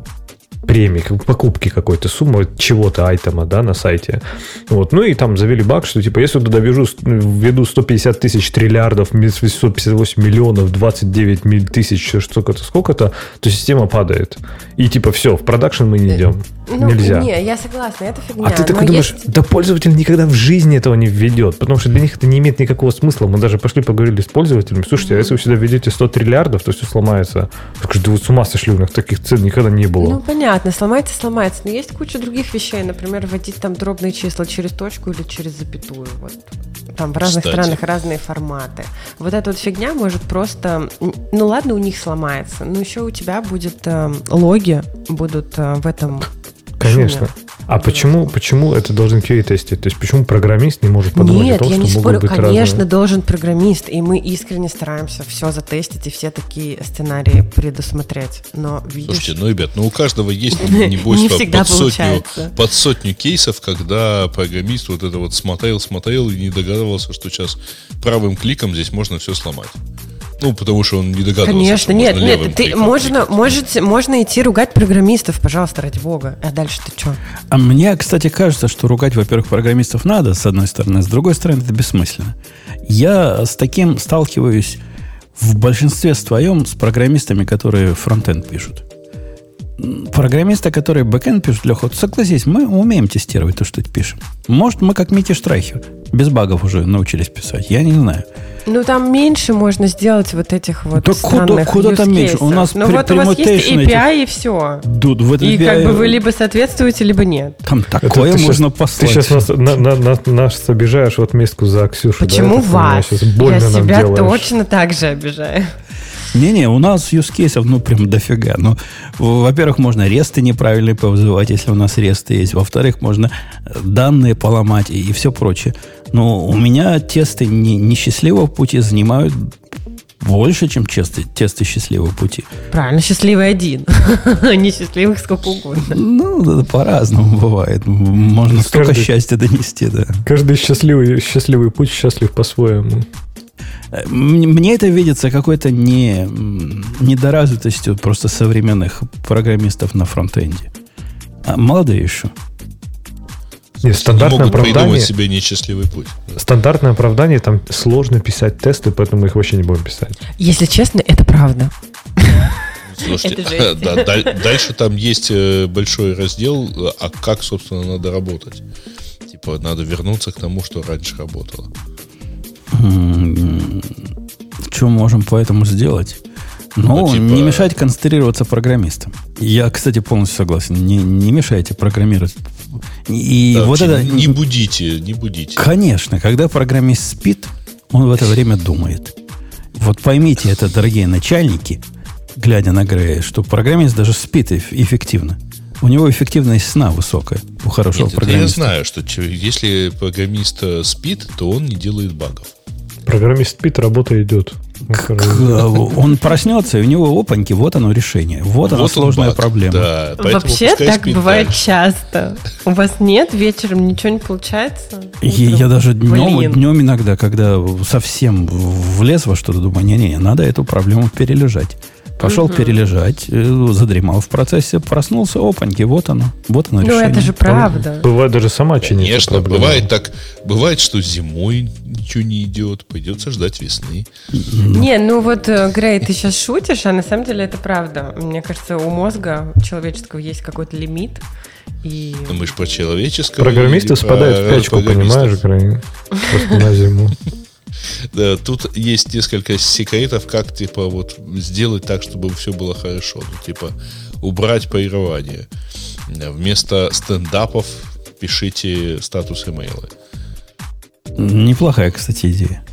премии, как покупки какой-то суммы чего-то айтема, да, на сайте. Вот. Ну и там завели баг, что типа, если туда введу, введу 150 тысяч триллиардов, 158 миллионов, 29 тысяч, что-то, сколько-то, то система падает. И типа все, в продакшн мы не идем. Ну, Нельзя. Не, я согласна, это фигня. А ты такой думаешь, есть... да пользователь никогда в жизни этого не введет, потому что для них это не имеет никакого смысла. Мы даже пошли поговорили с пользователями. Слушайте, а если вы сюда введете 100 триллиардов, то все сломается. Я скажу, да вы с ума сошли, у нас таких цен никогда не было. Ну, понятно, сломается, сломается. Но есть куча других вещей. Например, вводить там дробные числа через точку или через запятую. Вот. Там в разных Кстати. странах разные форматы. Вот эта вот фигня может просто... Ну, ладно, у них сломается, но еще у тебя будет э, логи будут э, в этом Конечно. А почему, почему это должен QA тестить? То есть почему программист не может подумать Нет, о том, я что не могут спорю, быть конечно, разные? должен программист, и мы искренне стараемся все затестить и все такие сценарии предусмотреть. Но видишь... Слушайте, ну, ребят, ну у каждого есть, <laughs> не под, сотню, под сотню кейсов, когда программист вот это вот смотрел, смотрел и не догадывался, что сейчас правым кликом здесь можно все сломать. Ну, потому что он не догадывался. Конечно, нет, нет, ты можно, можете, можно идти ругать программистов, пожалуйста, ради бога. А дальше ты что? А мне, кстати, кажется, что ругать, во-первых, программистов надо, с одной стороны, с другой стороны, это бессмысленно. Я с таким сталкиваюсь в большинстве своем с программистами, которые фронтенд пишут. Программисты, которые бэкенд пишут, Леха, вот согласись, мы умеем тестировать то, что пишем. Может, мы как Мити Штрайхер, без багов уже научились писать, я не знаю. Ну, там меньше можно сделать вот этих вот да куда, куда там меньше? У нас Ну, вот у вас есть API этих... и все. Дуд, в и API... как бы вы либо соответствуете, либо нет. Там такое Это можно сейчас, послать. Ты сейчас нас, на, на, на, нас обижаешь вот местку за Ксюшу. Почему да? вас? Я себя делаешь. точно так же обижаю. Не-не, у нас use кейсов, ну, прям дофига. Ну, во-первых, можно ресты неправильные повызывать, если у нас ресты есть. Во-вторых, можно данные поломать и, и все прочее. Но у меня тесты не, несчастливого пути занимают больше, чем тесты, тесты счастливого пути. Правильно, счастливый один. <laughs> Несчастливых сколько угодно. Ну, по-разному бывает. Можно столько каждый, счастья донести, да. Каждый счастливый, счастливый путь счастлив по-своему. Мне это видится какой-то не, недоразвитостью просто современных программистов на фронтенде. А молодые еще. Нет, стандартное могут оправдание, себе несчастливый путь. Стандартное оправдание, там сложно писать тесты, поэтому мы их вообще не будем писать. Если честно, это правда. Слушайте, <laughs> да, дальше там есть э, большой раздел, а как, собственно, надо работать. Типа, надо вернуться к тому, что раньше работало. Что можем по этому сделать? Ну, ну типа... не мешать концентрироваться программистам. Я, кстати, полностью согласен. Не, не мешайте программировать. И да, вот это... Не будите, не будите. Конечно, когда программист спит, он в это время думает. Вот поймите это, дорогие начальники, глядя на Грея, что программист даже спит эффективно. У него эффективность сна высокая у хорошего Нет, программиста. Я знаю, что если программист э, спит, то он не делает багов. Программист спит, работа идет. Он проснется, и у него опаньки, вот оно решение. Вот, вот оно сложная баг, проблема. Да, Вообще так бывает дальше. часто. У вас нет вечером ничего не получается? Я, я даже днем, днем иногда, когда совсем влез во что-то, думаю, не-не, надо эту проблему перележать. Пошел угу. перележать, э, задремал в процессе, проснулся, опаньки, вот оно, вот оно решение. Ну, это же правда. Бывает даже сама чинить. Конечно, бывает так, бывает, что зимой ничего не идет, придется ждать весны. Ну. Не, ну вот, э, Грей, ты сейчас шутишь, а на самом деле это правда. Мне кажется, у мозга человеческого есть какой-то лимит, и... Ну, мы же про человеческое. Программисты спадают в качку, понимаешь, Грей? Просто на зиму. <laughs> Да, тут есть несколько секретов, как типа вот сделать так, чтобы все было хорошо. Ну, типа убрать прерывание. Вместо стендапов пишите статус имейла. Неплохая, кстати, идея.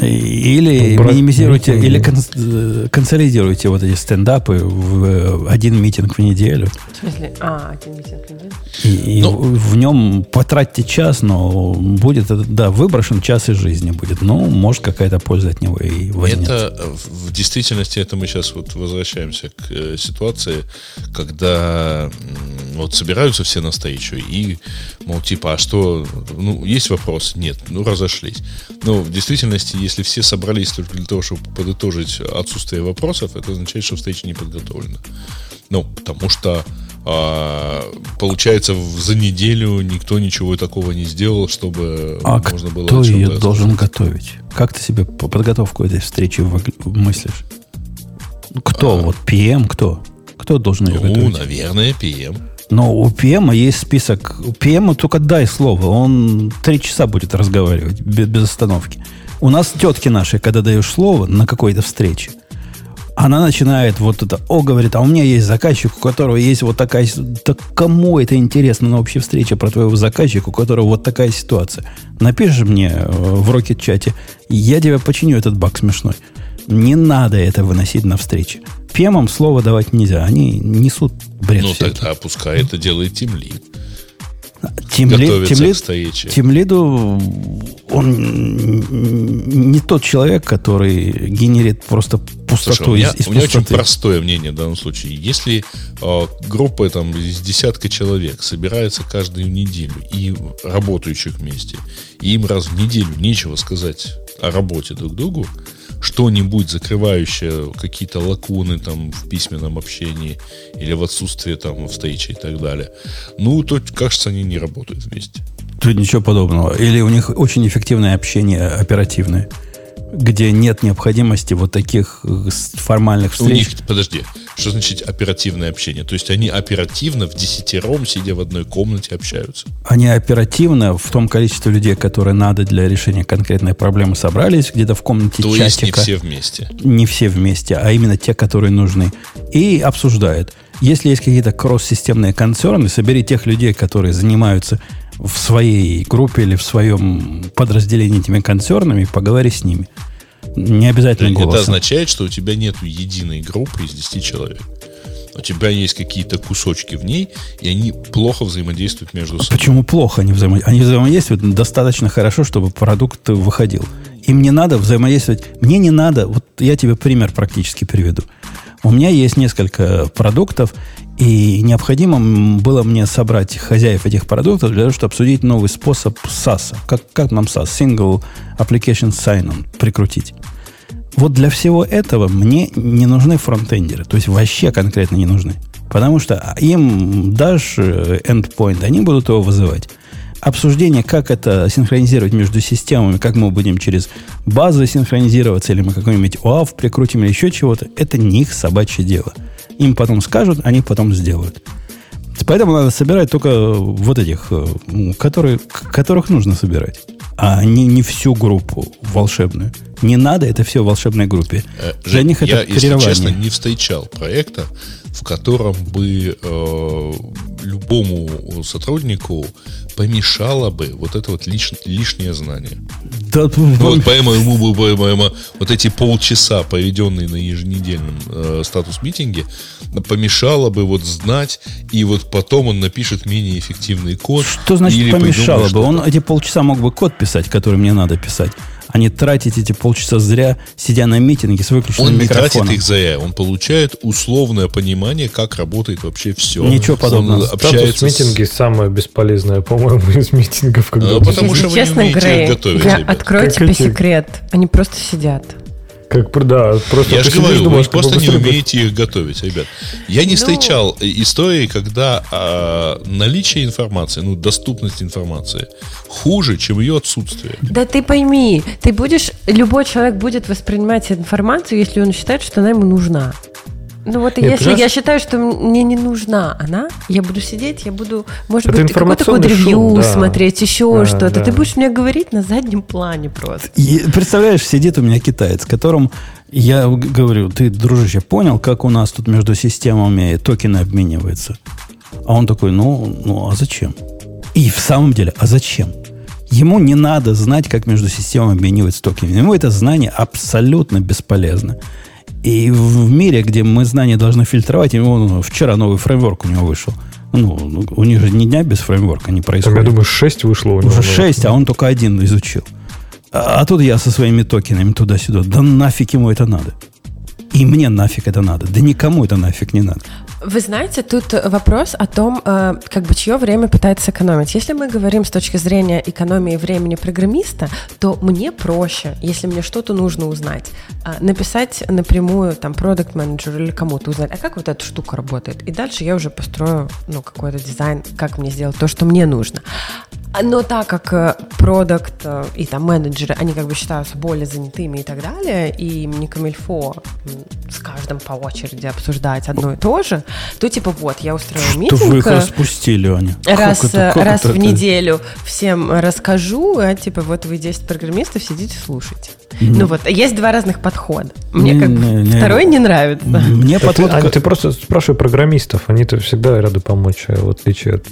Или Убрать минимизируйте, или кон- консолидируйте вот эти стендапы в один митинг в неделю. В смысле? А, один митинг в неделю? И, ну, в нем потратьте час, но будет, да, выброшен час из жизни будет. Ну, может, какая-то польза от него и возьмется. Это, в действительности, это мы сейчас вот возвращаемся к э, ситуации, когда вот собираются все на встречу и, мол, типа, а что, ну, есть вопрос? Нет, ну, разошлись. Ну, в действительности, если все собрались только для того, чтобы подытожить отсутствие вопросов, это означает, что встреча не подготовлена. Ну, потому что а, получается, за неделю никто ничего такого не сделал, чтобы а можно было... кто ее должен готовить? Как ты себе по подготовку этой встречи мыслишь? Кто? А, вот PM кто? Кто должен ее ну, готовить? Ну, наверное, PM. Но у PM есть список. У PM только дай слово, он три часа будет разговаривать без, без остановки. У нас тетки наши, когда даешь слово на какой-то встрече, она начинает вот это, о, говорит, а у меня есть заказчик, у которого есть вот такая... Да кому это интересно на общей встрече про твоего заказчика, у которого вот такая ситуация? Напишешь мне э, в рокет-чате, я тебе починю этот баг смешной. Не надо это выносить на встрече. Пемам слово давать нельзя. Они несут бред. Ну, тогда пускай это делает Тимлид. Тимлид, тимлид, тимлиду он не тот человек, который генерит просто пустоту Слушай, у меня, из, у меня очень простое мнение в данном случае. Если э, группа там, из десятка человек собирается каждую неделю и работающих вместе, и им раз в неделю нечего сказать о работе друг другу, что-нибудь закрывающее какие-то лакуны там в письменном общении или в отсутствии там встречи и так далее, ну, то, кажется, они не работают вместе. Тут ничего подобного. Или у них очень эффективное общение оперативное где нет необходимости вот таких э, формальных встреч. У них, подожди, что значит оперативное общение? То есть они оперативно в десятером, сидя в одной комнате, общаются? Они оперативно в том количестве людей, которые надо для решения конкретной проблемы, собрались где-то в комнате То чатика. есть не все вместе? Не все вместе, а именно те, которые нужны. И обсуждают. Если есть какие-то кросс-системные концерны, собери тех людей, которые занимаются в своей группе или в своем подразделении этими концернами, поговори с ними. Не обязательно Это голосом. означает, что у тебя нет единой группы из 10 человек. У тебя есть какие-то кусочки в ней, и они плохо взаимодействуют между собой. Почему плохо они взаимодействуют? Они взаимодействуют достаточно хорошо, чтобы продукт выходил. Им не надо взаимодействовать. Мне не надо. Вот я тебе пример практически приведу. У меня есть несколько продуктов, и необходимо было мне собрать хозяев этих продуктов для того, чтобы обсудить новый способ SaaS. Как, как нам SaaS? Single Application Sign-On прикрутить. Вот для всего этого мне не нужны фронтендеры. То есть вообще конкретно не нужны. Потому что им дашь э, endpoint, они будут его вызывать. Обсуждение, как это синхронизировать между системами, как мы будем через базы синхронизироваться, или мы какой-нибудь OAuth прикрутим, или еще чего-то, это не их собачье дело. Им потом скажут, они потом сделают. Поэтому надо собирать только вот этих, э, которые, которых нужно собирать. А не, не всю группу волшебную. Не надо это все в волшебной группе. Э, Для них это я, если честно, не встречал проекта, в котором бы э, любому сотруднику помешало бы вот это вот лиш, лишнее знание. Да, ну, вот по моему, по моему, вот эти полчаса, проведенные на еженедельном э, статус-митинге, помешало бы вот знать, и вот потом он напишет менее эффективный код. Что значит помешало бы? Он эти полчаса мог бы код писать, который мне надо писать. А не тратить эти полчаса зря, сидя на митинге с выключенным он микрофоном. Он не тратит их зря, он получает условное понимание, как работает вообще все. Ничего подобного. Он общается Статус митинги с... самое бесполезное, по-моему, из митингов. Когда а, потому что вы не Грей, готовить, откройте тебе секрет. Они просто сидят. Как, да, просто Я же говорю, думаешь, вы просто не умеете их готовить, ребят. Я не ну... встречал истории, когда а, наличие информации, ну, доступность информации хуже, чем ее отсутствие. Да ты пойми, ты будешь, любой человек будет воспринимать информацию, если он считает, что она ему нужна. Ну вот Нет, если я считаю, что мне не нужна она, я буду сидеть, я буду, может это быть, какой-то код ревью да. смотреть, еще а, что-то. Да. Ты будешь мне говорить на заднем плане просто. И, представляешь, сидит у меня китаец, которому я говорю, ты, дружище, понял, как у нас тут между системами токены обмениваются? А он такой, ну, ну а зачем? И в самом деле, а зачем? Ему не надо знать, как между системами обмениваются токены. Ему это знание абсолютно бесполезно. И в мире, где мы знания должны фильтровать, ему ну, вчера новый фреймворк у него вышел. Ну, ну, у них же ни дня без фреймворка не происходит. Там, я думаю, 6 вышло у него. Уже 6, а он только один изучил. А, а тут я со своими токенами туда-сюда. Да нафиг ему это надо. И мне нафиг это надо. Да никому это нафиг не надо. Вы знаете, тут вопрос о том, э, как бы чье время пытается экономить. Если мы говорим с точки зрения экономии времени программиста, то мне проще, если мне что-то нужно узнать, э, написать напрямую там продукт менеджеру или кому-то узнать, а как вот эта штука работает. И дальше я уже построю ну, какой-то дизайн, как мне сделать то, что мне нужно. Но так как э, продукт и там менеджеры, они как бы считаются более занятыми и так далее, и не камильфо с каждым по очереди обсуждать одно и то же, то типа вот, я устроила Что митинг. вы их распустили, Аня? Раз, это, раз это? в неделю всем расскажу, а типа вот вы 10 программистов сидите слушайте. Mm. Ну вот, есть два разных подхода. Мне как не, не, второй не нравится. Мне подход... Ты, Аня, ты просто спрашивай программистов, они-то всегда рады помочь, э, в отличие от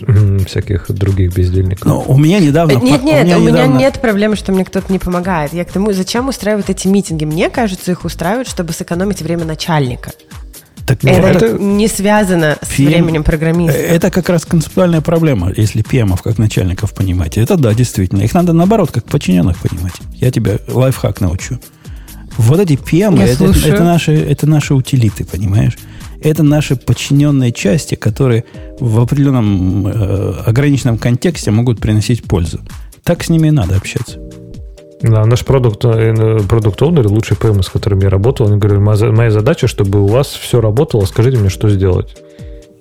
всяких других бездельников. Но у меня недавно... Нет, нет, у меня, у меня недавно... нет проблемы, что мне кто-то не помогает. Я к тому, зачем устраивать эти митинги? Мне кажется, их устраивают, чтобы сэкономить время начальника. Так, это, это не связано с PM, временем программиста. Это как раз концептуальная проблема, если PM как начальников понимать. Это да, действительно. Их надо наоборот, как подчиненных понимать. Я тебя лайфхак научу. Вот эти PM, это, это, наши, это наши утилиты, понимаешь? Это наши подчиненные части, которые в определенном э, ограниченном контексте могут приносить пользу. Так с ними и надо общаться. Да, наш продукт, э, продукт оунер лучший ПМ, с которым я работал, он говорит, моя задача, чтобы у вас все работало, скажите мне, что сделать.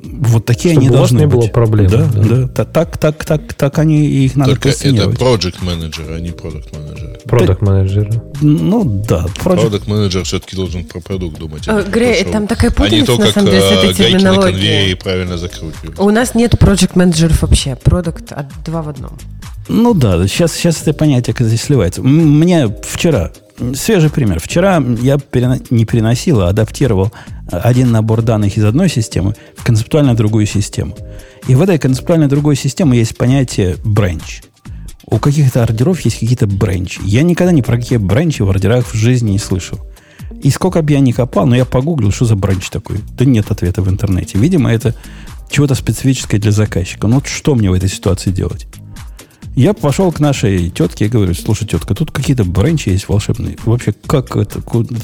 Вот такие Чтобы они у вас не быть. было проблем. Да, да. да. Так, так, так, так они их надо Только это project менеджер, а не продукт менеджер. Продукт менеджер. Ну да. Продукт менеджер все-таки должен про продукт думать. А, Грей, там такая путаница, на самом деле, с этой терминологией. правильно закручивать. У нас нет project менеджеров вообще. Продукт два в одном. Ну да, сейчас, сейчас это понятие здесь сливается. Мне вчера, свежий пример, вчера я перено, не переносил, а адаптировал один набор данных из одной системы в концептуально другую систему. И в этой концептуально другой системе есть понятие branch. У каких-то ордеров есть какие-то бренчи. Я никогда ни про какие бренчи в ордерах в жизни не слышал. И сколько бы я ни копал, но я погуглил, что за бренч такой. Да нет ответа в интернете. Видимо, это чего-то специфическое для заказчика. Ну, что мне в этой ситуации делать? Я пошел к нашей тетке и говорю, слушай, тетка, тут какие-то бренчи есть волшебные. Вообще, как это? Куда?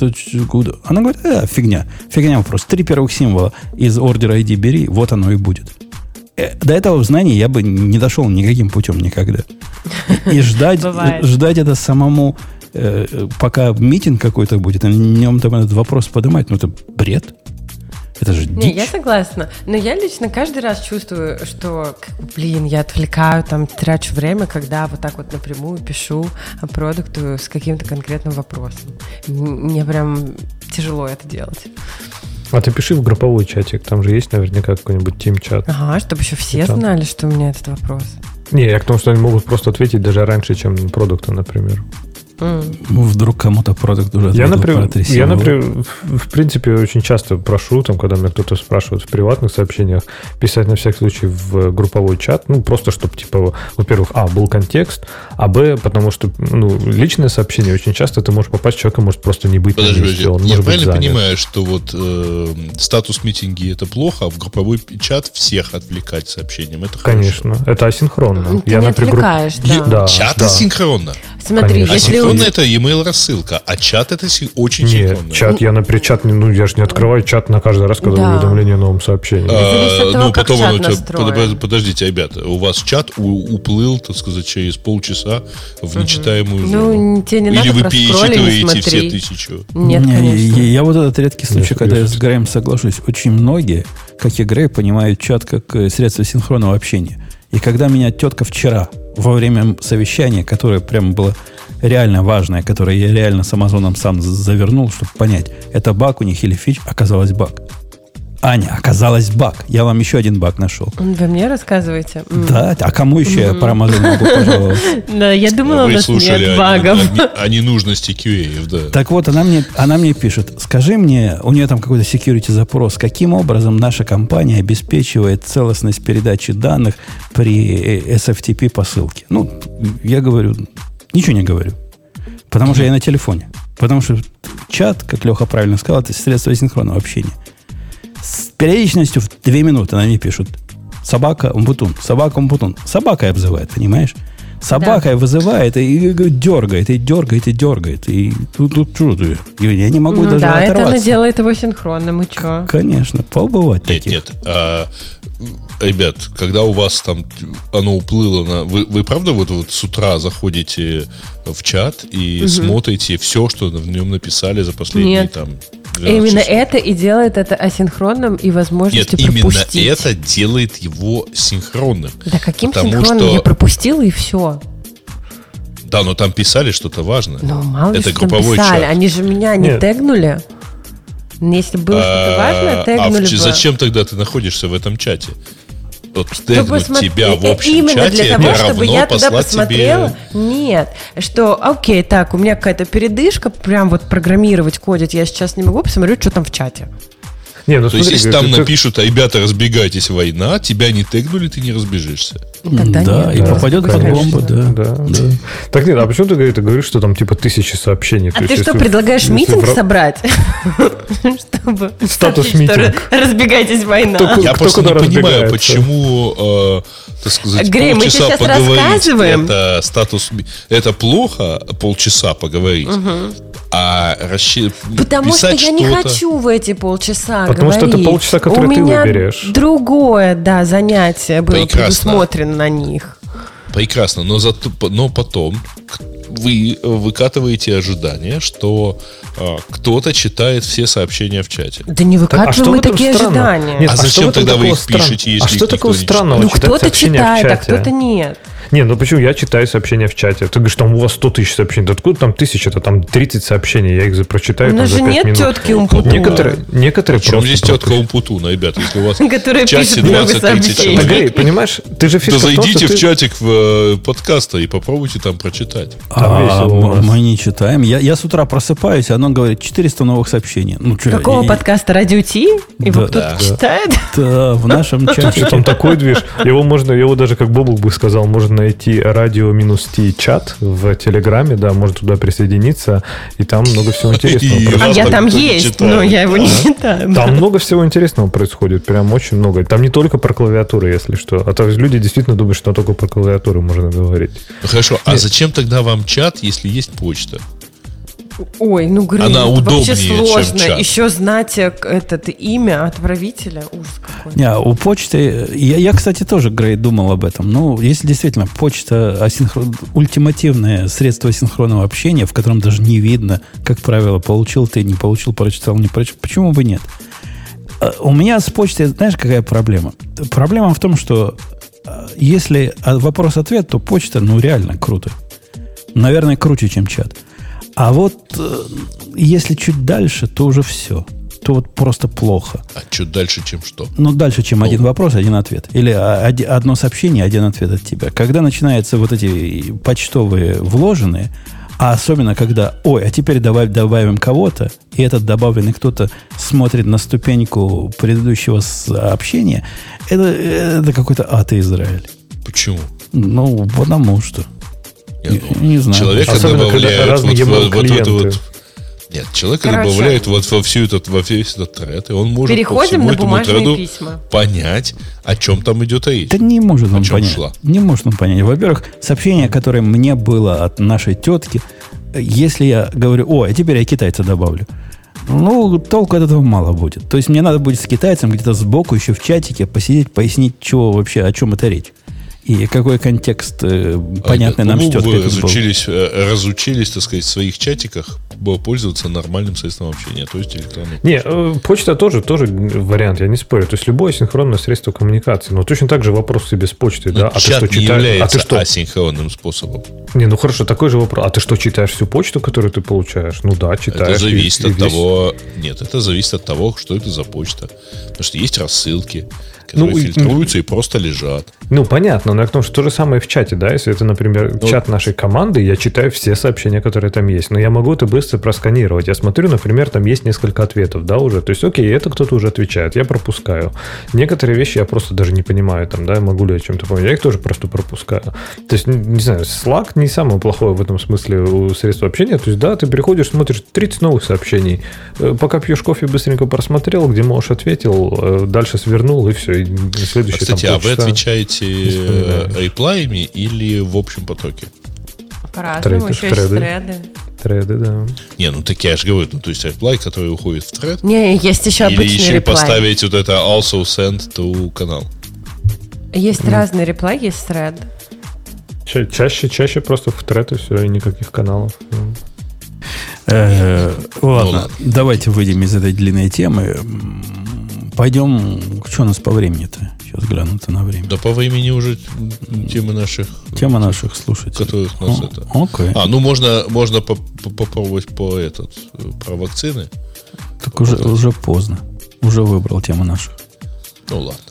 куда? Она говорит, э, фигня. Фигня вопрос. Три первых символа из ордера ID бери, вот оно и будет. Э, до этого знания я бы не дошел никаким путем никогда. И ждать, <laughs> ждать это самому, э, пока митинг какой-то будет, на нем там этот вопрос поднимать, ну это бред. Это же дичь. Не, я согласна. Но я лично каждый раз чувствую, что, блин, я отвлекаю, там, трачу время, когда вот так вот напрямую пишу продукту с каким-то конкретным вопросом. Мне прям тяжело это делать. А ты пиши в групповой чатик, там же есть наверняка какой-нибудь тим-чат. Ага, чтобы еще все там... знали, что у меня этот вопрос. Не, я к тому, что они могут просто ответить даже раньше, чем продукта, например. Mm. Вдруг кому-то продукт уже я, например, я, например, в принципе, очень часто прошу, там, когда меня кто-то спрашивает в приватных сообщениях, писать на всякий случай в групповой чат, ну, просто чтобы, типа, во-первых, а, был контекст, а, б, потому что, ну, личное сообщение очень часто ты можешь попасть, человека может просто не быть Подожди, на месте, он я может правильно быть понимаю, что вот э, статус митинги это плохо, а в групповой чат всех отвлекать сообщением, это Конечно, хорошо. это асинхронно. Ты я, не например, отвлекаешь, групп... да. да. Чат да. асинхронно? Смотри, Конечно. если Синхронно это e-mail рассылка, а чат это очень Нет, синхронно. чат, я, например, чат, ну, я же не открываю чат на каждый раз, когда да. уведомление о новом сообщении. А, того, ну, потом он тебя, подождите, ребята, у вас чат уплыл, так сказать, через полчаса в нечитаемую зону. Ну, тебе не Или вы перечитываете все тысячу. Нет, конечно. Я, я вот этот редкий случай, когда я с Греем соглашусь, очень многие, как и Грей, понимают чат как э, средство синхронного общения. И когда меня тетка вчера во время совещания, которое прямо было реально важное, которое я реально с Амазоном сам завернул, чтобы понять, это баг у них или фич, оказалось баг. Аня, оказалось баг. Я вам еще один баг нашел. Вы мне рассказываете? Да, а кому еще я про Amazon могу пожаловаться? <laughs> Да, я думала, у нас нет багов. О ненужности QA, да. Так вот, она мне, она мне пишет, скажи мне, у нее там какой-то security запрос, каким образом наша компания обеспечивает целостность передачи данных при SFTP посылке? Ну, я говорю, ничего не говорю. Потому что я на телефоне. Потому что чат, как Леха правильно сказал, это средство синхронного общения. С периодичностью в две минуты они пишут собака умпутун, собака умпутун. Собака обзывает, понимаешь? Собака да. вызывает и дергает, и дергает, и дергает. И тут, тут ты? Я не могу ну, даже Да, оторваться. это она делает его синхронным, и что? Конечно, полбывать Нет, таких. нет. А, ребят, когда у вас там оно уплыло на... Вы, вы правда вот, вот с утра заходите в чат и угу. смотрите все, что в нем написали за последние нет. там Именно часов. это и делает это асинхронным и возможностью Нет, пропустить. именно это делает его синхронным. Да каким синхронным? Что... Я пропустила и все. Да, но там писали что-то важное. Ну, мало ли, это что групповой там писали. Чат. Они же меня не Нет. тегнули. Если было что-то важное, тегнули а бы. зачем тогда ты находишься в этом чате? вот тегнуть тебя в общем Именно чате, для того, чтобы я туда посмотрела. Тебе... Нет, что, окей, так, у меня какая-то передышка, прям вот программировать, кодить я сейчас не могу, посмотрю, что там в чате. Не, ну, То смотри, есть, если там ты... напишут, а ребята, разбегайтесь, война, тебя не тегнули, ты не разбежишься. Тогда да, нет, и да, попадет под бомбу, да, да, да. Так нет, а почему ты, ты говоришь, что там типа тысячи сообщений? А ты есть, что, предлагаешь митинг в... собрать? <laughs> Чтобы <laughs> Статус митинг. Разбегайтесь, война. Я просто не понимаю, почему, э, так сказать, полчаса поговорить, это статус, это плохо, полчаса поговорить, а расщи... Потому что я не хочу в эти полчаса Потому говорить. что это полчаса, которые ты выберешь. другое, да, занятие было Прекрасно. предусмотрено на них. Прекрасно, но, зато, но потом вы выкатываете ожидание, что а, кто-то читает все сообщения в чате. Да не выкатываем а мы такие странно? ожидания. Нет, а, а зачем тогда вы их стран... пишете, если А что такого странного? Ну кто-то читает, а кто-то нет. Не, ну почему? Я читаю сообщения в чате. Ты говоришь, там у вас 100 тысяч сообщений. Да откуда там тысяча? Это там 30 сообщений. Я их прочитаю У нас же нет минут. тетки Умпутуна. Некоторые, некоторые Причем здесь тетка Умпутуна, ребята? Если у вас <laughs> в чате 20-30 человек. понимаешь, ты же фишка То зайдите в чатик в э, подкаста и попробуйте там прочитать. А, мы не читаем. Я, я с утра просыпаюсь, оно говорит 400 новых сообщений. Ну, что, Какого подкаста? Радио Ти? Его кто-то читает? Да, в нашем <laughs> чате. Там такой движ. Его можно, его даже, как Бобук бы сказал, можно найти радио радио-ти чат в Телеграме, да, можно туда присоединиться, и там много всего <laughs> интересного. А я там есть, но я его не читаю. Там много всего интересного происходит, прям очень много. Там не только про клавиатуру, если что. А то люди действительно думают, что только про клавиатуру можно говорить. Хорошо, а зачем тогда вам чат, если есть почта? Ой, ну Грей, Она это удобнее, вообще сложно. Чем чат. Еще знать э, этот имя отправителя. Ужас какой. Не, а у почты... Я, я, кстати, тоже, Грей, думал об этом. Ну, если действительно почта асинхрон, ультимативное средство синхронного общения, в котором даже не видно, как правило, получил ты, не получил, прочитал, не прочитал, почему бы нет? А, у меня с почтой, знаешь, какая проблема? Проблема в том, что а, если вопрос-ответ, то почта, ну, реально круто. Наверное, круче, чем чат. А вот э, если чуть дальше, то уже все. То вот просто плохо. А чуть дальше, чем что? Ну, дальше, чем ну. один вопрос, один ответ. Или одно сообщение, один ответ от тебя. Когда начинаются вот эти почтовые вложенные, а особенно когда, ой, а теперь давай добавим кого-то, и этот добавленный кто-то смотрит на ступеньку предыдущего сообщения, это, это какой-то ад Израиль. Почему? Ну, потому что. Не, ну, не знаю. Человека Особенно, добавляют вот, вот, вот, вот, вот, нет, человека Короче, добавляют вот во всю этот, во весь этот тред, и он может Переходим по всему на этому треду письма. понять, о чем там идет речь. Да не может он понять. Шла. Не может он понять. Во-первых, сообщение, которое мне было от нашей тетки, если я говорю, о, а теперь я китайца добавлю, ну, толку от этого мало будет. То есть мне надо будет с китайцем где-то сбоку еще в чатике посидеть, пояснить, чего вообще, о чем это речь. И какой контекст э, понятный а, нам ну, ждет. Вы разучились, э, разучились, так сказать, в своих чатиках пользоваться нормальным средством общения, то есть электронной Не, э, почта тоже, тоже вариант, я не спорю. То есть любое синхронное средство коммуникации. Но точно так же вопрос и без почты. Да? а чат ты что, не читаешь? является а ты что? асинхронным способом. Не, ну хорошо, такой же вопрос. А ты что, читаешь всю почту, которую ты получаешь? Ну да, читаешь. Это зависит и, от и того... Нет, это зависит от того, что это за почта. Потому что есть рассылки, которые ну, фильтруются и, и просто лежат. Ну, понятно, но я к тому, что то же самое в чате, да, если это, например, ну, чат нашей команды, я читаю все сообщения, которые там есть, но я могу это быстро просканировать. Я смотрю, например, там есть несколько ответов, да, уже, то есть, окей, это кто-то уже отвечает, я пропускаю. Некоторые вещи я просто даже не понимаю, там, да, могу ли я чем-то помнить, я их тоже просто пропускаю. То есть, не знаю, Slack не самое плохое в этом смысле средство общения, то есть, да, ты приходишь, смотришь 30 новых сообщений, э, пока пьешь кофе, быстренько просмотрел, где можешь ответил, э, дальше свернул, и все, и следующий а, Кстати, там, а вы отвечаете реплаями или в общем потоке? По-разному, еще есть треды. Треды, да. Не, ну так я же говорю, ну то есть реплай, который уходит в тред. Не, есть еще Или еще reply. поставить вот это also send to канал. Есть mm. разные реплай, есть тред. Ча- чаще, чаще просто в тред и все, и никаких каналов. Э, ладно, давайте выйдем из этой длинной темы. Пойдем, что у нас по времени-то? Сейчас гляну-то на время. Да по времени уже темы наших... Тема наших слушателей. Которых нас О, это... Окей. А, ну можно, можно по попробовать по этот, про вакцины. Так уже, уже поздно. Уже выбрал тему наших. Ну ладно.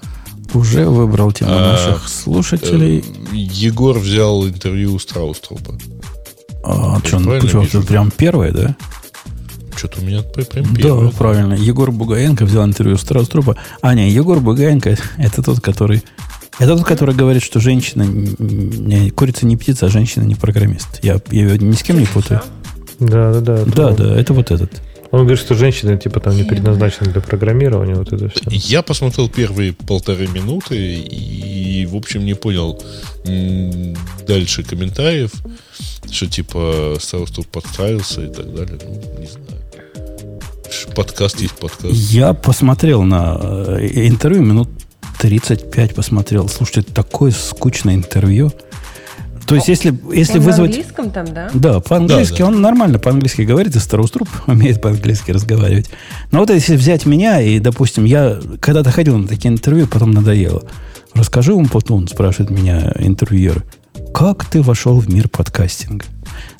Уже выбрал тему а, наших слушателей. Э, Егор взял интервью у Страуструпа. А, что, что, прям первое, да? Что-то у меня прям первое. Да, правильно. Егор Бугаенко взял интервью с Страуструпа. А, не, Егор Бугаенко это тот, который... Это тот, который говорит, что женщина... Не, курица не птица, а женщина не программист. Я, я ни с кем не путаю. Да, да, да. Да, да, это вот этот. Он говорит, что женщины типа там не предназначены для программирования, вот это все. Я посмотрел первые полторы минуты и, в общем, не понял дальше комментариев, что типа Староступ подставился и так далее. Ну, не знаю подкаст есть подкаст. Я посмотрел на э, интервью, минут 35 посмотрел. Слушайте, такое скучное интервью. То есть, если, если он вызвать... на английском там, да? Да, по-английски. Да, да. Он нормально по-английски говорит, и Староуструп <laughs> умеет по-английски разговаривать. Но вот если взять меня, и, допустим, я когда-то ходил на такие интервью, потом надоело. Расскажи, Умпутун, спрашивает меня интервьюер, как ты вошел в мир подкастинга?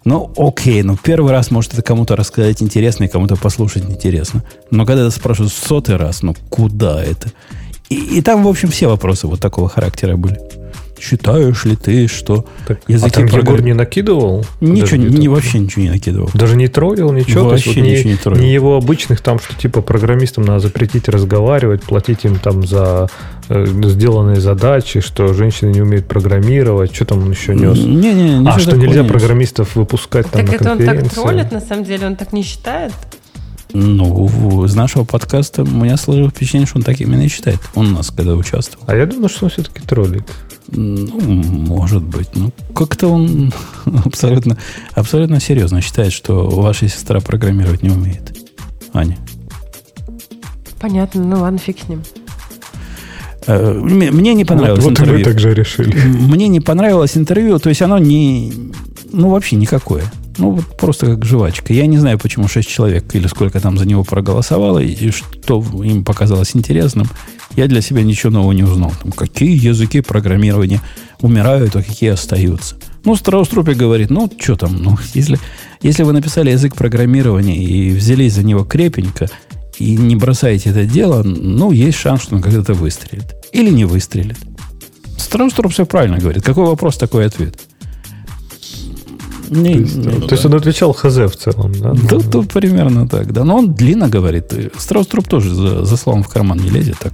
Ну, окей, ну первый раз, может, это кому-то рассказать интересно и кому-то послушать интересно. Но когда это спрашивают сотый раз, ну куда это? И, и там, в общем, все вопросы вот такого характера были. Считаешь ли ты, что так, языки... А там программ... Егор не накидывал? Ничего, не, вообще ничего не накидывал. Даже не троллил, ничего? Вообще вот ничего не, не троллил. Не его обычных там, что типа программистам надо запретить разговаривать, платить им там за э, сделанные задачи, что женщины не умеют программировать, что там он еще нес? Не, не, не а, что нельзя нес. программистов выпускать там так на это он так троллит, на самом деле, он так не считает? Ну, из нашего подкаста у меня сложилось впечатление, что он так именно и считает. Он у нас когда участвовал. А я думаю, что он все-таки троллит. Ну, может быть. Ну, как-то он <laughs> абсолютно, абсолютно серьезно считает, что ваша сестра программировать не умеет. Аня. Понятно, ну ладно, фиг с ним. Э, мне не понравилось вот, вот интервью. Вот мы так же решили. Мне не понравилось интервью, то есть оно не... Ну, вообще никакое. Ну, вот просто как жвачка. Я не знаю, почему 6 человек или сколько там за него проголосовало, и что им показалось интересным. Я для себя ничего нового не узнал. Там, какие языки программирования умирают, а какие остаются. Ну, Страус-Трупе говорит, ну, что там, ну, <laughs> если, если вы написали язык программирования и взялись за него крепенько, и не бросаете это дело, ну, есть шанс, что он когда-то выстрелит. Или не выстрелит. Страуструп все правильно говорит. Какой вопрос, такой ответ. Не, то, есть, не, то есть он отвечал ХЗ в целом, да? Да, да, примерно так, да. Но он длинно говорит. Страуструп тоже за, за словом в карман не лезет так.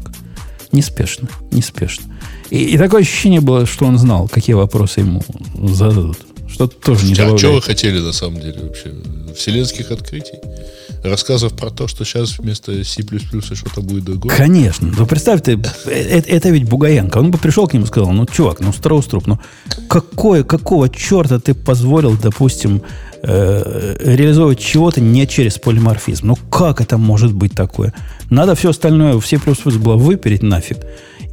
Неспешно, неспешно. И, и такое ощущение было, что он знал, какие вопросы ему зададут. Что тоже не А что вы хотели на самом деле вообще вселенских открытий. Рассказов про то, что сейчас вместо C++ что-то будет другое. Конечно. Ну, представь, ты, это, э, это ведь Бугаенко. Он бы пришел к нему и сказал, ну, чувак, ну, Страуструп, ну, какое, какого черта ты позволил, допустим, э, реализовывать чего-то не через полиморфизм? Ну, как это может быть такое? Надо все остальное, все плюс было выпереть нафиг.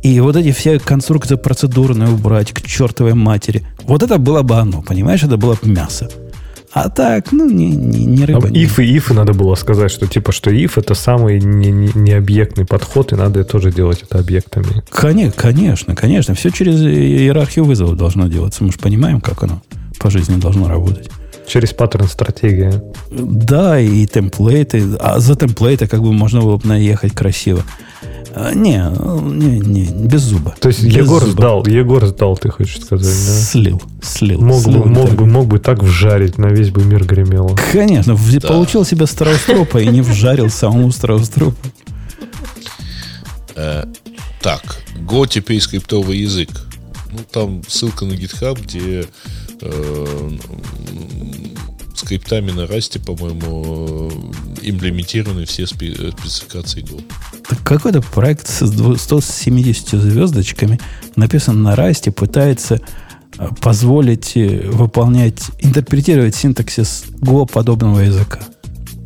И вот эти все конструкции процедурные убрать к чертовой матери. Вот это было бы оно, понимаешь? Это было бы мясо. А так, ну, не, не, не рыба. If и if надо было сказать, что типа, что if это самый не, не, не объектный подход, и надо тоже делать это объектами. Конечно, конечно, конечно. Все через иерархию вызовов должно делаться. Мы же понимаем, как оно по жизни должно работать. Через паттерн стратегия. Да, и темплейты. А за темплейты как бы можно было бы наехать красиво. А, не, не, не, без зуба. То есть без Егор зуба. сдал, Егор сдал, ты хочешь сказать, да? Слил, слил. Мог, слил бы, мог, бы, мог бы так вжарить, на весь бы мир гремело. Конечно, да. получил себе страустропа и не вжарил самому страустропу. Э, так, Go теперь скриптовый язык. Ну, там ссылка на GitHub, где скриптами на расте, по-моему, имплементированы все спецификации Go. Какой-то проект с 170 звездочками написан на расте, пытается э, позволить э, выполнять, интерпретировать синтаксис Go подобного языка.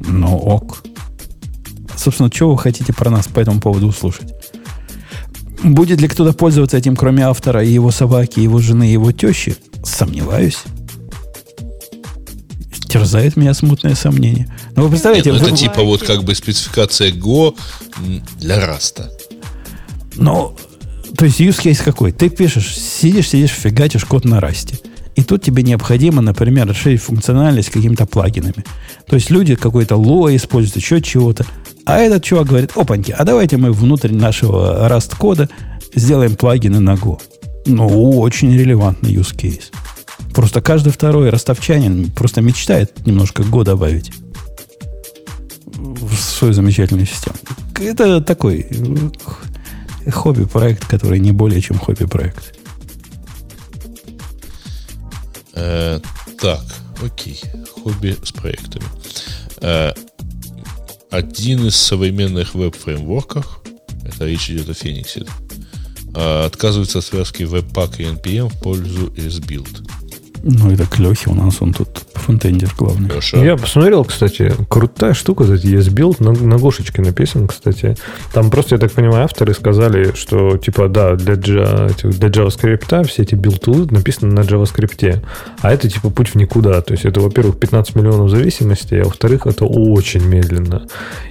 Ну ок. Собственно, что вы хотите про нас по этому поводу услышать? Будет ли кто-то пользоваться этим, кроме автора и его собаки, его жены, его тещи? Сомневаюсь терзает меня смутное сомнение. Но вы представляете... Нет, ну, это типа вот как бы спецификация Go для Раста. Ну, то есть use case какой? Ты пишешь, сидишь, сидишь, фигачишь код на расте. И тут тебе необходимо, например, расширить функциональность какими-то плагинами. То есть люди какой-то лоа используют, еще чего-то. А этот чувак говорит, опаньки, а давайте мы внутрь нашего Rust кода сделаем плагины на Go. Ну, очень релевантный use case. Просто каждый второй ростовчанин просто мечтает немножко го добавить в свою замечательную систему. Это такой э, хобби-проект, который не более чем хобби-проект. Э, так, окей. Хобби с проектами. Э, один из современных веб-фреймворков, это речь идет о Фениксе, отказывается от связки Webpack и NPM в пользу esbuild. Ну, это Лехи у нас, он тут фронтендер главный. Хорошо. Я посмотрел, кстати, крутая штука, кстати, esbuild на, на Гошечке написан, кстати. Там просто, я так понимаю, авторы сказали, что, типа, да, для, для JavaScript все эти билд-тулы написаны на JavaScript. А это, типа, путь в никуда. То есть, это, во-первых, 15 миллионов зависимостей, а во-вторых, это очень медленно.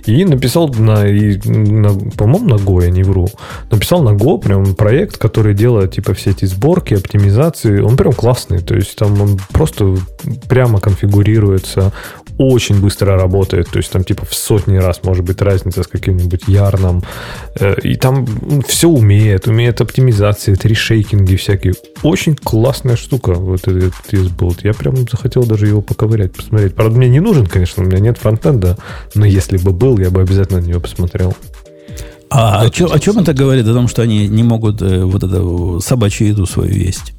И написал на, и, на по-моему, на Go, я не вру. Написал на Go прям проект, который делает, типа, все эти сборки, оптимизации. Он прям классный. То есть, там он просто прямо конфигурируется, очень быстро работает, то есть там типа в сотни раз может быть разница с каким-нибудь ярном, э, и там все умеет, умеет оптимизации, трешейкинги всякие. Очень классная штука, вот этот ESBuild. Я прям захотел даже его поковырять, посмотреть. Правда, мне не нужен, конечно, у меня нет фронтенда, но если бы был, я бы обязательно на него посмотрел. А о, чем, о чем это говорит? О том, что они не могут э, вот эту собачью еду свою есть?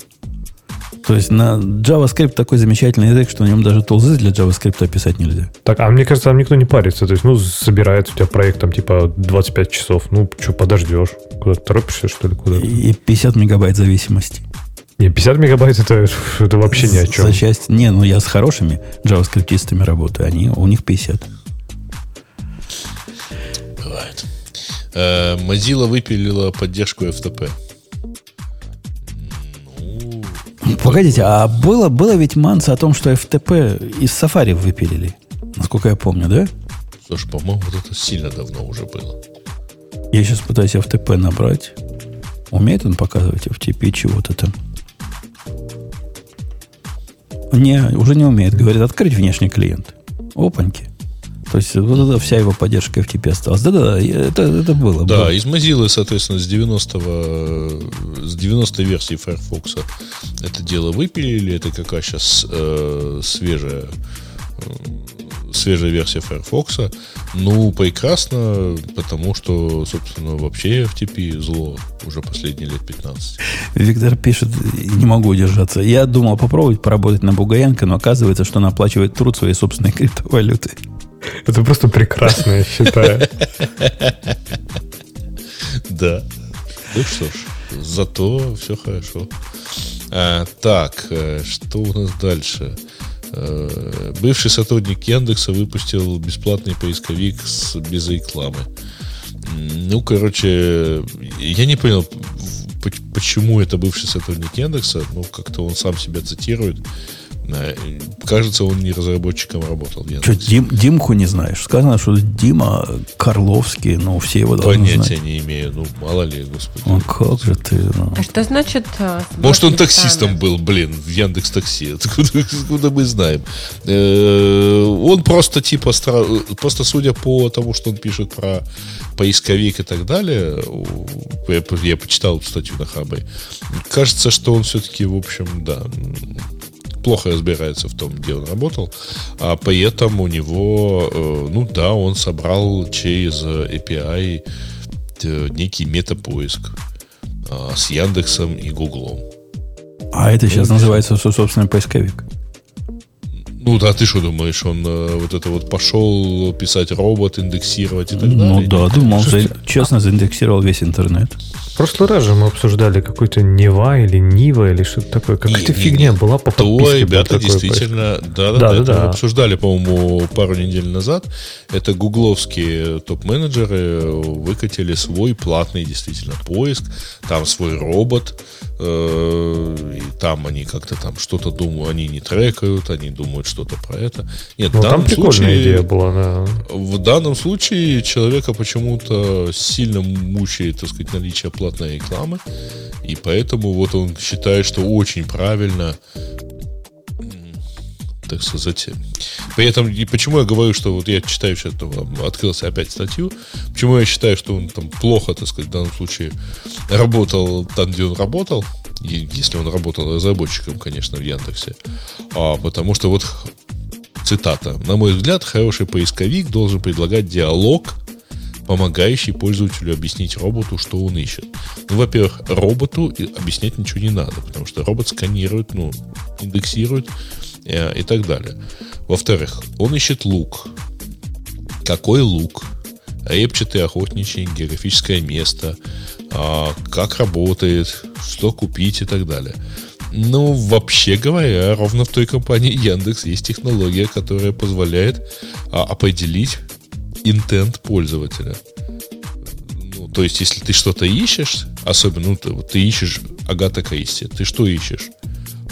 То есть на JavaScript такой замечательный язык, что на нем даже тулзы для JavaScript писать нельзя. Так, а мне кажется, там никто не парится. То есть, ну, собирается у тебя проект там типа 25 часов. Ну, что, подождешь? Куда ты торопишься, что ли? Куда И 50 мегабайт зависимости. Не, 50 мегабайт это, это вообще ни о чем. За счастье. Не, ну я с хорошими JavaScript работаю. Они, у них 50. Бывает. Э, Mozilla выпилила поддержку FTP. Погодите, а было, было ведь манса о том, что FTP из Safari выпилили? Насколько я помню, да? Слушай, по-моему, вот это сильно давно уже было. Я сейчас пытаюсь FTP набрать. Умеет он показывать FTP чего-то там? Не, уже не умеет. Говорит, открыть внешний клиент. Опаньки. То есть вот эта вся его поддержка FTP осталась. Да-да-да, это, это было. Да, было. из Mozilla, соответственно, с 90 с 90 версии Firefox это дело выпилили. Это какая сейчас э, свежая, э, свежая версия Firefox. Ну, прекрасно, потому что, собственно, вообще FTP зло уже последние лет 15. Виктор пишет, не могу удержаться. Я думал попробовать поработать на Бугаенко, но оказывается, что он оплачивает труд своей собственной криптовалюты. Это просто прекрасно, я считаю. Да. Ну что ж, зато все хорошо. А, так, э, что у нас дальше? А, бывший сотрудник Яндекса выпустил бесплатный поисковик с, без рекламы. Ну, короче, я не понял, почему это бывший сотрудник Яндекса. Ну, как-то он сам себя цитирует. Кажется, он не разработчиком работал. Что, Дим, Димку не знаешь? Сказано, что Дима Карловский, ну, все его должны Понятия знать. не имею, ну, мало ли, господи. Ну, как же ты... Ну. А что значит... А, Может, он таксистом был, блин, в Яндекс Такси. <laughs> Откуда, откуда мы знаем? Э, он просто, типа, просто судя по тому, что он пишет про поисковик и так далее, я, я почитал статью на Хабре, кажется, что он все-таки, в общем, да, плохо разбирается в том, где он работал, а поэтому у него, э, ну да, он собрал через API э, некий метапоиск а, с Яндексом и Гуглом. А это сейчас ну, называется, собственно, поисковик. Ну да, ты что думаешь, он э, вот это вот пошел писать робот, индексировать и так ну, далее? Ну да, думал, за, честно заиндексировал весь интернет. В прошлый раз же мы обсуждали какой-то Нева или Нива или что-то такое. Какая-то фигня была по подписке. То, ребята, действительно, да, да, да, да, да. обсуждали, по-моему, пару недель назад. Это гугловские топ-менеджеры выкатили свой платный действительно поиск. Там свой робот, Э, и там они как-то там что-то думают, они не трекают, они думают что-то про это. Нет, ну, там случае, идея была, да. В данном случае человека почему-то сильно мучает, так сказать, наличие платной рекламы, и поэтому вот он считает, что очень правильно так сказать. При этом, и почему я говорю, что вот я читаю сейчас, открылся опять статью, почему я считаю, что он там плохо, так сказать, в данном случае работал там, где он работал, если он работал разработчиком, конечно, в Яндексе, а, потому что вот цитата, на мой взгляд, хороший поисковик должен предлагать диалог, помогающий пользователю объяснить роботу, что он ищет. Ну, во-первых, роботу объяснять ничего не надо, потому что робот сканирует, ну, индексирует и так далее. Во-вторых, он ищет лук. Какой лук? Репчатый охотничий, географическое место, а, как работает, что купить и так далее. Ну, вообще говоря, ровно в той компании Яндекс есть технология, которая позволяет а, определить интент пользователя. Ну, то есть, если ты что-то ищешь, особенно ну, ты, ты ищешь Агата Кристи, ты что ищешь?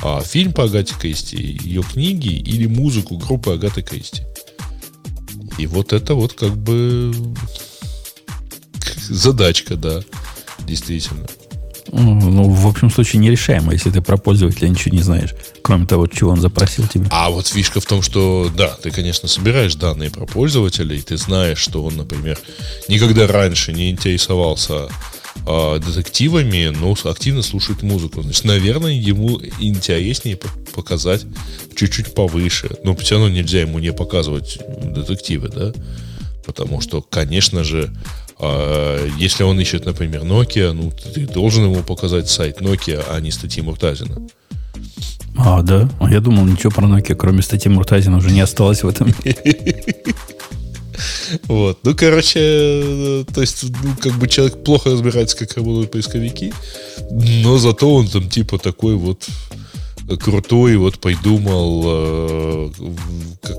А, фильм по Агате Кристи, ее книги или музыку группы Агаты Кристи. И вот это вот как бы задачка, да, действительно. Ну, в общем случае нерешаемо, если ты про пользователя ничего не знаешь, кроме того, чего он запросил тебя. А вот фишка в том, что, да, ты, конечно, собираешь данные про пользователя, и ты знаешь, что он, например, никогда раньше не интересовался э, детективами, но активно слушает музыку. Значит, наверное, ему интереснее показать чуть-чуть повыше. Но все равно нельзя ему не показывать детективы, да? Потому что, конечно же, э, если он ищет, например, Nokia, ну, ты должен ему показать сайт Nokia, а не статьи Муртазина. А, да? Я думал, ничего про Nokia, кроме статьи Муртазина, уже не осталось в этом. <laughs> Вот. Ну, короче, э, то есть, ну, как бы человек плохо разбирается, как работают поисковики, но зато он там типа такой вот крутой, вот придумал, э,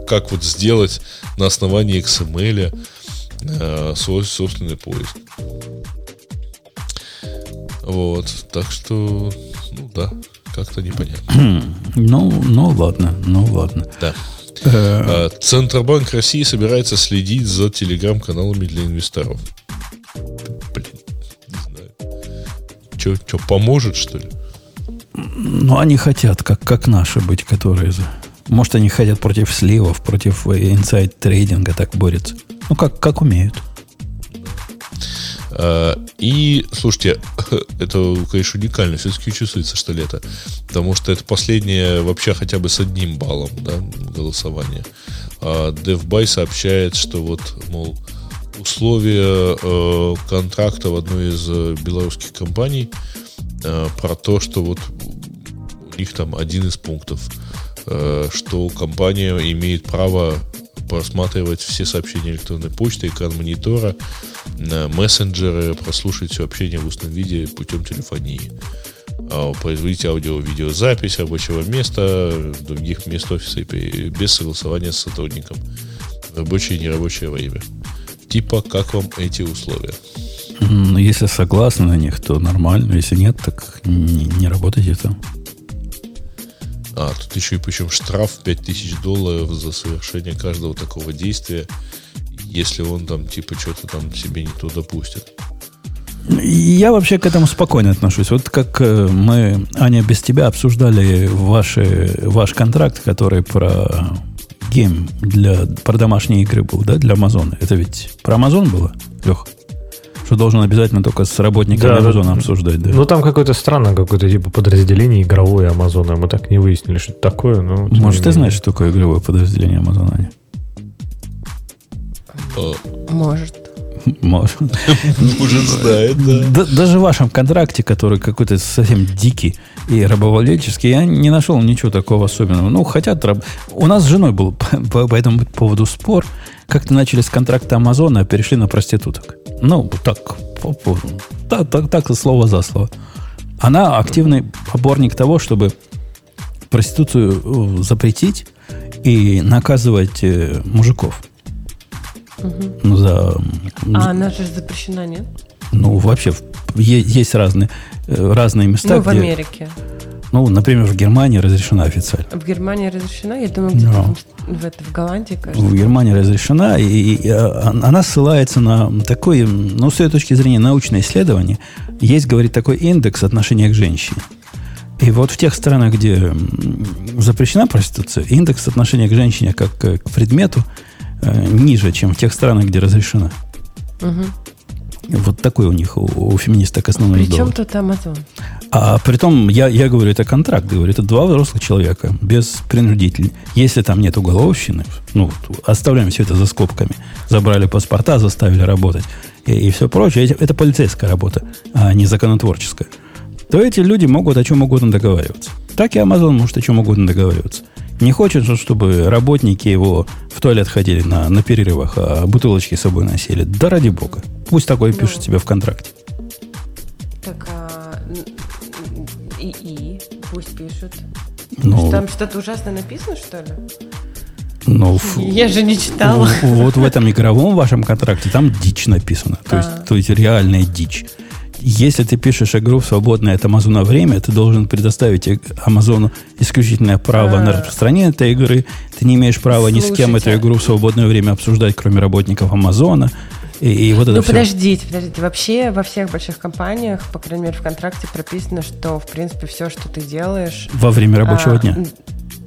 как, вот сделать на основании XML э, свой собственный поиск. Вот, так что, ну да, как-то непонятно. <clears throat> Ну, ну ладно, ну ладно. Да. Э, а, Центробанк России собирается следить за телеграм-каналами для инвесторов. Блин, не знаю. Че, че, поможет, что ли? Ну, они хотят, как, как наши быть, которые... Может, они хотят против сливов, против инсайд трейдинга так борются. Ну, как, как умеют. А, и, слушайте, <laughs> это, конечно, уникально. Все-таки чувствуется, что лето. Потому что это последнее вообще хотя бы с одним баллом да, голосования. А DevBuy сообщает, что вот, мол, условия э, контракта в одной из э, белорусских компаний э, про то, что вот у них там один из пунктов, э, что компания имеет право просматривать все сообщения электронной почты, экран монитора, мессенджеры, прослушать все общение в устном виде путем телефонии. А, производить аудио-видеозапись рабочего места, других мест офиса без согласования с сотрудником. Рабочее и нерабочее время. Типа, как вам эти условия? Если согласны на них, то нормально. Если нет, так не, не работайте там. А, тут еще и причем штраф 5000 долларов за совершение каждого такого действия, если он там типа что-то там себе не то допустит. Я вообще к этому спокойно отношусь. Вот как э, мы, Аня, без тебя обсуждали ваши, ваш контракт, который про гейм для, про домашние игры был, да, для Амазона. Это ведь про Амазон было, Лех? Что должен обязательно только с работниками да, Амазона да, обсуждать, да? Ну, там какое-то странное какое-то типа подразделение игровое Амазона. Мы так не выяснили, что это такое. Но, Может, ты знаешь, что такое игровое подразделение Амазона? Может. Может. Может, знает, да. Даже в вашем контракте, который какой-то совсем дикий и рабовладельческий, я не нашел ничего такого особенного. Ну, хотят... У нас с женой был <laughs> по, по этому поводу спор. Как-то начали с контракта Амазона, а перешли на проституток. Ну, так, так, так, так слово за слово. Она активный поборник того, чтобы проституцию э, запретить и наказывать э, мужиков. Угу. За, а она же запрещена, нет? Ну, вообще, есть разные, э, разные места. Ну, в где, Америке. Ну, например, в Германии разрешена официально. В Германии разрешена? Я думаю, где-то no. в, это, в Голландии, кажется. В Германии разрешена, и, и, и а, она ссылается на такой, ну, с ее точки зрения, научное исследование. Есть, говорит, такой индекс отношения к женщине. И вот в тех странах, где запрещена проституция, индекс отношения к женщине как к предмету Э, ниже, чем в тех странах, где разрешена. Угу. Вот такой у них, у, у феминисток основной При чем тут Амазон? А при том, я, я говорю, это контракт, говорю, это два взрослых человека, без принудителей. Если там нет уголовщины, ну, оставляем все это за скобками. Забрали паспорта, заставили работать и, и все прочее. Это, это полицейская работа, а не законотворческая. То эти люди могут о чем угодно договариваться. Так и Amazon может о чем угодно договариваться. Не хочет, чтобы работники его в туалет ходили на, на перерывах, а бутылочки с собой носили. Да ради бога. Пусть такое ну, пишет себе в контракте. Так, а, и, и пусть пишут. Ну, там что-то ужасно написано, что ли? Ну, Я же не читала. Вот в этом игровом вашем контракте там дичь написано. То, а. есть, то есть реальная дичь. Если ты пишешь игру в свободное от Амазона время, ты должен предоставить Амазону исключительное право а на распространение этой игры. Ты не имеешь права Слушайте. ни с кем эту игру в свободное время обсуждать, кроме работников Амазона. И, и вот это ну, все. подождите, подождите. Вообще во всех больших компаниях, по крайней мере, в контракте прописано, что, в принципе, все, что ты делаешь... Во время рабочего а, дня.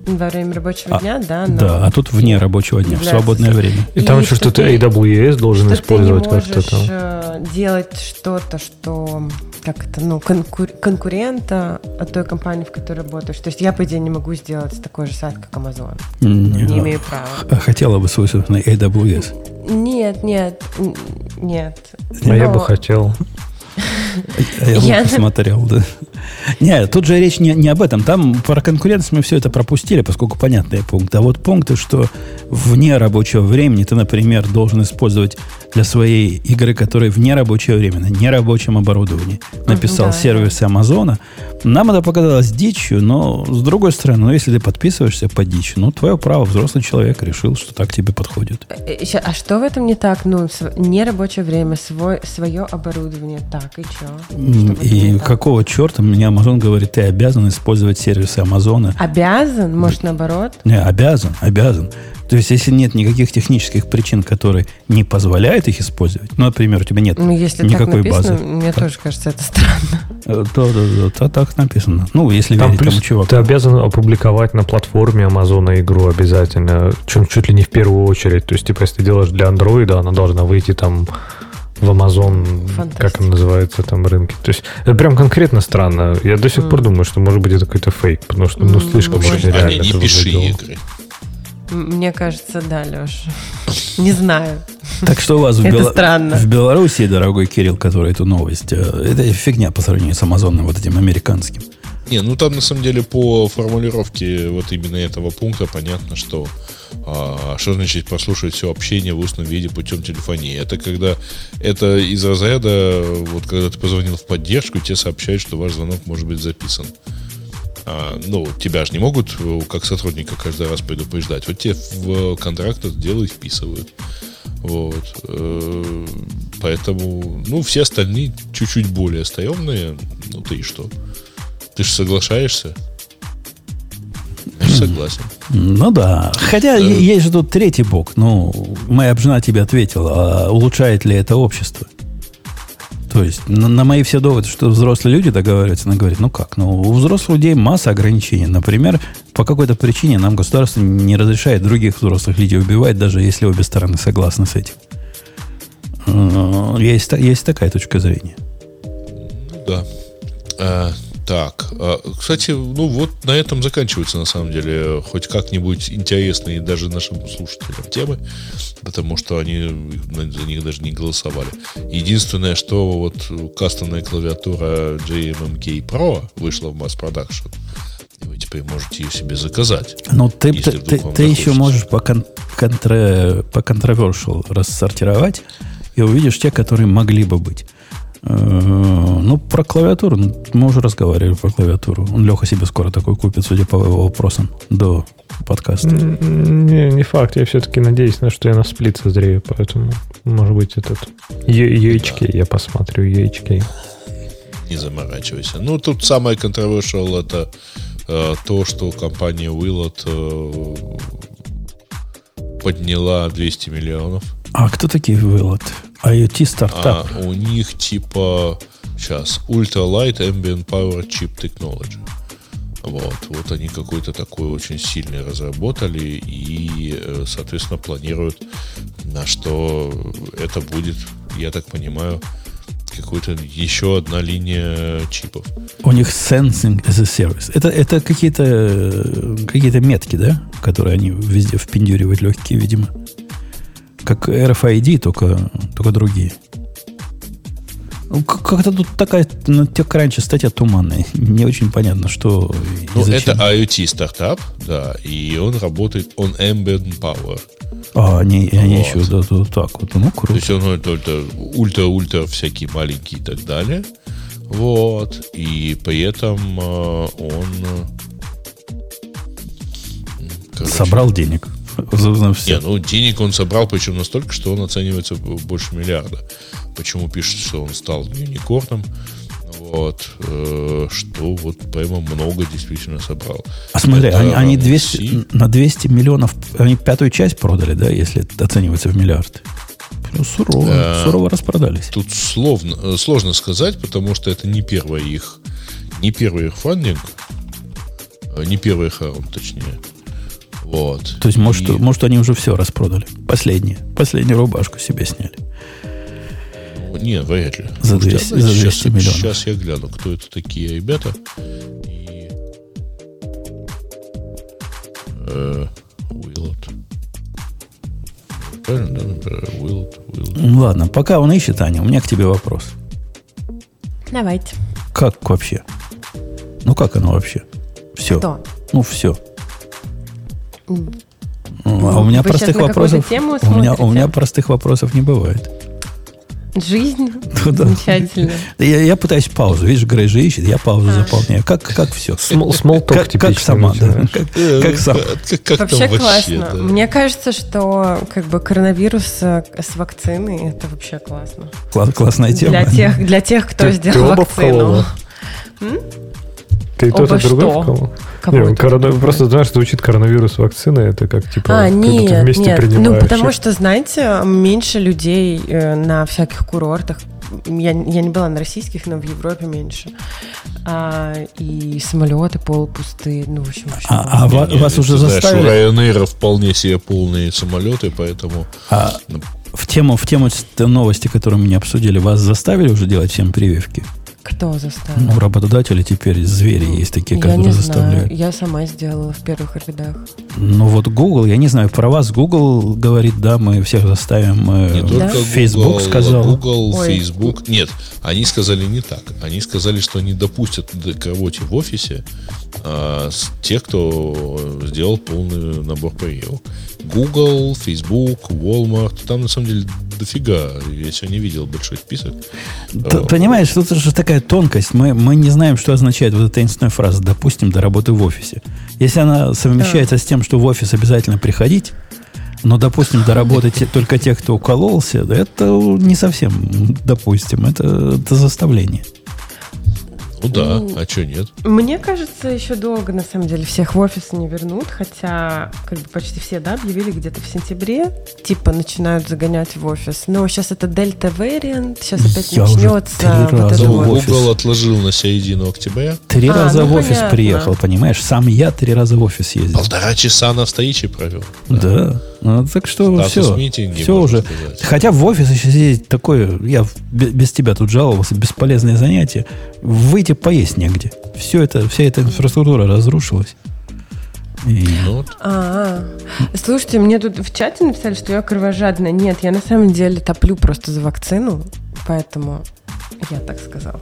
Во время рабочего а, дня, да. Но да, а тут вне рабочего дня, в свободное время. И, и там еще что-то AWS должен что использовать как-то там. Делать что-то, что как это, ну, конкур, конкурента от той компании, в которой работаешь. То есть я, по идее, не могу сделать такой же сайт, как Amazon. Не, не имею права. А хотела бы свой собственный AWS? Нет, нет, нет. А Но... я бы хотел. <laughs> А я, я посмотрел, да. Нет, тут же речь не, не об этом. Там про конкуренцию мы все это пропустили, поскольку понятные пункты. А вот пункты, что вне рабочего времени ты, например, должен использовать для своей игры, которая вне рабочего времени, на нерабочем оборудовании, написал да, сервис да. Амазона. Нам это показалось дичью, но с другой стороны, ну, если ты подписываешься по дичь, ну, твое право, взрослый человек решил, что так тебе подходит. Э, э, а что в этом не так? Ну, нерабочее время, свой, свое оборудование, так, и что? И какого черта меня Amazon говорит, ты обязан использовать сервисы Амазона? Обязан? Может, наоборот? Не, обязан, обязан. То есть, если нет никаких технических причин, которые не позволяют их использовать, ну, например, у тебя нет ну, если никакой так написано, базы. Мне так. тоже кажется, это странно. Да, да, да, да, так написано. Ну, если Там верить плюс тому чуваку. Ты обязан опубликовать на платформе Амазона игру обязательно, чем чуть ли не в первую очередь. То есть, типа, если ты делаешь для андроида, она должна выйти там в Amazon, как он называется там рынке. То есть это прям конкретно странно. Я до сих mm. пор думаю, что может быть это какой-то фейк, потому что ну, слишком mm. очень реально. Не, не пиши игры. Мне кажется, да, Леша. Не знаю. Так что у вас в, Бел... в Беларуси, дорогой Кирилл, который эту новость, э, это фигня по сравнению с Амазоном, вот этим американским. Не, ну там на самом деле по формулировке вот именно этого пункта понятно, что а, что значит прослушивать все общение в устном виде путем телефонии? Это когда это из разряда, вот когда ты позвонил в поддержку, тебе сообщают, что ваш звонок может быть записан. А, ну, тебя же не могут как сотрудника каждый раз предупреждать. Вот тебе в контракт это дело и вписывают. Вот. Э, поэтому, ну, все остальные чуть-чуть более стоемные. Ну, ты и что? Ты же соглашаешься? Я согласен. Ну да. Хотя да. есть же тут третий бок. Ну, моя жена тебе ответила, а улучшает ли это общество? То есть на, на мои все доводы, что взрослые люди договариваются, она говорит, ну как, ну у взрослых людей масса ограничений. Например, по какой-то причине нам государство не разрешает других взрослых людей убивать, даже если обе стороны согласны с этим. Э, есть, есть такая точка зрения. Да. Так, а, кстати, ну вот на этом заканчиваются на самом деле хоть как-нибудь интересные даже нашим слушателям темы, потому что они за них даже не голосовали. Единственное, что вот кастомная клавиатура JMMK Pro вышла в масс-продакшн, вы теперь можете ее себе заказать. Ну, ты, ты, ты, ты еще можешь по, кон, контра, по controversial рассортировать и увидишь те, которые могли бы быть. Э, ну, про клавиатуру. Мы уже разговаривали про клавиатуру. Он Леха себе скоро такой купит, судя по его вопросам, до подкаста. Не, не факт. Я все-таки надеюсь, на что я на сплит созрею, поэтому, может быть, этот UHK, я посмотрю UHK. Не заморачивайся. Ну, тут самое controversial это э, то, что компания Willot э, подняла 200 миллионов. А кто такие Willot? IoT стартап. А, у них типа сейчас Ultra Light Ambient Power Chip Technology. Вот, вот они какой-то такой очень сильный разработали и, э, соответственно, планируют, на что это будет, я так понимаю, какой-то еще одна линия чипов. У них Sensing as a Service. Это, это какие-то какие метки, да? Которые они везде впендюривают легкие, видимо. Как RFID, только, только другие. Ну, как-то тут такая, ну, как раньше, статья туманная. Не очень понятно, что Ну, это IoT стартап, да, и он работает, он Ambient Power. А, они, вот. они еще да, да, так вот, ну, круто. То есть он только ультра-ультра всякие маленькие и так далее. Вот, и при этом э, он... Короче, Собрал денег. Не, ну денег он собрал, причем настолько, что он оценивается больше миллиарда. Почему пишут, что он стал юникорном? Вот, э, что вот прямо много действительно собрал. А смотри, Это, они, они 200, на 200 миллионов, они пятую часть продали, да, если оценивается в миллиард? Ну, сурово, а, сурово распродались. Тут словно, э, сложно сказать, потому что это не первый их, не первый их фандинг, э, не первый их раунд, точнее. Вот. То есть, может, и... может, они уже все распродали. Последние. Последнюю рубашку себе сняли. Ну, не, вряд ли. За 200, за 200 сейчас, миллионов. Сейчас я гляну, кто это такие ребята. И... Э, Правильно, да, например, Willot, Willot. Ладно, пока он ищет, Аня, у меня к тебе вопрос. Давайте. Как вообще? Ну, как оно вообще? Все. Что? Ну, все. Ну, а у меня Вы простых вопросов. Тему у меня, у меня простых вопросов не бывает. Жизнь <laughs> ну, да. замечательно. Я, я пытаюсь паузу. Видишь, Грей же ищет, я паузу а. заполняю. Как, как все? Talk как, как сама, да. Как, как сама. Как, вообще классно. Вообще, да. Мне кажется, что как бы коронавирус э, с вакциной это вообще классно. Класс, классная тема. Для тех, для тех кто ты, сделал ты вакцину. Ты Оба тот и другой вколол? Нет, корона... Просто знаешь, звучит коронавирус вакцина, это как типа а, нет, ты вместе нет. Ну, потому что, знаете, меньше людей э, на всяких курортах. Я, я не была на российских, но в Европе меньше. А, и самолеты полупустые. Ну, в общем, в общем а, а не, вас не, уже заставили? Знаешь, у Ryanair вполне себе полные самолеты, поэтому... А в тему, в тему новости, которую мы не обсудили, вас заставили уже делать всем прививки? Кто заставил? Ну, работодатели теперь звери есть такие, я которые не заставляют. Знаю. Я сама сделала в первых рядах. Ну вот Google, я не знаю, про вас Google говорит, да, мы всех заставим. Не да? только Facebook Google, сказал. Google, Ой. Facebook. Нет, они сказали не так. Они сказали, что не допустят к работе в офисе а, тех, кто сделал полный набор проверок. Google, Facebook, Walmart. Там на самом деле дофига. Я сегодня видел большой список. Т- Понимаешь, тут же такая тонкость. Мы, мы не знаем, что означает вот эта таинственная фраза «допустим, до работы в офисе». Если она совмещается с тем, что в офис обязательно приходить, но, допустим, доработать те- только тех, кто укололся, это не совсем допустим. Это, это заставление. Ну да, а что нет? Мне кажется, еще долго, на самом деле, всех в офис не вернут, хотя как бы почти все, да, объявили где-то в сентябре, типа начинают загонять в офис. Но сейчас это дельта вариант, сейчас опять Я уже начнется три вот раза это в вот. офис. Google отложил на середину октября. Три А, раза ну, в офис понятно. приехал, понимаешь? Сам я три раза в офис ездил. Полтора часа на встрече провел. Да. Ну, так что Статус все. митинги, Все уже. сказать. Хотя в офис еще сидеть такое, я без тебя тут жаловался, бесполезное занятие. Выйти поесть негде. Все это, вся эта инфраструктура разрушилась. И- Ну, вот. А, слушайте, мне тут в чате написали, что я кровожадная. Нет, я на самом деле топлю просто за вакцину, поэтому я так сказала.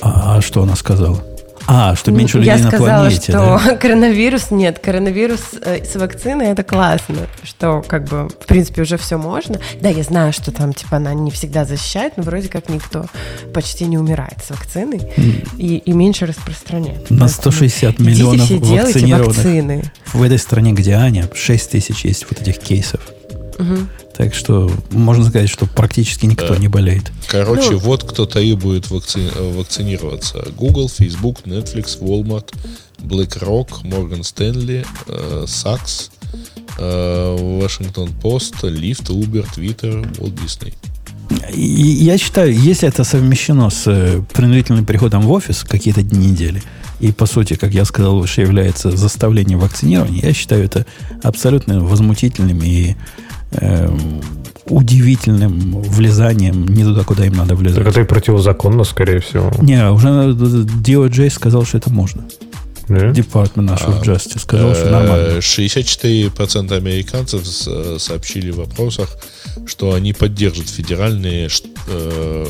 а, а что она сказала? А, что меньше людей я на сказала, планете. что да? <laughs> коронавирус нет, коронавирус э, с вакциной это классно, что как бы в принципе уже все можно. Да, я знаю, что там типа она не всегда защищает, но вроде как никто почти не умирает с вакциной и, и меньше распространяет. На Поэтому 160 идите миллионов все вакцинированных. вакцины. В этой стране, где Аня, 6 тысяч есть вот этих кейсов. Мгм. Так что можно сказать, что практически никто Да. не болеет. Короче, Ну. вот кто требует вакци- э, вакцинироваться. Google, Facebook, Netflix, Walmart, BlackRock, Morgan Stanley, э, Saks, э, Washington Post, Lyft, Uber, Twitter, Walt Disney. И я считаю, если это совмещено с э, принудительным приходом в офис какие-то дни недели, и, по сути, как я сказал выше, является заставлением вакцинирования, я считаю это абсолютно возмутительным и эм, удивительным влезанием не туда, куда им надо Так влезать. это и противозаконно, скорее всего. Не, уже DOJ сказал, что это можно. Да? Department National А, Justice сказал, что Э, нормально. 64% американцев с- э, сообщили в вопросах, что они поддержат федеральные, э,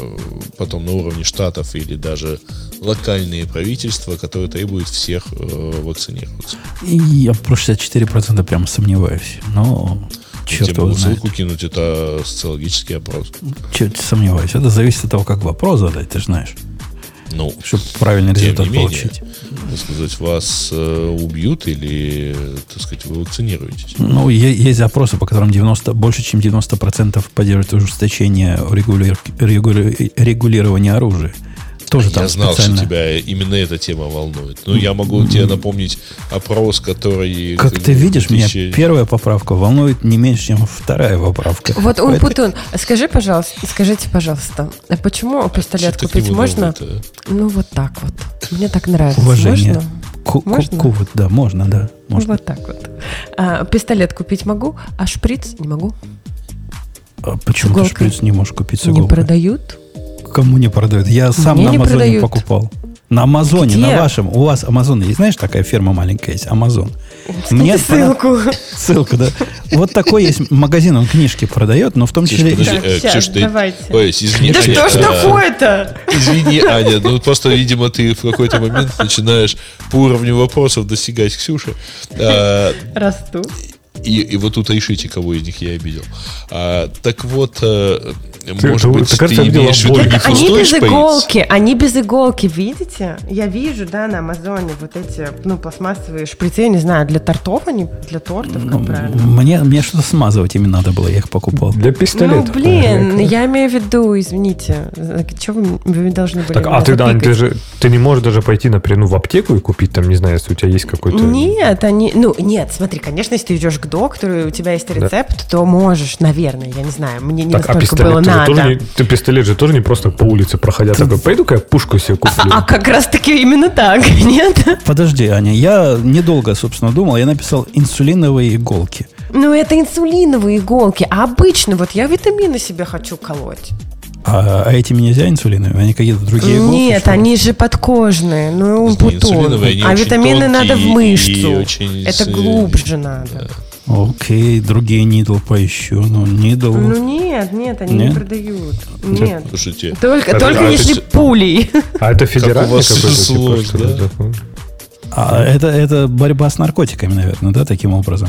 потом на уровне штатов или даже локальные правительства, которые требуют всех э, вакцинироваться. И я про 64% прям сомневаюсь. Но черт Тебе могу знает. ссылку кинуть, это социологический опрос. Черт, сомневаюсь. Это зависит от того, как вопрос задать, ты же знаешь. Ну, Чтобы правильный результат менее. получить. так сказать, вас э, убьют или, так сказать, вы вакцинируетесь. Ну, е- есть запросы, по которым 90, больше, чем 90% поддерживают ужесточение регули- регули- регулирования оружия. Тоже там Я знал, специально. что тебя именно эта тема волнует. Ну, я могу тебе напомнить опрос, который... Как ты бы, видишь, меня 2000 первая поправка волнует не меньше, чем вторая поправка. Вот Поэтому- Умпутун, скажи, пожалуйста, скажите, пожалуйста, а почему пистолет Что-то купить не можно? волнует, Ну вот так вот. Мне так нравится. Уважение. Можно? Ку- ку- Можно? ку- вот, да, можно, да. Можно. Вот так вот. А, пистолет купить могу, а шприц не могу. А почему ты шприц не можешь купить с Не иголкой? продают. Кому не продают? Я сам Мне на не Амазоне продают. покупал. На Амазоне, Где? на вашем. У вас Амазон есть. Знаешь, такая фирма маленькая есть? Амазон. Мне <laughs> ссылку. <laughs> Ссылка, да. Вот такой есть магазин, он книжки продает, но в том числе... и- подожди, Так, э, Ксюш, ты-. Ой, извини, Да Аня, что ж э, такое-то? Извини, <laughs> Аня, ну просто, видимо, ты в какой-то момент начинаешь по уровню вопросов достигать Ксюши. А, Расту. И, и вот тут решите, кого из них я обидел. А, так вот, Ты- может ты- быть, ты, ты, кажется, обидел имеешь в виду Это они без шприц? иголки, они без иголки, видите? Я вижу, да, на Амазоне вот эти, ну, пластмассовые шприцы, я не знаю, для тортов они, для тортов, Ну, как правильно? Мне, мне что-то смазывать ими надо было, я их покупал. Для Ну, пистолета. блин, я имею в виду, извините, что вы, вы должны были Так, а ты, да, ты же ты не можешь даже пойти, например, ну, в аптеку и купить, там, не знаю, если у тебя есть какой-то... Нет, они, ну, нет, смотри, конечно, если ты идешь к доктору, и у тебя есть рецепт, то можешь, наверное, я не знаю, мне не Так, а настолько было пистолет, надо. тоже не, ты пистолет же тоже не просто по улице проходя такой, пойду-ка я пушку себе куплю. А как раз-таки именно так, <laughs> нет? Подожди, Аня, я недолго, собственно, думал, я написал инсулиновые иголки. Ну, это инсулиновые иголки, а обычно вот я витамины себе хочу колоть. А, а этими нельзя инсулиновыми? Они какие-то другие иголки? Нет, они же подкожные, ну путон. А витамины надо в мышцу. Это глубже надо. Окей, другие нидл поищу. Ну, нидл. Ну нет, нет, они нет? не продают. Нет. Слушайте. Только, а только если это... пулей. <laughs> А это федеральный как какой-то типа, да? А это, это борьба с наркотиками, наверное, да, таким образом?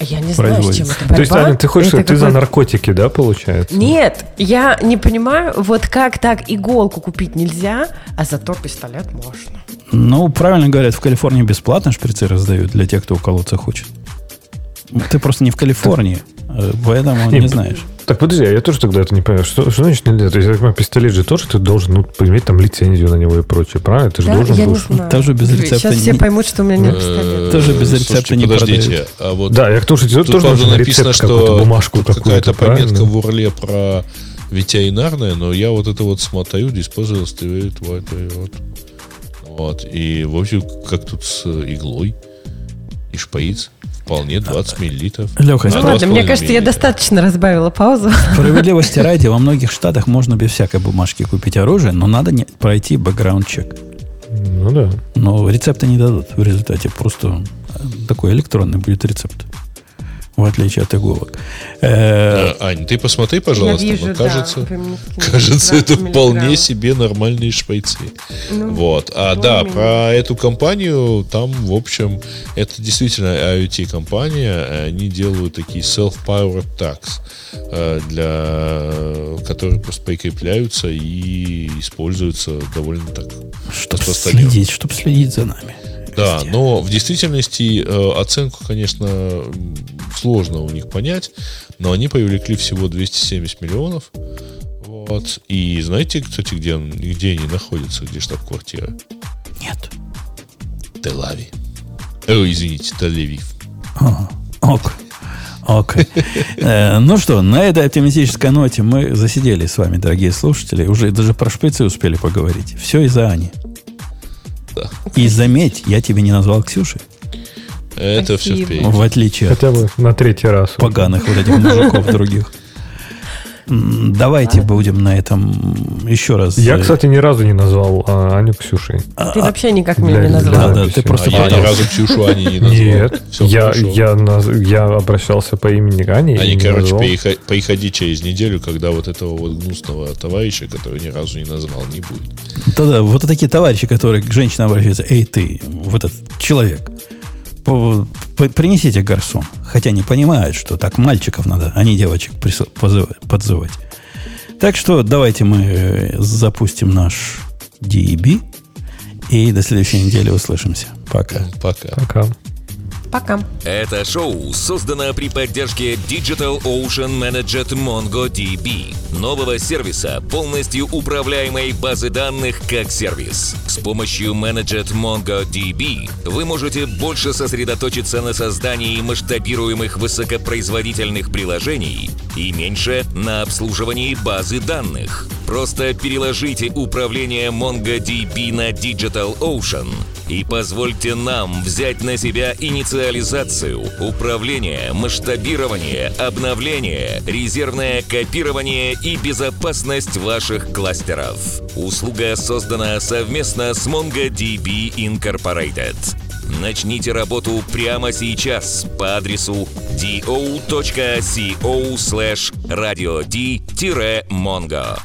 Я не знаю, с чем это борьба. То есть, Аня, ты хочешь, чтобы ты за наркотики, да, получается? Нет, я не понимаю, вот как так иголку купить нельзя, а зато пистолет можно. Ну, правильно говорят, в Калифорнии бесплатно шприцы раздают для тех, кто уколоться хочет. Ты просто не в Калифорнии, э, поэтому не знаешь. Так подожди, а я тоже тогда это не понимаю. Что, что значит нельзя? То есть, я понимаю, пистолет же тоже ты должен ну, иметь там лицензию на него и прочее, правильно? Ты же да? должен я будешь... не знаю. Тоже без рецепта Сейчас не... все <laughs> поймут, что у меня нет пистолета. Тоже без рецепта не подождите, а вот Да, я к тому, что тебе тоже нужно написано, что бумажку какая-то пометка в урле про ветеринарное, но я вот это вот смотрю, disposal стоит вот, вот. Вот. И, в общем, как тут с иглой и шприц. Вполне 20 миллилитров. Леха, ну, ладно, мне кажется, я достаточно разбавила паузу. Справедливости ради, во многих штатах можно без всякой бумажки купить оружие, но надо не пройти бэкграунд-чек. Ну да. Но рецепта не дадут в результате. Просто такой электронный будет рецепт в отличие от иголок. Э, Ань, ты посмотри, пожалуйста. Вижу, кажется, да, кажется <laughs> это вполне себе нормальные шприцы. Ну, вот. А да, про эту компанию, там, в общем, это действительно IoT-компания. Они делают такие self-powered tags, э, для которые просто прикрепляются и используются довольно так чтобы следить, чтобы следить за нами. Да, но в действительности э, оценку, конечно, сложно у них понять, но они привлекли всего 270 миллионов. Вот. И знаете, кстати, где, где они находятся, где штаб-квартира? Нет. Тель-Ави. О, извините, Тель-Авив. Ок. Ок. Э, ну что, на этой оптимистической ноте мы засидели с вами, дорогие слушатели. Уже даже про шприцы успели поговорить. Все из-за Ани. Да. И заметь, я тебе не назвал Ксюшей. Это Спасибо. все впереди. В отличие Хотя бы на третий раз. Поганых вот этих мужиков других. Давайте будем на этом еще раз. Я, э, кстати, ни разу не назвал а, Аню Ксюшей. Ты а, вообще никак меня не назвал. Да, да, ты просто а я ни разу Ксюшу Ани не назвал. Нет, я, я, я обращался по имени Ани. Они, короче, приходи через неделю, когда вот этого вот гнусного товарища, который ни разу не назвал, не будет. Да-да, вот такие товарищи, которые к женщине обращаются. Эй, ты, вот этот человек принесите гарсон. Хотя не понимают, что так мальчиков надо, а не девочек подзывать. Так что давайте мы э, запустим наш DEB. И до следующей недели услышимся. Пока. Пока. Пока. Пока. Это шоу создано при поддержке Digital Ocean Managed MongoDB, нового сервиса, полностью управляемой базы данных как сервис. С помощью Managed MongoDB вы можете больше сосредоточиться на создании масштабируемых высокопроизводительных приложений и меньше на обслуживании базы данных. Просто переложите управление MongoDB на Digital Ocean и позвольте нам взять на себя инициализацию, управление, масштабирование, обновление, резервное копирование и безопасность ваших кластеров. Услуга создана совместно с MongoDB Incorporated. Начните работу прямо сейчас по адресу do.co slash radio-mongo.